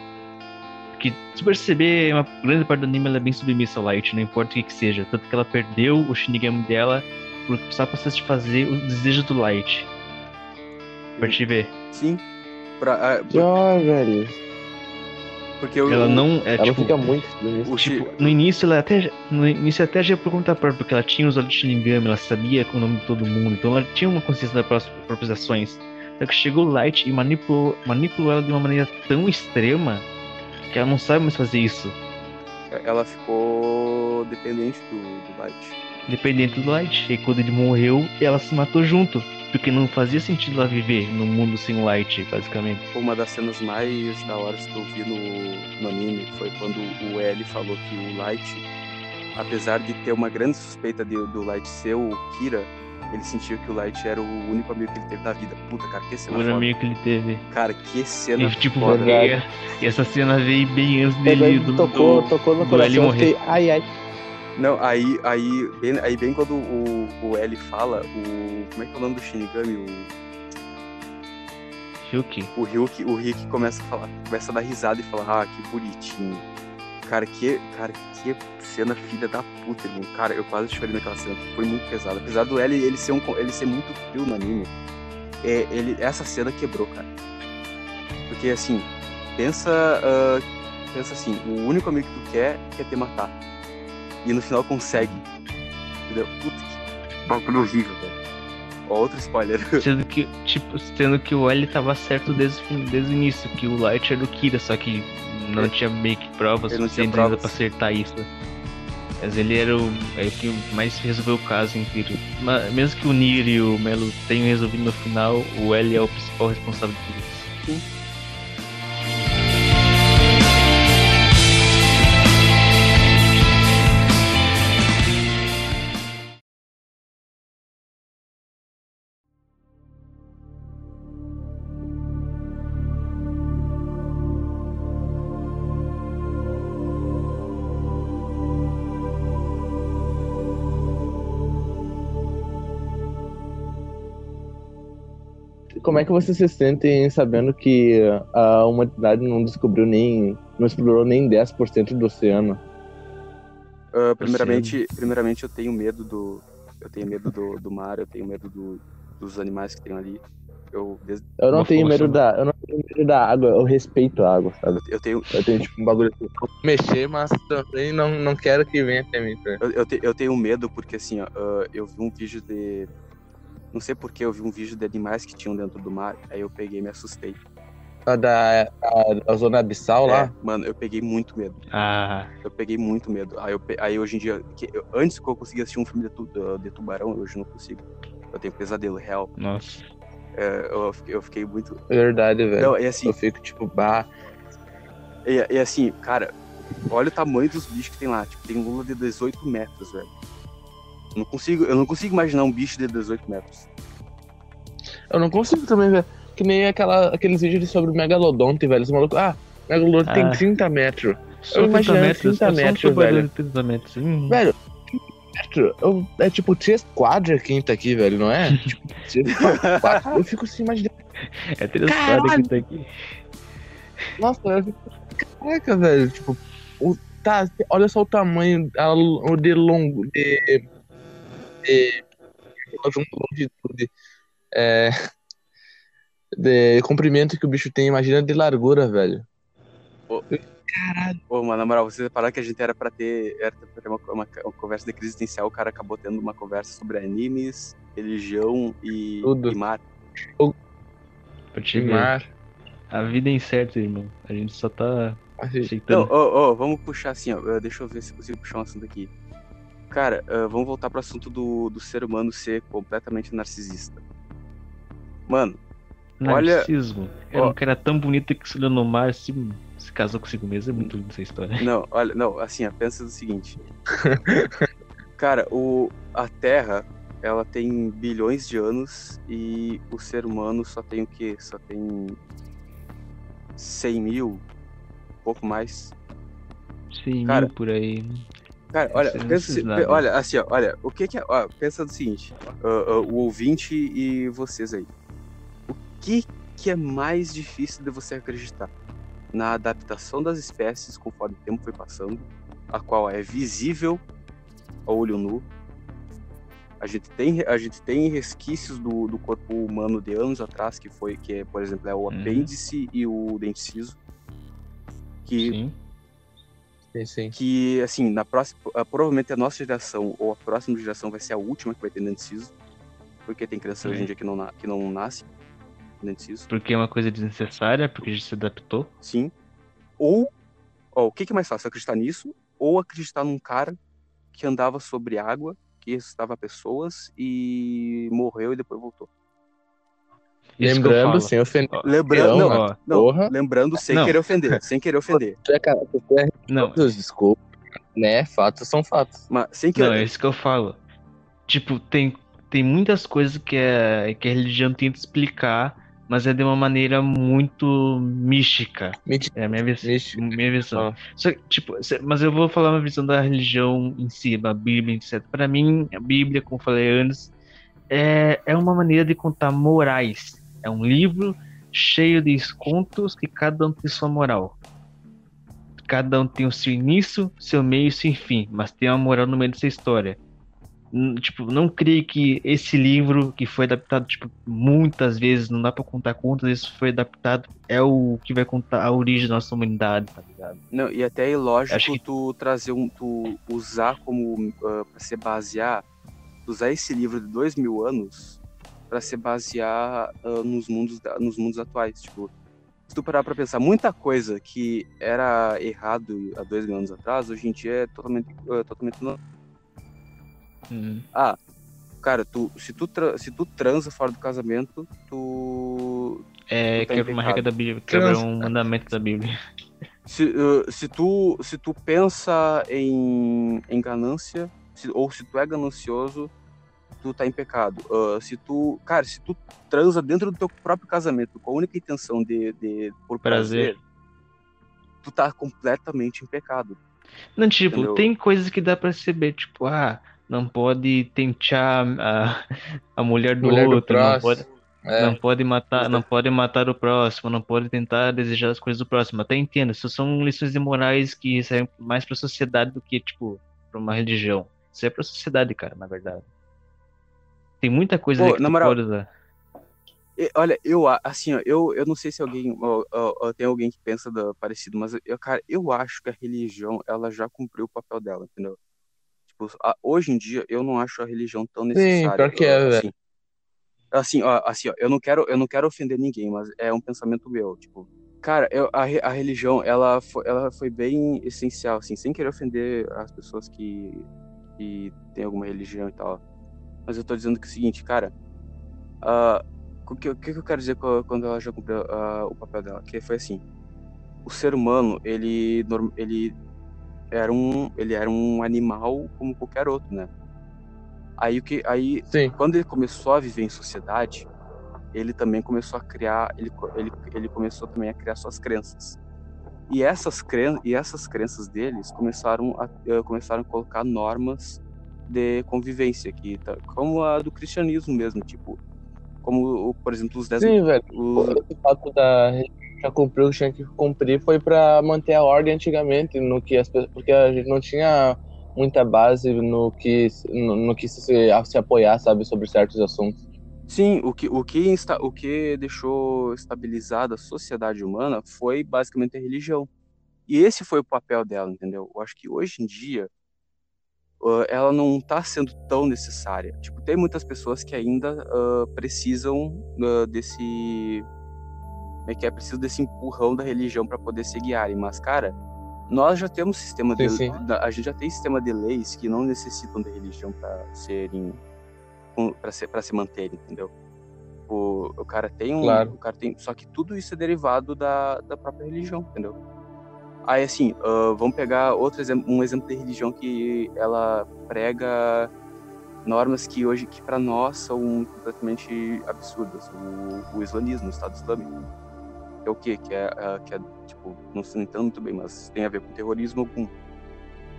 Porque, se perceber, uma grande parte do anime ela é bem submissa ao Light, não importa o que, que seja. Tanto que ela perdeu o Shinigami dela por, só pra satisfazer os desejos do Light. Pra te ver. Sim. Pra, ah, Que ó, velho. Porque o, Ela não. É, Ela tipo, fica muito no início. o Shi- Tipo, no início ela até no início até já por conta própria, porque ela tinha os olhos de Shinigami, ela sabia o nome de todo mundo, então ela tinha uma consciência das próprias, próprias ações. Só que chegou o Light e manipulou, manipulou ela de uma maneira tão extrema que ela não sabe mais fazer isso. ela ficou dependente do, do Light. Dependente do Light. E quando ele morreu, ela se matou junto. Porque não fazia sentido ela viver num mundo sem o Light, basicamente. Uma das cenas mais da hora que eu vi no, no anime foi quando o L falou que o Light, apesar de ter uma grande suspeita de, do Light ser o Kira, ele sentia que o Light era o único amigo que ele teve na vida. Puta, cara, que O cena foda. amigo que ele teve. Cara, que cena E, tipo, foda. e, e essa cena veio bem antes É, dele do, tocou, do- tocou no do L coração. eu morrer. Fiquei, ai, ai. Não, aí, aí, bem, aí bem quando o, o L fala, o. Como é que é o nome do Shinigami? O, Hyuki. o Ryuki, o Rick começa a falar, começa a dar risada e falar, ah, que bonitinho. Cara, que, cara, que cena filha da puta, irmão. Cara, eu quase chorei naquela cena, foi muito pesado. Apesar do L ele ser, um, ele ser muito frio no anime, é, ele, essa cena quebrou, cara. Porque assim, pensa, ah, pensa assim, o único amigo que tu quer quer te matar. E no final consegue. Entendeu? Puta que bagulho horrível, velho. Ó, outro spoiler. Sendo que, tipo, sendo que o L tava certo desde, desde o início, que o Light era o Kira, só que não É. tinha meio que provas suficientes ainda provas. pra acertar isso. Mas ele era o, é o que mais resolveu o caso inteiro. Mas, mesmo que o Nier e o Melo tenham resolvido no final, o L é o principal responsável por isso. Como é que vocês se sentem sabendo que a humanidade não descobriu nem. não explorou nem 10% do oceano? Ah, primeiramente, primeiramente eu tenho medo do. Eu tenho medo do, do mar, eu tenho medo do- dos animais que tem ali. Eu, des- Eu não Uma tenho medo da. Eu não tenho medo da água, eu respeito a água, sabe? eu tenho, Eu tenho tipo um bagulho assim. Mexer, mas também não, não quero que venha até mim. tá? eu, eu, te- eu tenho medo porque assim, ó, ah, eu vi um vídeo de. Não sei porque eu vi um vídeo de animais que tinham dentro do mar, aí eu peguei e me assustei. A da a, a zona abissal lá. É, mano, eu peguei muito medo. Ah, Eu peguei muito medo. Aí, eu aí hoje em dia, que eu- antes que eu conseguia assistir um filme de, tu- de tubarão, hoje eu não consigo. Eu tenho pesadelo real. nossa. É, eu, fiquei- eu fiquei muito. Verdade, velho. Não, e assim, Eu fico tipo, bah. E, e assim, cara, olha o tamanho dos bichos que tem lá. Tipo, tem lula de 18 metros, velho. Eu não consigo, eu não consigo imaginar um bicho de 18 metros. Eu não consigo também, velho. Que nem aquela, aqueles vídeos sobre o megalodonte, velho. Os malucos. Ah, megalodonte Ah. tem 30 metros. Só Eu 30 imaginava metros, 30 é só um metros, tubarão velho. de 30 metros. Hum. Velho, metro, eu- é tipo três quadras quem tá aqui, velho, não é? tipo. Eu fico assim imaginando. É três Caralho! quadras que tá aqui. Nossa, eu fico. Caraca, velho. Tipo, o, tá, olha só o tamanho, a, o de longo, de. De longitude. É, de comprimento que o bicho tem, imagina de largura, velho. Ô. Caralho. Ô, mano, na moral, vocês repararam que a gente era pra ter, era pra ter uma, uma- uma conversa de crise existencial, o cara acabou tendo uma conversa sobre animes, religião e, Tudo. e mar. Pra te. Mar. A vida é incerta, irmão. A gente só tá Assim, Não, ô, ô, vamos puxar assim, ó. Deixa eu ver se eu consigo puxar um assunto aqui. Cara, uh, vamos voltar pro assunto do, do ser humano ser completamente narcisista. Mano, olha- Narcisismo. Era ó. um cara tão bonito que se olhou no mar se, se casou consigo mesmo. É muito linda essa história. Não, olha, não, assim, pensa do seguinte. Cara, o, a Terra, ela tem bilhões de anos e o ser humano só tem o quê? Só tem 100 mil, pouco mais. 100 Cara, mil por aí. Cara, olha, Esse- pensa, olha, assim, ó, olha, o que que é, ó, pensa do seguinte, ó, ó, o ouvinte e vocês aí. O que que é mais difícil de você acreditar? Na adaptação das espécies conforme o tempo foi passando, a qual é visível ao olho nu. A gente tem, a gente tem resquícios do, do corpo humano de anos atrás, que foi, que é, por exemplo, é o Uhum. apêndice e o dente ciso. Que, Sim. Sim, sim. que assim, na próxima, ah, provavelmente a nossa geração ou a próxima geração vai ser a última que vai ter dente ciso, porque tem criança hoje em dia que não, que não nasce ciso, Porque é uma coisa desnecessária, porque a gente se adaptou. sim. Ou, ó, o que, que é mais fácil, acreditar nisso ou acreditar num cara que andava sobre água, que ressuscitava pessoas e morreu e depois voltou. Isso Lembrando, sem ofender. Lembrando, Não, não, não, porra. lembrando sem Não. querer ofender, sem querer ofender. Tu é, cara, tu é Não, Deus, desculpa. Né? Fatos são fatos. Mas sem não, querer. é isso que eu falo. Tipo, tem, tem muitas coisas que a, que a religião tenta explicar, mas é de uma maneira muito mística. Mentira. É a minha, vis Mística. minha visão. Ah. Só que, tipo, mas eu vou falar uma visão da religião em si, da Bíblia, etc. Pra mim, a Bíblia, como eu falei antes, é, é uma maneira de contar morais. É um livro cheio de contos que cada um tem sua moral. Cada um tem o seu início, seu meio e seu fim, mas tem uma moral no meio dessa história. Tipo, não creio que esse livro que foi adaptado tipo, muitas vezes, não dá pra contar quantas vezes foi adaptado, é o que vai contar a origem da nossa humanidade, tá ligado? Não, e até é ilógico Acho que- tu trazer um. tu usar como. ah, pra se basear. Usar esse livro de dois mil anos pra se basear ah, nos, mundos, da- nos mundos atuais. Tipo, se tu parar pra pensar, muita coisa que era errado há dois mil anos atrás, hoje em dia é totalmente. ah, totalmente no- Cara, tu, se, tu se tu transa fora do casamento, tu. É, Tu tá quebra uma regra da Bíblia, quebra um mandamento da Bíblia. Se, uh, se, tu, se tu pensa em, em ganância, se- ou se tu é ganancioso, tu tá em pecado. Uh, se tu, cara, se tu transa dentro do teu próprio casamento com a única intenção de, de por prazer, Prazer. tu tá completamente em pecado. Não, tipo, Entendeu? tem coisas que dá pra perceber, tipo, ah, não pode tentear a, a mulher do Mulher do outro, não próximo. pode, É. não pode matar, não pode matar o próximo, não pode tentar desejar as coisas do próximo. Até entendo, isso são lições de morais que servem mais pra sociedade do que, tipo, pra uma religião. Isso é pra sociedade, cara, na verdade. Tem muita coisa Pô, ali que na tu moral, pode usar. Olha, eu assim, ó, eu, eu não sei se alguém ó, ó, ó, tem alguém que pensa da- parecido, mas eu, cara, eu acho que a religião ela já cumpriu o papel dela, entendeu? Tipo, a- hoje em dia eu não acho a religião tão necessária. pior que é, velho. assim. Assim, ó, assim, ó, eu não quero, eu não quero ofender ninguém, mas é um pensamento meu, tipo, cara, eu, a, a religião ela foi, ela foi bem essencial, assim, sem querer ofender as pessoas que que têm alguma religião e tal. Mas eu tô dizendo que é o seguinte, cara, ah, o que, o que eu quero dizer quando ela já cumpriu ah, o papel dela? Que foi assim, o ser humano, ele, ele, era um, ele era um animal como qualquer outro, né? Aí, o que, aí, Sim. quando ele começou a viver em sociedade, ele também começou a criar, ele, ele, ele começou também a criar suas crenças. E essas, cren e essas crenças deles começaram a, eh, começaram a colocar normas de convivência, que, tá- como a do cristianismo mesmo, tipo, como, por exemplo, os dez Sim, velho. os- O fato da já cumpriu o que tinha que cumprir foi pra manter a ordem antigamente, no que as porque a gente não tinha muita base no que no, no que se, se apoiar, sabe, sobre certos assuntos. Sim, o que, o, que insta, o que deixou estabilizada a sociedade humana foi basicamente a religião. E esse foi o papel dela, entendeu? Eu acho que hoje em dia ah, ela não está sendo tão necessária. Tipo, tem muitas pessoas que ainda ah, precisam ah, desse. Como é que é? Precisam desse empurrão da religião para poder se guiarem. Mas, cara, nós já temos sistema de. Sim, sim. da- A gente já tem sistema de leis que não necessitam da religião para serem para se, pra se manter, entendeu? O, o cara tem um. Claro. O cara tem, só que tudo isso é derivado da, da própria religião, entendeu? Aí, assim, ah, vamos pegar outro exemplo, um exemplo de religião que ela prega normas que hoje, que para nós são completamente absurdas. O, o islamismo, o Estado Islâmico. Que é o quê? Que é, ah, que é, tipo, não se entendo muito bem, mas tem a ver com terrorismo algum,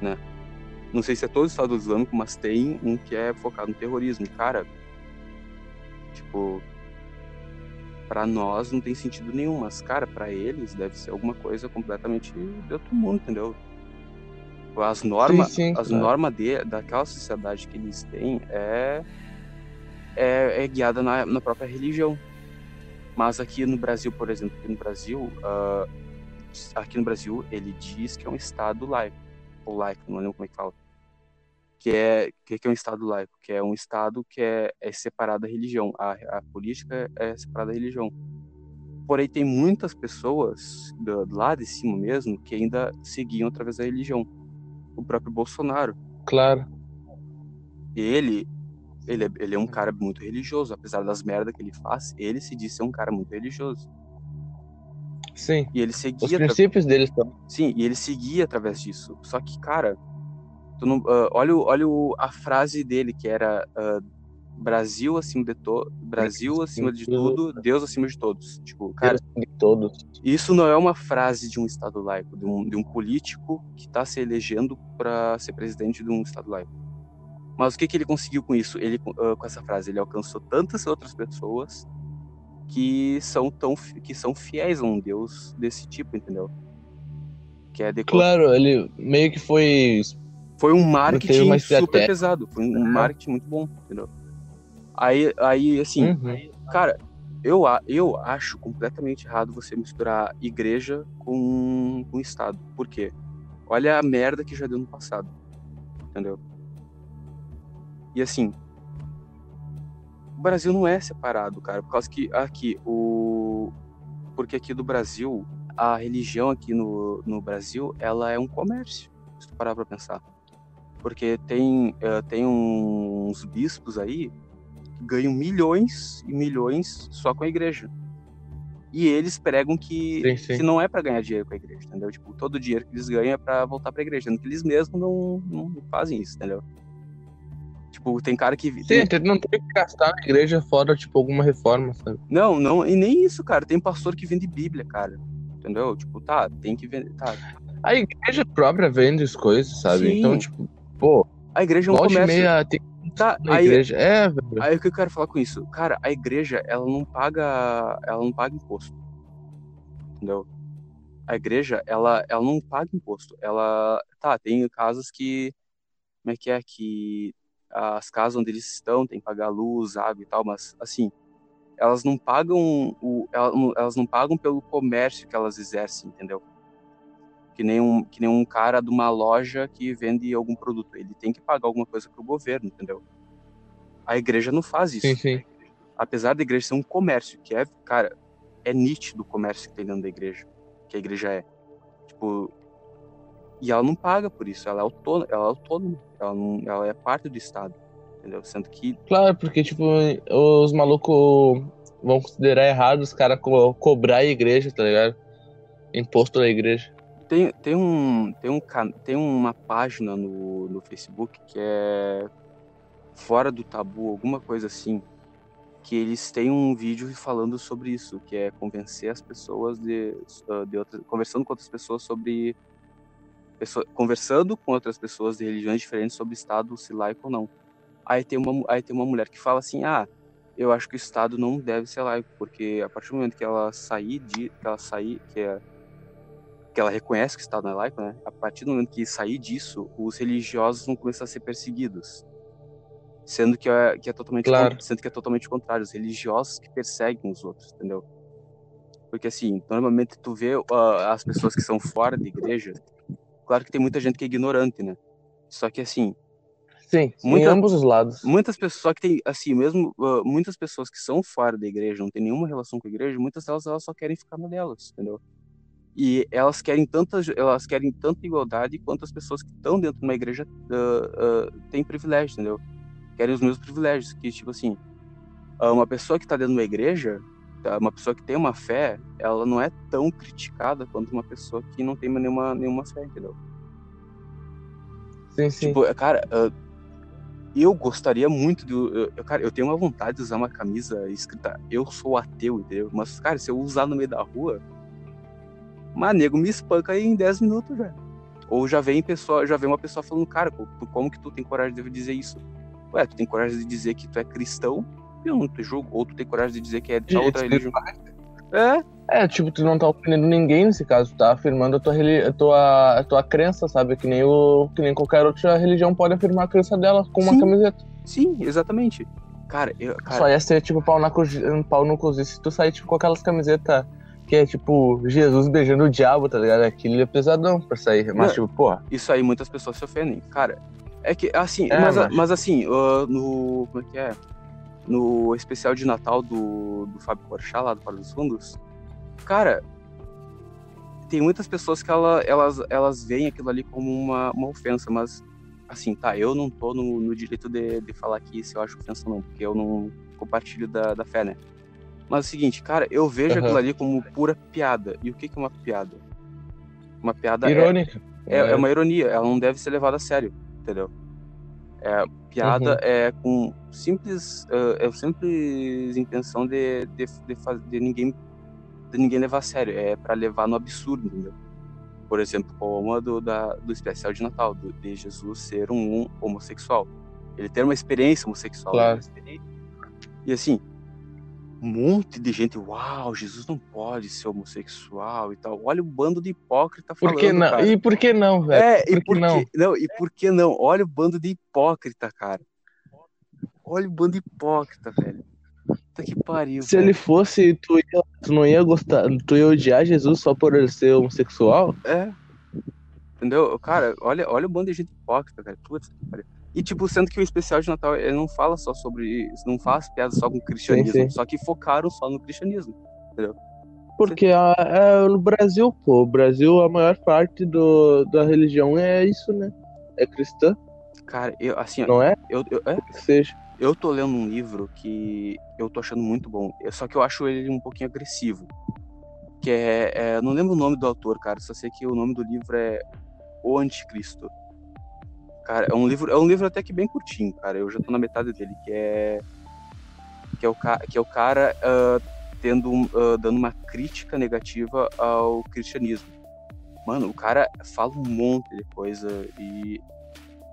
né? Não sei se é todo o Estado Islâmico, mas tem um que é focado no terrorismo. E, Cara, tipo, pra nós não tem sentido nenhum, mas, cara, pra eles deve ser alguma coisa completamente de outro mundo, entendeu? As normas, Sim, sim, as claro. normas de, daquela sociedade que eles têm é, é, é guiada na, na própria religião. Mas aqui no Brasil, por exemplo, aqui no Brasil, ah, aqui no Brasil, ele diz que é um Estado laico, ou laico, não lembro como é que fala. Que é, que é um Estado laico? Que é um Estado que é, é separado da religião. A, a política é separada da religião. Porém, tem muitas pessoas do, lá de cima mesmo que ainda seguiam através da religião. O próprio Bolsonaro. Claro. Ele, ele, é, ele é um cara muito religioso. Apesar das merdas que ele faz, ele se diz ser um cara muito religioso. Sim. E ele Os seguia... atra- princípios deles são. Sim, e ele seguia através disso. Só que, cara, tu não, ah, olha, o- olha o- a frase dele, que era ah, Brasil acima de to Brasil acima de tudo, Deus acima de todos. Tipo, cara, de todos. isso não é uma frase de um Estado laico, de um, de um político que está se elegendo para ser presidente de um Estado laico. Mas o que, que ele conseguiu com isso? Ele, ah, com essa frase, ele alcançou tantas outras pessoas que são tão que são fiéis a um Deus desse tipo, entendeu? Que é de Claro, ele meio que foi. Foi um marketing super pesado, foi um marketing muito bom, entendeu? Aí, aí assim, Uhum. cara, eu, eu acho completamente errado você misturar igreja com, com Estado. Por quê? Olha a merda que já deu no passado, entendeu? E assim, o Brasil não é separado, cara, por causa que aqui, o... Porque aqui do Brasil, a religião aqui no, no Brasil, ela é um comércio, se tu parar pra pensar. Porque tem, eh, tem uns bispos aí que ganham milhões e milhões só com a igreja. E eles pregam que, Sim, sim. não é pra ganhar dinheiro com a igreja, entendeu? Tipo, todo o dinheiro que eles ganham é pra voltar pra igreja, sendo que eles mesmos não, não fazem isso, entendeu? Tipo, tem cara que. Sim, tem- não tem que gastar na igreja fora, tipo, alguma reforma, sabe? Não, não, e nem isso, cara. Tem pastor que vende Bíblia, cara. Entendeu? Tipo, tá, tem que vender. Tá. A igreja própria vende as coisas, sabe? Sim. Então, tipo, pô, A igreja é um comércio. meia tem Tá, aí, igreja. É, velho. aí o que eu quero falar com isso? Cara, a igreja, ela não paga. Ela não paga imposto. Entendeu? A igreja, ela, ela não paga imposto. Ela. Tá, tem casas que. Como é que é? Que as casas onde eles estão tem que pagar luz, água e tal, mas assim. Elas não pagam o, elas não pagam pelo comércio que elas exercem, entendeu? Que nem, um, que nem um cara de uma loja que vende algum produto. Ele tem que pagar alguma coisa pro governo, entendeu? A igreja não faz isso Sim, sim. apesar da igreja ser um comércio, que é, cara, é nítido o comércio que tem dentro da igreja, que a igreja é. Tipo, e ela não paga por isso, ela é autônoma, ela é, autônoma, ela, não, ela é parte do Estado, entendeu? Sendo que, Claro, porque, tipo, os malucos vão considerar errado os caras co cobrar a igreja, tá ligado? Imposto da igreja. Tem, tem, um, tem, um, tem uma página no, no Facebook que é Fora do Tabu, alguma coisa assim, que eles têm um vídeo falando sobre isso, que é convencer as pessoas de, ah, de outras, conversando com outras pessoas sobre conversando com outras pessoas de religiões diferentes sobre o Estado se laico ou não. Aí tem uma aí tem uma mulher que fala assim: "Ah, eu acho que o Estado não deve ser laico, porque a partir do momento que ela sair de que ela sair que é que ela reconhece que o Estado não é laico, né? A partir do momento que sair disso, os religiosos vão começar a ser perseguidos. Sendo que é, que é totalmente Claro. sendo que é totalmente contrário, os religiosos que perseguem os outros, entendeu? Porque assim, normalmente tu vê ah, as pessoas que são fora da igreja, claro que tem muita gente que é ignorante, né? Só que assim, Sim, Muita- em ambos os lados. muitas pessoas, só que tem assim, mesmo ah, muitas pessoas que são fora da igreja, não tem nenhuma relação com a igreja, muitas delas elas só querem ficar na delas, entendeu? E elas querem tanta, elas querem tanta igualdade quanto as pessoas que estão dentro de uma igreja ah, ah, têm privilégio, entendeu? Querem os mesmos privilégios, que tipo assim, ah, uma pessoa que está dentro de uma igreja, tá, uma pessoa que tem uma fé, ela não é tão criticada quanto uma pessoa que não tem nenhuma, nenhuma fé, entendeu? Sim, sim. Tipo, cara, ah, eu gostaria muito de. eu- cara, eu tenho uma vontade de usar uma camisa escrita Eu sou ateu, entendeu? Mas, cara, se eu usar no meio da rua, mas nego me espanca aí em 10 minutos, velho. Ou já vem pessoa, já vem uma pessoa falando, cara, como que tu tem coragem de dizer isso? Ué, tu tem coragem de dizer que tu é cristão, eu não te julgo. Ou tu tem coragem de dizer que é de outra religião. É, É, tipo, tu não tá ofendendo ninguém nesse caso, tu tá afirmando a tua, a tua, a tua crença, sabe? Que nem, o, que nem qualquer outra religião pode afirmar a crença dela com uma Sim. camiseta. sim, exatamente. Cara, eu, cara, Só ia ser, tipo, pau, na, cozi- pau no cozice se tu sair, tipo, com aquelas camisetas que é tipo Jesus beijando o diabo, tá ligado? Aquilo é pesadão pra sair. Mas, Não. tipo, porra, Isso aí muitas pessoas se ofendem. Cara, é que assim, É, mas, mas- mas assim, ah, no. Como é que é? No especial de Natal do, do Fábio Porchat, lá do Para dos Fundos, cara, tem muitas pessoas que ela, elas, elas veem aquilo ali como uma, uma ofensa, mas assim, tá, eu não tô no, no direito de, de falar que se eu acho ofensa ou não, porque eu não compartilho da, da fé, né? Mas é o seguinte, cara, eu vejo Aham. aquilo ali como pura piada. E o que, que é uma piada? Uma piada é, irônica. é, é uma ironia, ela não deve ser levada a sério, entendeu? É, piada Uhum. é com simples, é, é simples intenção de, de, de, faz- de ninguém de ninguém levar a sério, é pra levar no absurdo, entendeu? Por exemplo, como a do, da, do especial de Natal, do, de Jesus ser um, homossexual. Ele ter uma experiência homossexual. Claro. uma experiência- E assim, um monte de gente, uau, Jesus não pode ser homossexual e tal. Olha o bando de hipócrita Por falando, que não? cara. E por que não, velho? É, e por que por não? não? E por que não? Olha o bando de hipócrita, cara. Olha o bando de hipócrita, velho. Puta que pariu. Se velho. ele fosse, tu, ia, tu não ia gostar, tu ia odiar Jesus só por ele ser homossexual? É. Entendeu? Cara, olha, olha o bando de gente hipócrita, cara. Putz, que pariu. E, tipo, sendo que o especial de Natal, ele não fala só sobre. Não faz piada só com o cristianismo. sim. Só que focaram só no cristianismo. Porque a, é, no Brasil, pô, o Brasil, a maior parte do, da religião é isso, né? É cristã, Cara, eu, assim, não é? eu, eu, é, seja. eu tô lendo um livro que eu tô achando muito bom. é Só que eu acho ele um pouquinho agressivo. Que é, é- Não lembro o nome do autor, cara. Só sei que o nome do livro é O Anticristo. Cara, é um livro, é um livro até que bem curtinho, cara. Eu já tô na metade dele, que é. Que é o, que é o cara ah, tendo ah, dando uma crítica negativa ao cristianismo. Mano, o cara fala um monte de coisa e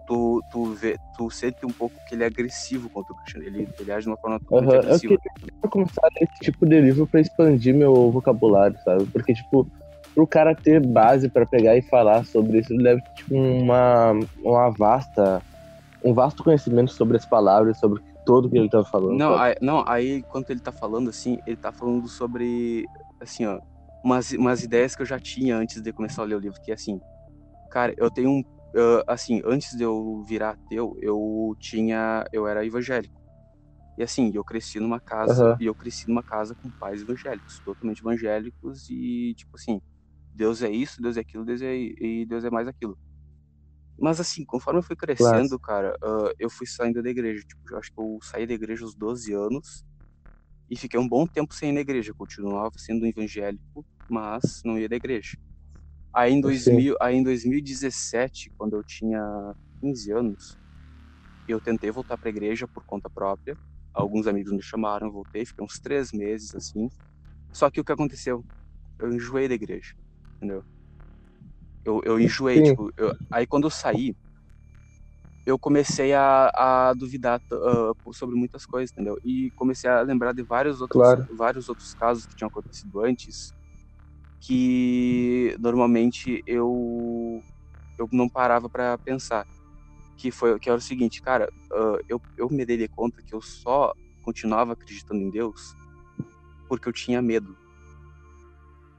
tu, tu, vê, tu sente um pouco que ele é agressivo contra o cristianismo. Ele, ele age de uma forma totalmente eu agressiva. Vou começar a ler esse tipo de livro pra expandir meu vocabulário, sabe? Porque, tipo, pro cara ter base pra pegar e falar sobre isso, ele deve ter, tipo, uma, uma vasta, um vasto conhecimento sobre as palavras, sobre tudo que ele tá falando. Não, aí, não, aí enquanto ele tá falando assim, ele tá falando sobre, assim, ó, umas, umas ideias que eu já tinha antes de começar a ler o livro, que é assim, cara, eu tenho um, ah, assim, antes de eu virar ateu, eu tinha, eu era evangélico. E assim, eu cresci numa casa, Aham. e eu cresci numa casa com pais evangélicos, totalmente evangélicos e, tipo assim, Deus é isso, Deus é aquilo, Deus é, e Deus é mais aquilo. Mas assim, conforme eu fui crescendo, cara, ah, eu fui saindo da igreja. Tipo, eu acho que eu saí da igreja aos 12 anos e fiquei um bom tempo sem ir na igreja. Eu continuava sendo evangélico, mas não ia da igreja. Aí em, Sim. 2000, aí em 2017, quando eu tinha 15 anos, eu tentei voltar pra igreja por conta própria. Alguns amigos me chamaram, voltei, fiquei uns três meses assim. Só que o que aconteceu? Eu enjoei da igreja, entendeu? Eu, eu enjoei, tipo, eu- aí quando eu saí, eu comecei a, a duvidar ah, sobre muitas coisas, entendeu? E comecei a lembrar de vários outros, Claro. vários outros casos que tinham acontecido antes, que normalmente eu eu não parava pra pensar. Que foi que era o seguinte, cara, ah, eu, eu me dei de conta que eu só continuava acreditando em Deus porque eu tinha medo.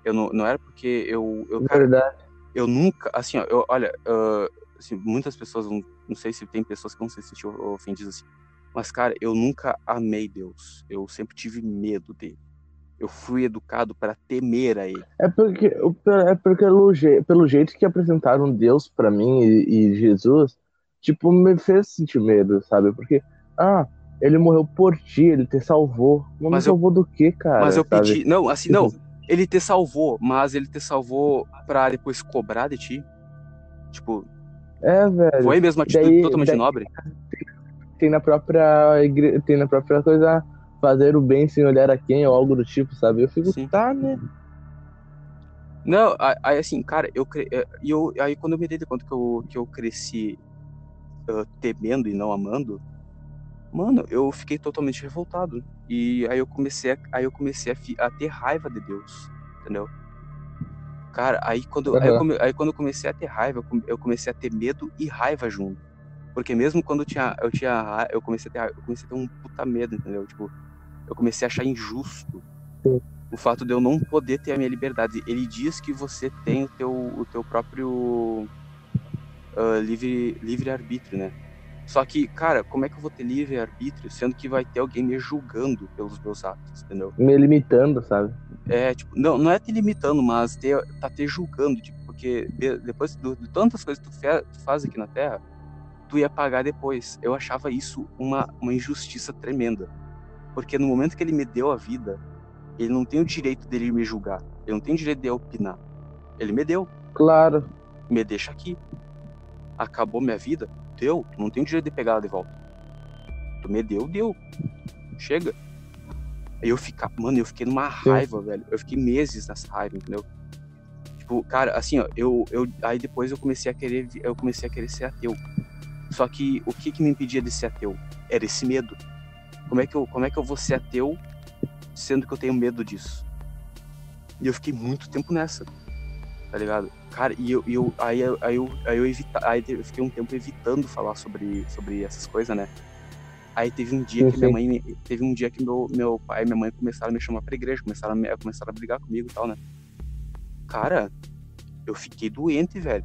Eu não, não era porque eu, eu cara, Verdade. eu nunca, assim, ó, eu, olha, ah, assim, muitas pessoas, não, não sei se tem pessoas que vão se sentir ofendidas assim, mas, cara, eu nunca amei Deus. Eu sempre tive medo dele. Eu fui educado para temer a ele. É porque, é porque pelo, je- pelo jeito que apresentaram Deus pra mim e, e Jesus, tipo, me fez sentir medo, sabe? Porque, ah, ele morreu por ti, ele te salvou. Mas, Mas eu- salvou do quê, cara? mas eu sabe? pedi, não, assim, não, ele te salvou, mas ele te salvou pra depois cobrar de ti. Tipo, É, velho. foi mesmo atitude daí- totalmente daí- nobre? Tem na própria igre... tem na própria coisa fazer o bem sem olhar a quem ou algo do tipo, sabe? Eu fico, Sim. tá, né? Não, aí assim, cara, eu, cre... eh, eu aí quando eu me dei de conta que eu, que eu cresci ah, temendo e não amando, mano, eu fiquei totalmente revoltado. E aí eu comecei a, aí eu comecei a, a ter raiva de Deus, entendeu? Cara, aí quando, aí, eu aí quando eu comecei a ter raiva, eu come- eu comecei a ter medo e raiva junto. Porque mesmo quando eu tinha, eu tinha, eu comecei a ter, eu comecei a ter um puta medo, entendeu? Tipo, eu comecei a achar injusto O fato de eu não poder ter a minha liberdade. Ele diz que você tem o teu, o teu próprio ah, livre, livre arbítrio, né? Só que, cara, como é que eu vou ter livre arbítrio sendo que vai ter alguém me julgando pelos meus atos, entendeu? Me limitando, sabe? É, tipo, não, não é te limitando, mas ter, tá te julgando, tipo, porque de- depois do- de tantas coisas que tu, fe- tu faz aqui na Terra, tu ia pagar depois. Eu achava isso uma, uma injustiça tremenda. Porque no momento que ele me deu a vida, ele não tem o direito dele me julgar. Ele não tem o direito de opinar. Ele me deu, Claro. me deixa aqui. Acabou minha vida? Deu. Tu não tem o direito de pegar ela de volta. Tu me deu, deu. Chega. Aí eu ficar, mano, eu fiquei numa raiva, velho. Eu fiquei meses nessa raiva, entendeu? Tipo, cara, assim, ó, eu, eu aí depois eu comecei a querer, eu comecei a querer ser ateu. Só que o que que me impedia de ser ateu? Era esse medo. Como é que eu, como é que eu vou ser ateu sendo que eu tenho medo disso? E eu fiquei muito tempo nessa. Tá ligado? Cara, e eu, eu aí, eu- aí eu, aí eu evita, aí eu fiquei um tempo evitando falar sobre, sobre essas coisas, né? Aí teve um dia Sim, que minha mãe, me- teve um dia que meu, meu pai e minha mãe começaram a me chamar pra igreja, começaram a, me, começaram a brigar comigo e tal, né? Cara, eu fiquei doente, velho.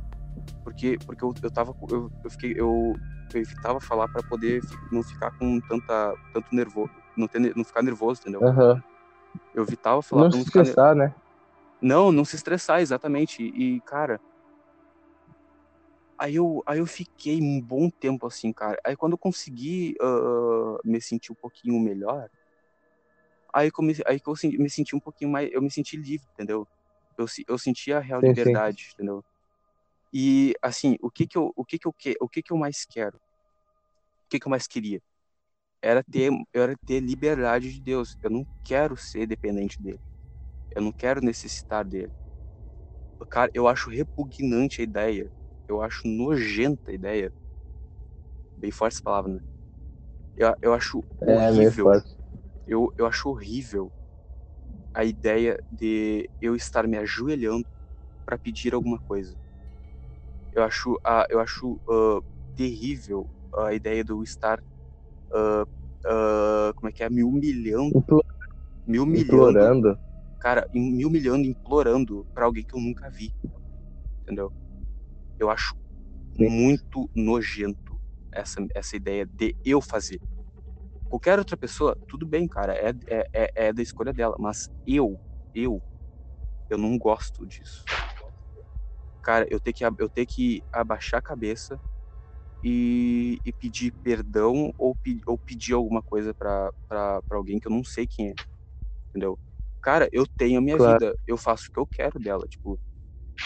Porque, porque eu, eu tava, eu, eu fiquei, eu, eu evitava falar pra poder não ficar com tanta, tanto nervoso, não, ter, não ficar nervoso, entendeu? Aham. Eu evitava falar Não pra não ficar estressar, né? Não, não se estressar, exatamente. E, cara. Aí eu, aí eu fiquei um bom tempo assim, cara. Aí quando eu consegui ah, me sentir um pouquinho melhor, aí, come, aí que eu me senti um pouquinho mais. Eu me senti livre, entendeu? Eu, eu senti a real Sim, sim. liberdade, entendeu? E assim, o que que eu, o que que eu, o que que eu mais quero? O que que eu mais queria? Era ter, era ter liberdade de Deus. Eu não quero ser dependente dele. Eu não quero necessitar dele. Cara, eu acho repugnante a ideia. Eu acho nojenta a ideia. Bem forte essa palavra, né? Eu, eu acho É, horrível. forte. eu, eu acho horrível a ideia de eu estar me ajoelhando para pedir alguma coisa. Eu acho, a, eu acho ah, terrível a ideia de eu estar, ah, como é que é, me humilhando, Implo- me humilhando, Implorando. Cara, me humilhando, implorando para alguém que eu nunca vi, entendeu? Eu acho muito nojento essa, essa ideia de eu fazer. Qualquer outra pessoa, tudo bem, cara, é, é, é, é da escolha dela, mas eu, eu, eu não gosto disso. Cara, eu tenho que, eu tenho que abaixar a cabeça e, e pedir perdão ou, pe- ou pedir alguma coisa pra alguém que eu não sei quem é, entendeu? Cara, eu tenho a minha Claro. vida, eu faço o que eu quero dela, tipo,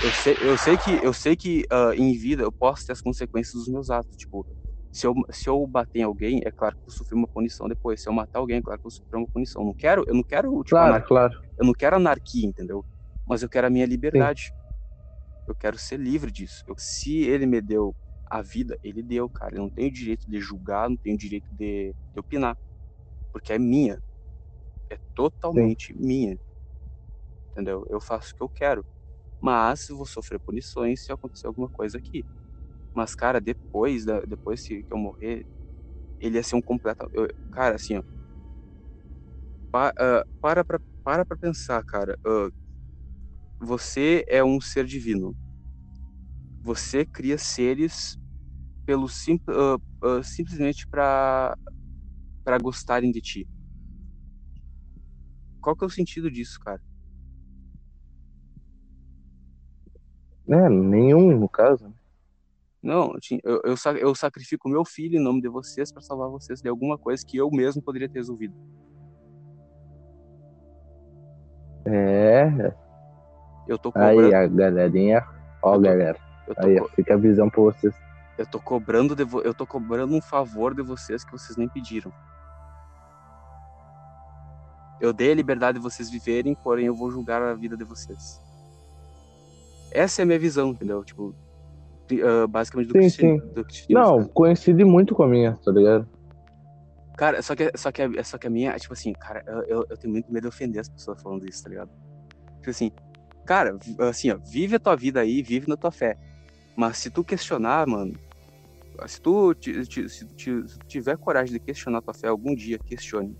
eu sei, eu sei que, eu sei que ah, em vida eu posso ter as consequências dos meus atos, tipo, se eu, se eu bater em alguém, é claro que eu vou sofrer uma punição depois. Se eu matar alguém, é claro que eu vou sofrer uma punição. Eu não quero, eu não quero, tipo, Claro, anar- claro. eu não quero anarquia, entendeu? Mas eu quero a minha liberdade. Eu quero ser livre disso. Eu- se ele me deu a vida, ele deu, cara. Eu não tenho direito de julgar, não tenho direito de, de opinar. Porque é minha. É totalmente minha. Entendeu? Eu faço o que eu quero. Mas vou sofrer punições se acontecer alguma coisa aqui. Mas, cara, depois, da, depois que eu morrer, ele ia ser um completo. eu- cara, assim, ó. Pa, ah, para, pra, para pra pensar, cara. ah, você é um ser divino. Você cria seres pelo sim, ah, ah, simplesmente para para gostarem de ti. Qual que é o sentido disso, cara? É, nenhum, no caso. Não, eu, eu, eu, sa- eu sacrifico meu filho em nome de vocês para salvar vocês de alguma coisa que eu mesmo poderia ter resolvido. É, Eu tô cobrando, aí a galerinha. Ó, tô- galera. tô, Aí, co- fica a visão pra vocês. eu tô cobrando de vo- eu tô cobrando um favor de vocês que vocês nem pediram. Eu dei a liberdade de vocês viverem, porém eu vou julgar a vida de vocês. Essa é a minha visão, entendeu? Tipo, ah, basicamente do, Sim, cristian- sim. do cristianismo. Não, coincide muito com a minha, tá ligado? Cara, só que, só que, a- só que a minha, tipo assim, cara, eu, eu, tenho muito medo de ofender as pessoas falando isso, tá ligado? Tipo assim, cara, assim, ó, vive a tua vida aí, vive na tua fé. Mas se tu questionar, mano, se tu, se tu se tu tiver coragem de questionar a tua fé algum dia, questione.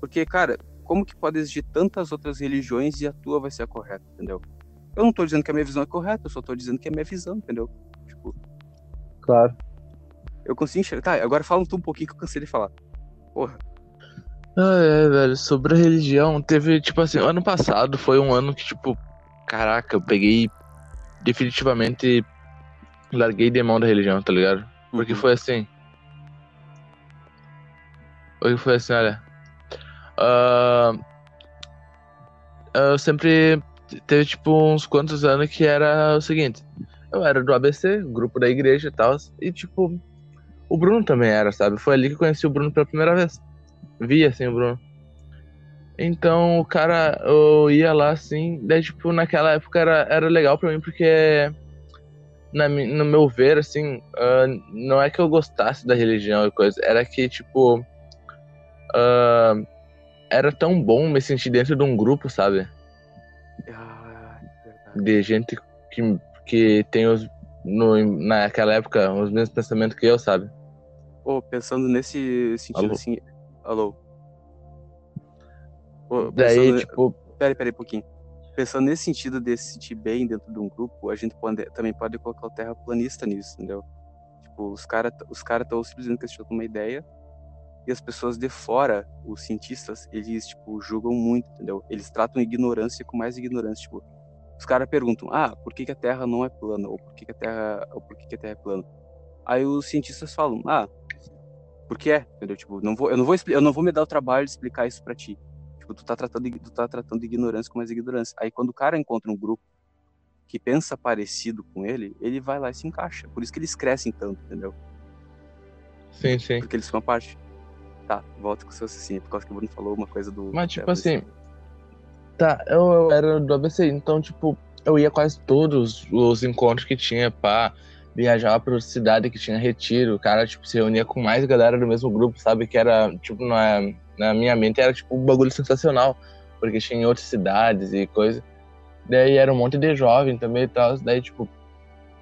Porque, cara, como que pode existir tantas outras religiões e a tua vai ser a correta, entendeu? Eu não tô dizendo que a minha visão é correta, eu só tô dizendo que é a minha visão, entendeu? Tipo, Claro. eu consigo enxergar. Tá, agora fala tu um pouquinho que eu cansei de falar. Porra. Ah, é, velho, sobre a religião, teve, tipo assim, ano passado foi um ano que, tipo, caraca, eu peguei definitivamente larguei de mão da religião, tá ligado? Porque Uhum. foi assim. Porque foi assim, olha. Ah, eu sempre teve, tipo, uns quantos anos que era o seguinte. Eu era do ABC, grupo da igreja e tal, e, tipo, o Bruno também era, sabe? Foi ali que eu conheci o Bruno pela primeira vez vi assim o Bruno. Então o cara, eu ia lá assim, daí tipo, naquela época era, era legal pra mim porque na, no meu ver, assim, ah, não é que eu gostasse da religião e coisa, era que, tipo, ah, era tão bom me sentir dentro de um grupo, sabe? Ah, verdade. De gente que, que tem os, no, naquela época os mesmos pensamentos que eu, sabe? Pô, pensando nesse sentido Alô? assim. Alô? Pô, Daí, pensando- tipo, Pera aí, pera aí um pouquinho. Pensando nesse sentido de se sentir bem dentro de um grupo, a gente pode, também pode colocar o terraplanista nisso, entendeu? Tipo, os caras os cara estão simplesmente questionando uma ideia e as pessoas de fora, os cientistas, eles, tipo, julgam muito, entendeu? Eles tratam ignorância com mais ignorância, tipo... Os caras perguntam, ah, por que, que a Terra não é plana? Ou por que, que a Terra... Ou por que, que a Terra é plana? Aí os cientistas falam, ah, porque é, entendeu? Tipo, não vou, eu, não vou, eu não vou me dar o trabalho de explicar isso pra ti. Tipo, tu tá tratando, tu tá tratando ignorância com mais ignorância. Aí quando o cara encontra um grupo que pensa parecido com ele, ele vai lá e se encaixa. Por isso que eles crescem tanto, entendeu? sim, sim. Porque eles são uma parte. Tá, volta com o seu assim, por causa que o Bruno falou uma coisa do. Mas, tipo é, assim, Tá, eu, eu era do ABC, então, tipo, eu ia quase todos os encontros que tinha, pá, viajava pra cidade que tinha retiro, o cara, tipo, se reunia com mais galera do mesmo grupo, sabe? Que era, tipo, na, na minha mente era, tipo, um bagulho sensacional, porque tinha em outras cidades e coisa. Daí era um monte de jovem também e tal, daí, tipo,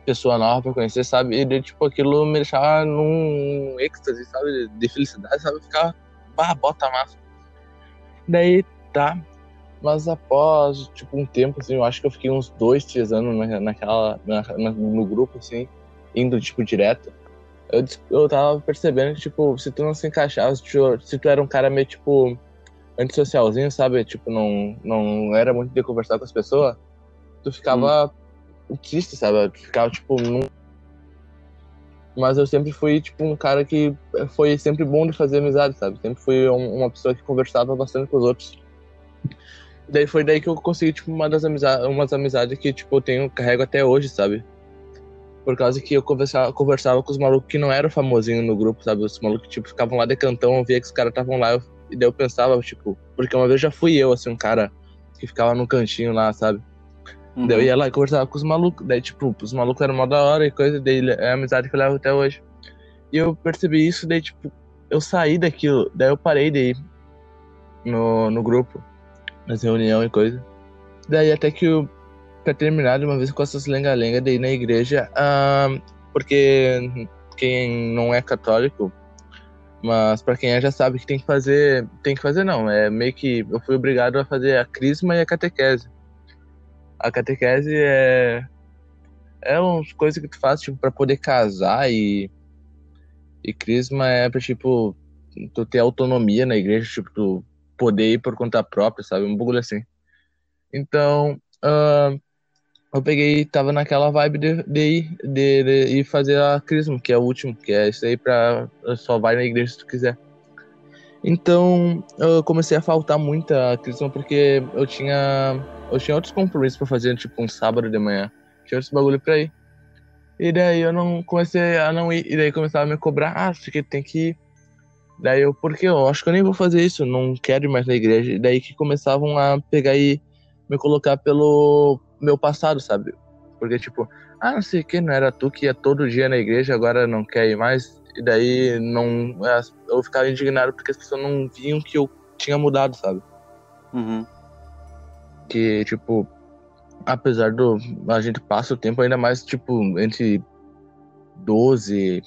pessoa nova pra conhecer, sabe? E tipo, aquilo me deixava num êxtase, sabe? De felicidade, sabe? Eu ficava, bah, bota massa. Daí, tá, mas após, tipo, um tempo, assim, eu acho que eu fiquei uns dois, três anos na, naquela, na, na- no grupo, assim, indo, tipo, direto. Eu, eu tava percebendo que, tipo, se tu não se encaixava, se tu, se tu era um cara meio, tipo, antissocialzinho, sabe? Tipo, não, não era muito de conversar com as pessoas, tu ficava triste, sabe? Tu ficava, tipo, num... Mas eu sempre fui, tipo, um cara que foi sempre bom de fazer amizade, sabe? Sempre fui um- uma pessoa que conversava bastante com os outros. Daí foi daí que eu consegui, tipo, uma das amizades, umas amizades que, tipo, eu tenho, carrego até hoje, sabe? Por causa que eu conversava, conversava com os malucos que não eram famosinhos no grupo, sabe? Os malucos, tipo, ficavam lá de cantão, eu via que os caras estavam lá, eu, e daí eu pensava, tipo, porque uma vez já fui eu, assim, um cara que ficava no cantinho lá, sabe? Uhum. Daí eu ia lá e conversava com os malucos, daí, tipo, os malucos eram mó da hora e coisa, daí é a amizade que eu levo até hoje. E eu percebi isso, daí, tipo, eu saí daquilo, daí eu parei ir no, no grupo, nas reuniões e coisa. Daí até que eu, pra terminar de uma vez com essas lenga-lenga daí na igreja, ah, porque quem não é católico, mas pra quem é já sabe que tem que fazer, tem que fazer não, é meio que eu fui obrigado a fazer a crisma e a catequese. A catequese é é umas coisas que tu faz tipo para poder casar e e crisma é pra tipo tu ter autonomia na igreja, tipo tu poder ir por conta própria, sabe? Um bagulho assim. Então, ah, eu peguei, tava naquela vibe de, de, de, de ir fazer a crisma, que é o último, que é isso aí pra. Só vai na igreja se tu quiser. Então, eu comecei a faltar muito a crisma porque eu tinha. Eu tinha outros compromissos pra fazer, tipo um sábado de manhã. Tinha outros bagulho pra ir. E daí eu não comecei a não ir. E daí começava a me cobrar, ah, aqui tem que ir. Daí eu, porque eu acho que eu nem vou fazer isso, não quero ir mais na igreja. E daí que começavam a pegar e me colocar pelo meu passado, sabe? Porque, tipo, ah, não sei o que, não era tu que ia todo dia na igreja, agora não quer ir mais. E daí não. Eu ficava indignado porque as pessoas não viam que eu tinha mudado, sabe? Uhum. Que, tipo, apesar do. A gente passa o tempo ainda mais, tipo, entre 12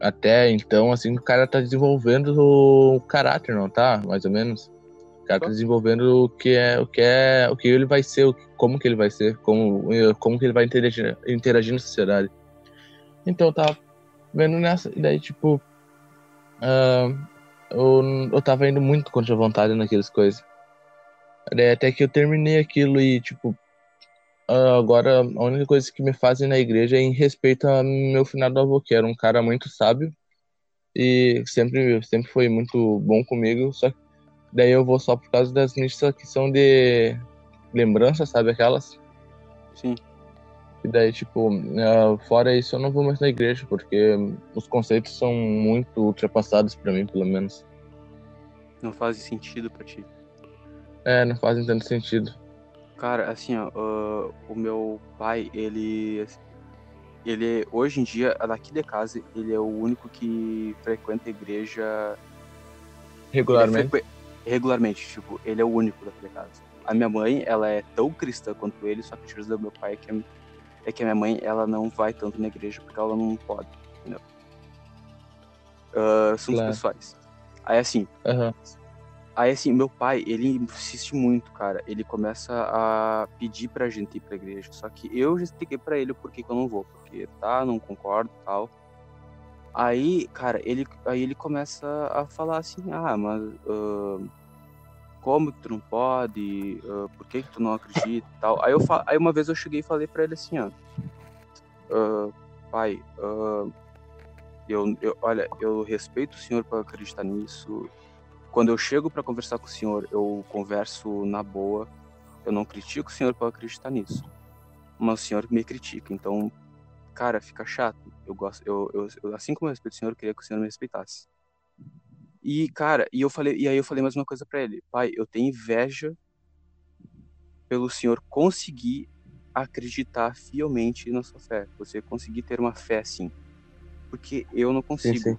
até então, assim, o cara tá desenvolvendo o caráter, não tá? Mais ou menos. O cara tá desenvolvendo o que é, o que é, o que ele vai ser, como que ele vai ser, como, como que ele vai interagir, interagir na sociedade. Então eu tava vendo nessa, e daí tipo, ah, eu, eu tava indo muito contra a vontade naquelas coisas. Daí até que eu terminei aquilo e tipo, ah, agora a única coisa que me fazem na igreja é em respeito ao meu finado avô, que era um cara muito sábio e sempre, sempre foi muito bom comigo, só que daí eu vou só por causa das missas que são de lembrança, sabe aquelas? Sim. E daí, tipo, ah, fora isso, eu não vou mais na igreja, porque os conceitos são muito ultrapassados pra mim, pelo menos. Não faz sentido pra ti. É, não fazem tanto sentido. Cara, assim, ó, ah, o meu pai, ele. Ele, hoje em dia, daqui de casa, ele é o único que frequenta a igreja Regularmente. frequ- regularmente, tipo, ele é o único daqui de casa. A minha mãe, ela é tão cristã quanto ele, só que a diferença do meu pai é que, a- é que a minha mãe, ela não vai tanto na igreja porque ela não pode, entendeu? Ah, assuntos Claro. pessoais. Aí, assim, Aham. Aí, assim, meu pai, ele insiste muito, cara. Ele começa a pedir pra gente ir pra igreja. Só que eu já expliquei pra ele o porquê que eu não vou. Porque, tá, não concordo tal. Aí, cara, ele, aí ele começa a falar assim, ah, mas ah, como que tu não pode? Ah, por que que tu não acredita e tal? Aí, eu aí uma vez eu cheguei e falei pra ele assim, ó. "Ah, pai, eu, eu, olha, eu respeito o senhor por acreditar nisso. Quando eu chego pra conversar com o senhor, eu converso na boa. Eu não critico o senhor por acreditar nisso. Mas o senhor me critica. Então, cara, fica chato. Eu gosto, eu, eu, assim como eu respeito o senhor, eu queria que o senhor me respeitasse. E, cara, e eu falei, e aí eu falei mais uma coisa pra ele. Pai, eu tenho inveja pelo senhor conseguir acreditar fielmente na sua fé. Você conseguir ter uma fé assim. Porque eu não Sim, consigo sim.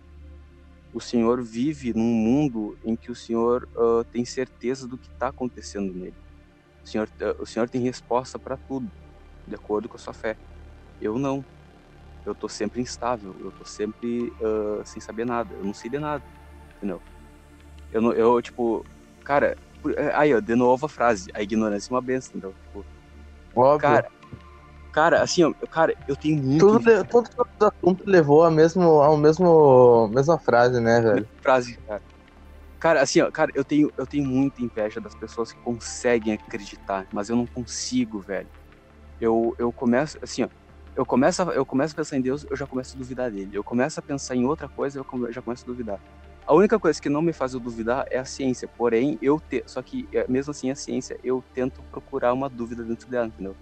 O senhor vive num mundo em que o senhor ah, tem certeza do que está acontecendo nele. O senhor, ah, o senhor tem resposta para tudo, de acordo com a sua fé. Eu não. Eu tô sempre instável, eu tô sempre ah, sem saber nada, eu não sei de nada, entendeu? Eu, não, eu tipo, cara, por- aí ó, de novo a frase, a ignorância é uma benção, entendeu? Tipo, Óbvio. cara, cara, assim, ó, cara, eu tenho muito tudo, le- tudo, todo o assunto levou ao mesmo, ao mesmo, mesma frase, né, velho? frase, cara. Cara, assim, ó, cara, eu tenho, eu tenho muita inveja das pessoas que conseguem acreditar, mas eu não consigo, velho. Eu, eu começo, assim, ó, eu começo, a, eu começo a pensar em Deus, eu já começo a duvidar dele. Eu começo a pensar em outra coisa, eu come- já começo a duvidar. A única coisa que não me faz eu duvidar é a ciência, porém, eu te, só que é, mesmo assim a ciência, eu tento procurar uma dúvida dentro dela, entendeu?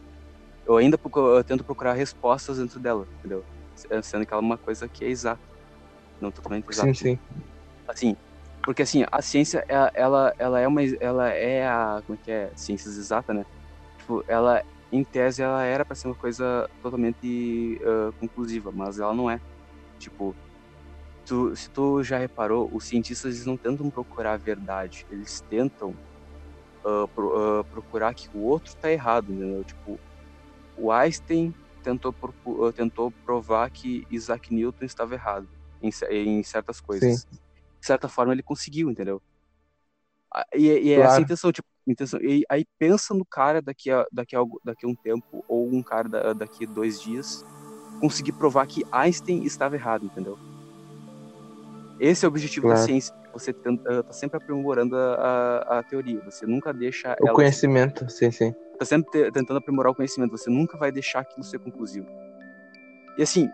Eu ainda procu- eu tento procurar respostas dentro dela, entendeu? Sendo que ela é uma coisa que é exata, não totalmente exata Sim, sim. assim, porque assim, a ciência ela, ela, ela é uma ela é a como é que é, ciências exatas, né? Tipo, ela em tese ela era para ser uma coisa totalmente ah, conclusiva, mas ela não é. Tipo, tu, se tu já reparou, os cientistas eles não tentam procurar a verdade, eles tentam ah, pro- ah, procurar que o outro tá errado, entendeu? Tipo, o Einstein tentou ah, tentou provar que Isaac Newton estava errado em, em certas coisas de certa forma ele conseguiu, entendeu? E, e é essa a intenção, tipo, intenção. E aí pensa no cara daqui a, daqui a, daqui a um tempo, ou um cara da- daqui a dois dias, conseguir provar que Einstein estava errado, entendeu? Esse é o objetivo da Claro. ciência. Você tenta, tá sempre aprimorando a, a, a teoria. Você nunca deixa O ela. conhecimento, sim, sim. Tá sempre te- tentando aprimorar o conhecimento. Você nunca vai deixar aquilo ser conclusivo. E assim,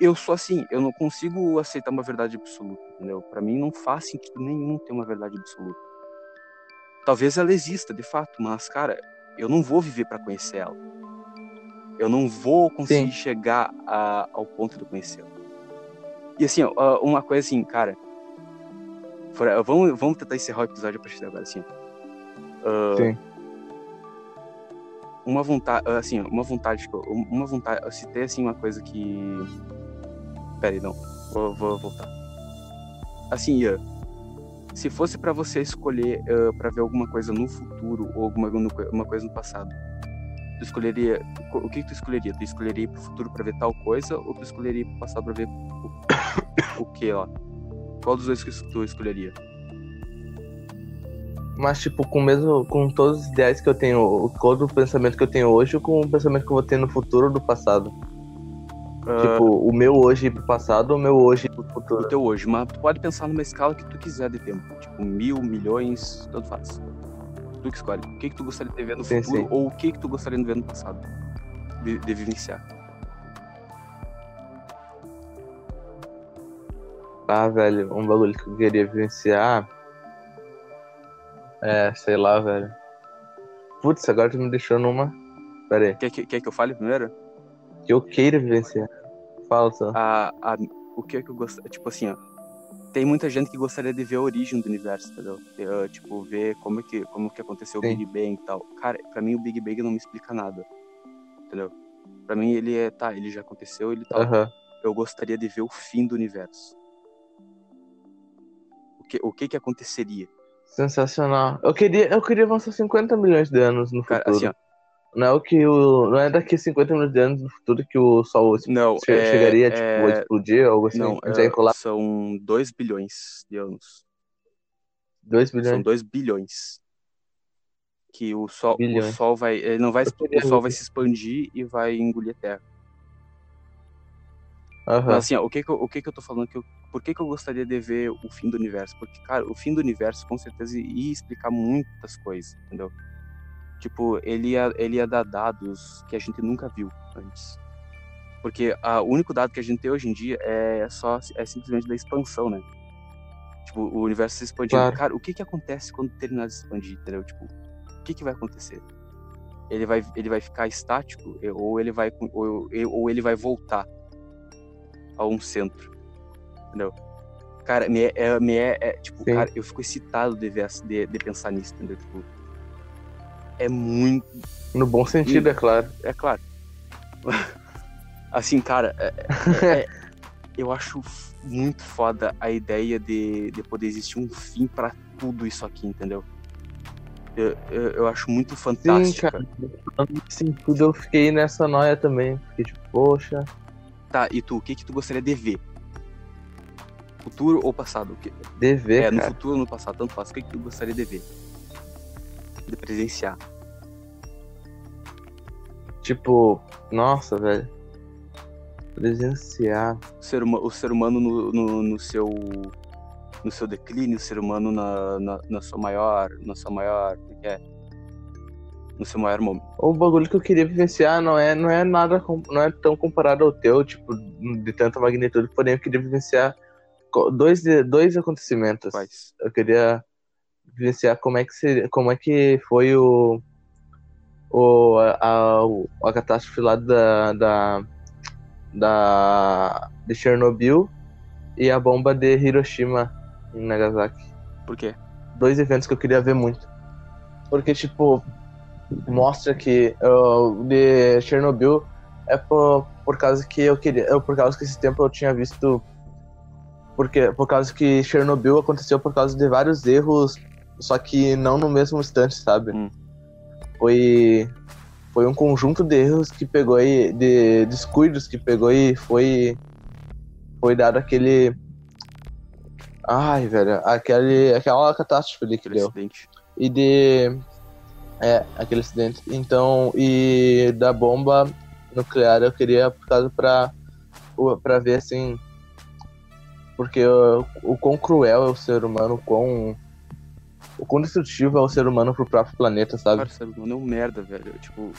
eu sou assim, eu não consigo aceitar uma verdade absoluta, entendeu? Pra mim não faz sentido nenhum ter uma verdade absoluta. Talvez ela exista, de fato, mas cara, eu não vou viver pra conhecer ela. Eu não vou conseguir Sim. chegar a- ao ponto de conhecê-la. E assim, ó, uma coisa assim, cara, vamos, vamos tentar encerrar o episódio a partir de agora, assim. Ah, Sim. Uma vontade, assim, uma vontade, eu- uma vontade, se tem assim uma coisa que Pera aí, não. Vou, vou voltar. Assim, Ian, se fosse pra você escolher ah, pra ver alguma coisa no futuro ou alguma uma coisa no passado, tu escolheria o que que tu escolheria? Tu escolheria ir pro futuro pra ver tal coisa ou tu escolheria ir pro passado pra ver o, o que lá? Qual dos dois que tu escolheria? Mas, tipo, com mesmo com todos os ideais que eu tenho, todo o pensamento que eu tenho hoje, com o pensamento que eu vou ter no futuro ou do passado? Ah, Tipo, o meu hoje pro passado ou o meu hoje pro o futuro? teu hoje, mas tu pode pensar numa escala que tu quiser de tempo. Tipo, mil, milhões, tanto faz. Tu que escolhe. O que, que tu gostaria de ver no Sim, futuro sim. ou o que, que tu gostaria de ver no passado. De, de vivenciar. Ah, velho, um bagulho que eu queria vivenciar. É, sei lá, velho. Putz, agora tu me deixou numa. Pera aí. Quer que, quer que eu fale primeiro? Que eu queira vivenciar. Fala só. a, a, o que é que eu gosto tipo assim ó tem muita gente que gostaria de ver a origem do universo entendeu Eu, tipo ver como é que como que aconteceu Sim. o Big Bang e tal cara pra mim o Big Bang não me explica nada entendeu Pra mim ele é tá ele já aconteceu ele tá Aham. eu gostaria de ver o fim do universo o que o que que aconteceria Sensacional. Eu queria, eu queria avançar 50 milhões de anos no cara futuro. assim ó Não é o que o. Não é daqui a 50 milhões de anos no futuro que o Sol não che- é- chegaria, tipo, a é- explodir ou algo assim. não já é, colar são 2 bilhões de anos 2 São bilhões. 2 bilhões. Que o sol, o sol vai. Ele não vai. O sol vai se expandir e vai engolir a Terra. Aham. Mas assim, ó, o que que eu, o que que eu tô falando que eu, por que que eu gostaria de ver o fim do universo? Porque, cara, o fim do universo com certeza ia explicar muitas coisas, entendeu? Tipo, ele ia, ele ia dar dados que a gente nunca viu antes. Porque a, o único dado que a gente tem hoje em dia é só é simplesmente da expansão, né? Tipo, o universo se expandindo. Claro. Cara, o que que acontece quando terminar de se expandir, entendeu? Tipo, o que que vai acontecer? Ele vai, ele vai ficar estático ou ele vai ou, ou ele vai voltar a um centro, entendeu? Cara, me é, é- me é, é, tipo, Sim. cara, eu fico excitado de ver, de, de pensar nisso, entendeu? Tipo, é muito, No bom sentido, é claro. é claro. assim, cara, é- é- é- eu acho muito foda a ideia de, de poder existir um fim pra tudo isso aqui, entendeu? Eu, eu, eu acho muito Sim, fantástico. Falando nesse sentido, eu fiquei nessa noia também. Fiquei tipo, poxa. Tá, e tu, o que que tu gostaria de ver? Futuro ou passado? O que, Dever, é, no cara. futuro ou no passado, tanto faz. O que, que tu gostaria de ver? De presenciar. Tipo, nossa, velho. Presenciar. O ser, huma- o ser humano no, no, no seu no seu declínio, o ser humano na, na, na sua maior, na sua maior, como é que é? No seu maior momento. O bagulho que eu queria vivenciar não é, não é nada, com- não é tão comparado ao teu, tipo, de tanta magnitude, porém eu queria vivenciar dois, dois acontecimentos. Quais? Eu queria vivenciar como é que seria, como é que foi o o a, a, a catástrofe lá da, da da de Chernobyl e a bomba de Hiroshima em Nagasaki. Por quê? Dois eventos que eu queria ver muito. Porque tipo mostra que uh, de Chernobyl é por, por causa que eu queria, eu, por causa que esse tempo eu tinha visto porque por causa que Chernobyl aconteceu por causa de vários erros, só que não no mesmo instante, sabe? Hum. Foi foi um conjunto de erros que pegou e de descuidos que pegou e foi foi dado aquele ai, velho, aquele aquela catástrofe ali que Aquele deu acidente. e de é aquele acidente então e da bomba nuclear eu queria por causa para para ver assim porque o, o quão cruel é o ser humano o quão o quão destrutivo é o ser humano pro próprio planeta sabe Cara, o ser humano é um merda, velho. Tipo,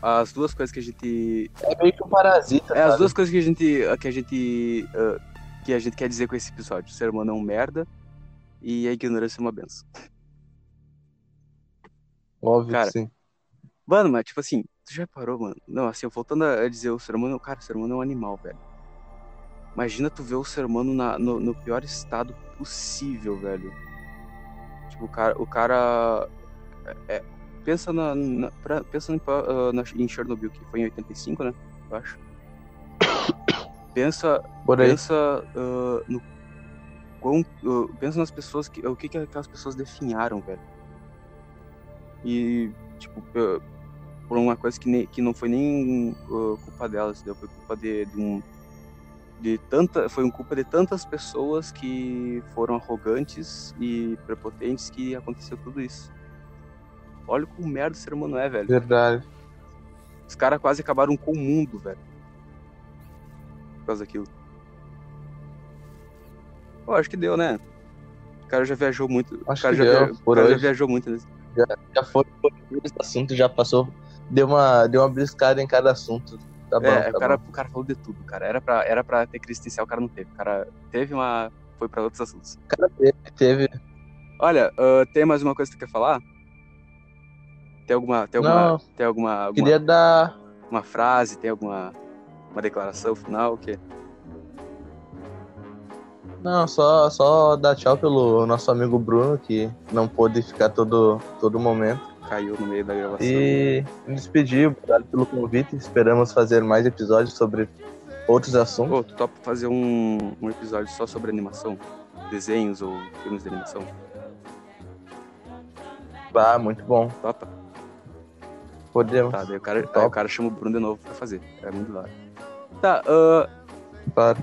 as duas coisas que a gente. é meio que um parasita É, as sabe? duas coisas que a gente. Que a gente. ah, que a gente quer dizer com esse episódio. O ser humano é um merda e a ignorância é uma benção. óbvio cara, que sim Mano, mas tipo assim, tu já parou, mano? Não, assim, voltando a dizer, o ser humano, cara, o ser humano é um animal, velho. Imagina tu ver o ser humano na- no, no pior estado possível, velho. Tipo, o cara. O cara é- pensa na. na- pra- pensa em, ah, na- em Chernobyl, que foi em 85, né? Eu acho. Pensa, pensa ah, no. Quão, ah, pensa nas pessoas que. O que, que aquelas pessoas definharam, velho. E, tipo, pe- por uma coisa que, que não foi nem uh, culpa delas, entendeu? Foi culpa de, de um de tanta, foi um culpa de tantas pessoas que foram arrogantes e prepotentes que aconteceu tudo isso. Olha como merda o ser humano é, velho. Verdade. Os caras quase acabaram com o mundo, velho. Por causa daquilo. Pô, acho que deu, né? O cara já viajou muito. Acho o cara que já, deu, via- o por cara já viajou muito. Né? Já foi por esse assunto, já passou. Deu uma, deu uma briscada em cada assunto. Tá bom, é, tá o, cara, bom. o cara falou de tudo, cara. Era pra, era pra ter crise existencial, o cara não teve. O cara teve uma. Foi pra outros assuntos. O cara teve, teve. Olha, ah, tem mais uma coisa que tu quer falar? Tem alguma. Tem alguma. Não. Tem alguma, alguma Queria dar. uma frase, tem alguma. Uma declaração final? O quê? Não, só, só dar tchau pelo nosso amigo Bruno, que não pôde ficar todo, todo momento. Caiu no meio da gravação. E me despedir, obrigado pelo convite. Esperamos fazer mais episódios sobre outros assuntos. Ô, tu topa fazer um, um episódio só sobre animação? Desenhos ou filmes de animação? Ah, muito bom. Topa? Podemos. Tá, daí o cara, aí o cara chama o Bruno de novo pra fazer. É muito da hora. Tá, ah, Claro.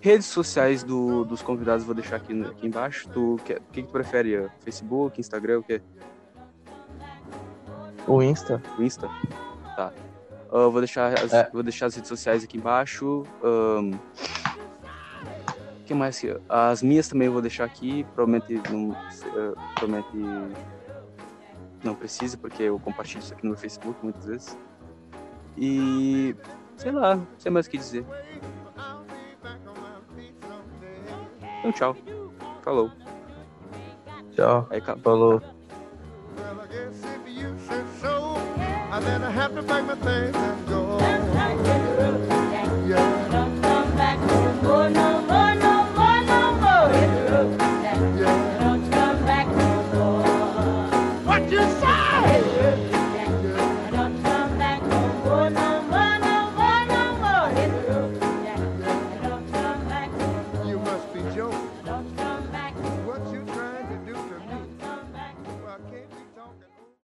redes sociais do- dos convidados eu vou deixar aqui, aqui embaixo. Tu, o que, que tu prefere? ah, Facebook, Instagram, o quê? O Insta. O Insta? Tá. Eu vou, deixar as, É. vou deixar as redes sociais aqui embaixo. O que mais? As minhas também eu vou deixar aqui. Provavelmente não, ah, provavelmente não precisa, porque eu compartilho isso aqui no Facebook muitas vezes. E sei lá, não sei mais o que dizer. Então tchau. Falou. Tchau. Aí, Falou. Well, I guess if you say so, I then I have to pack my things and go. Yeah, Don't come back. More, no more,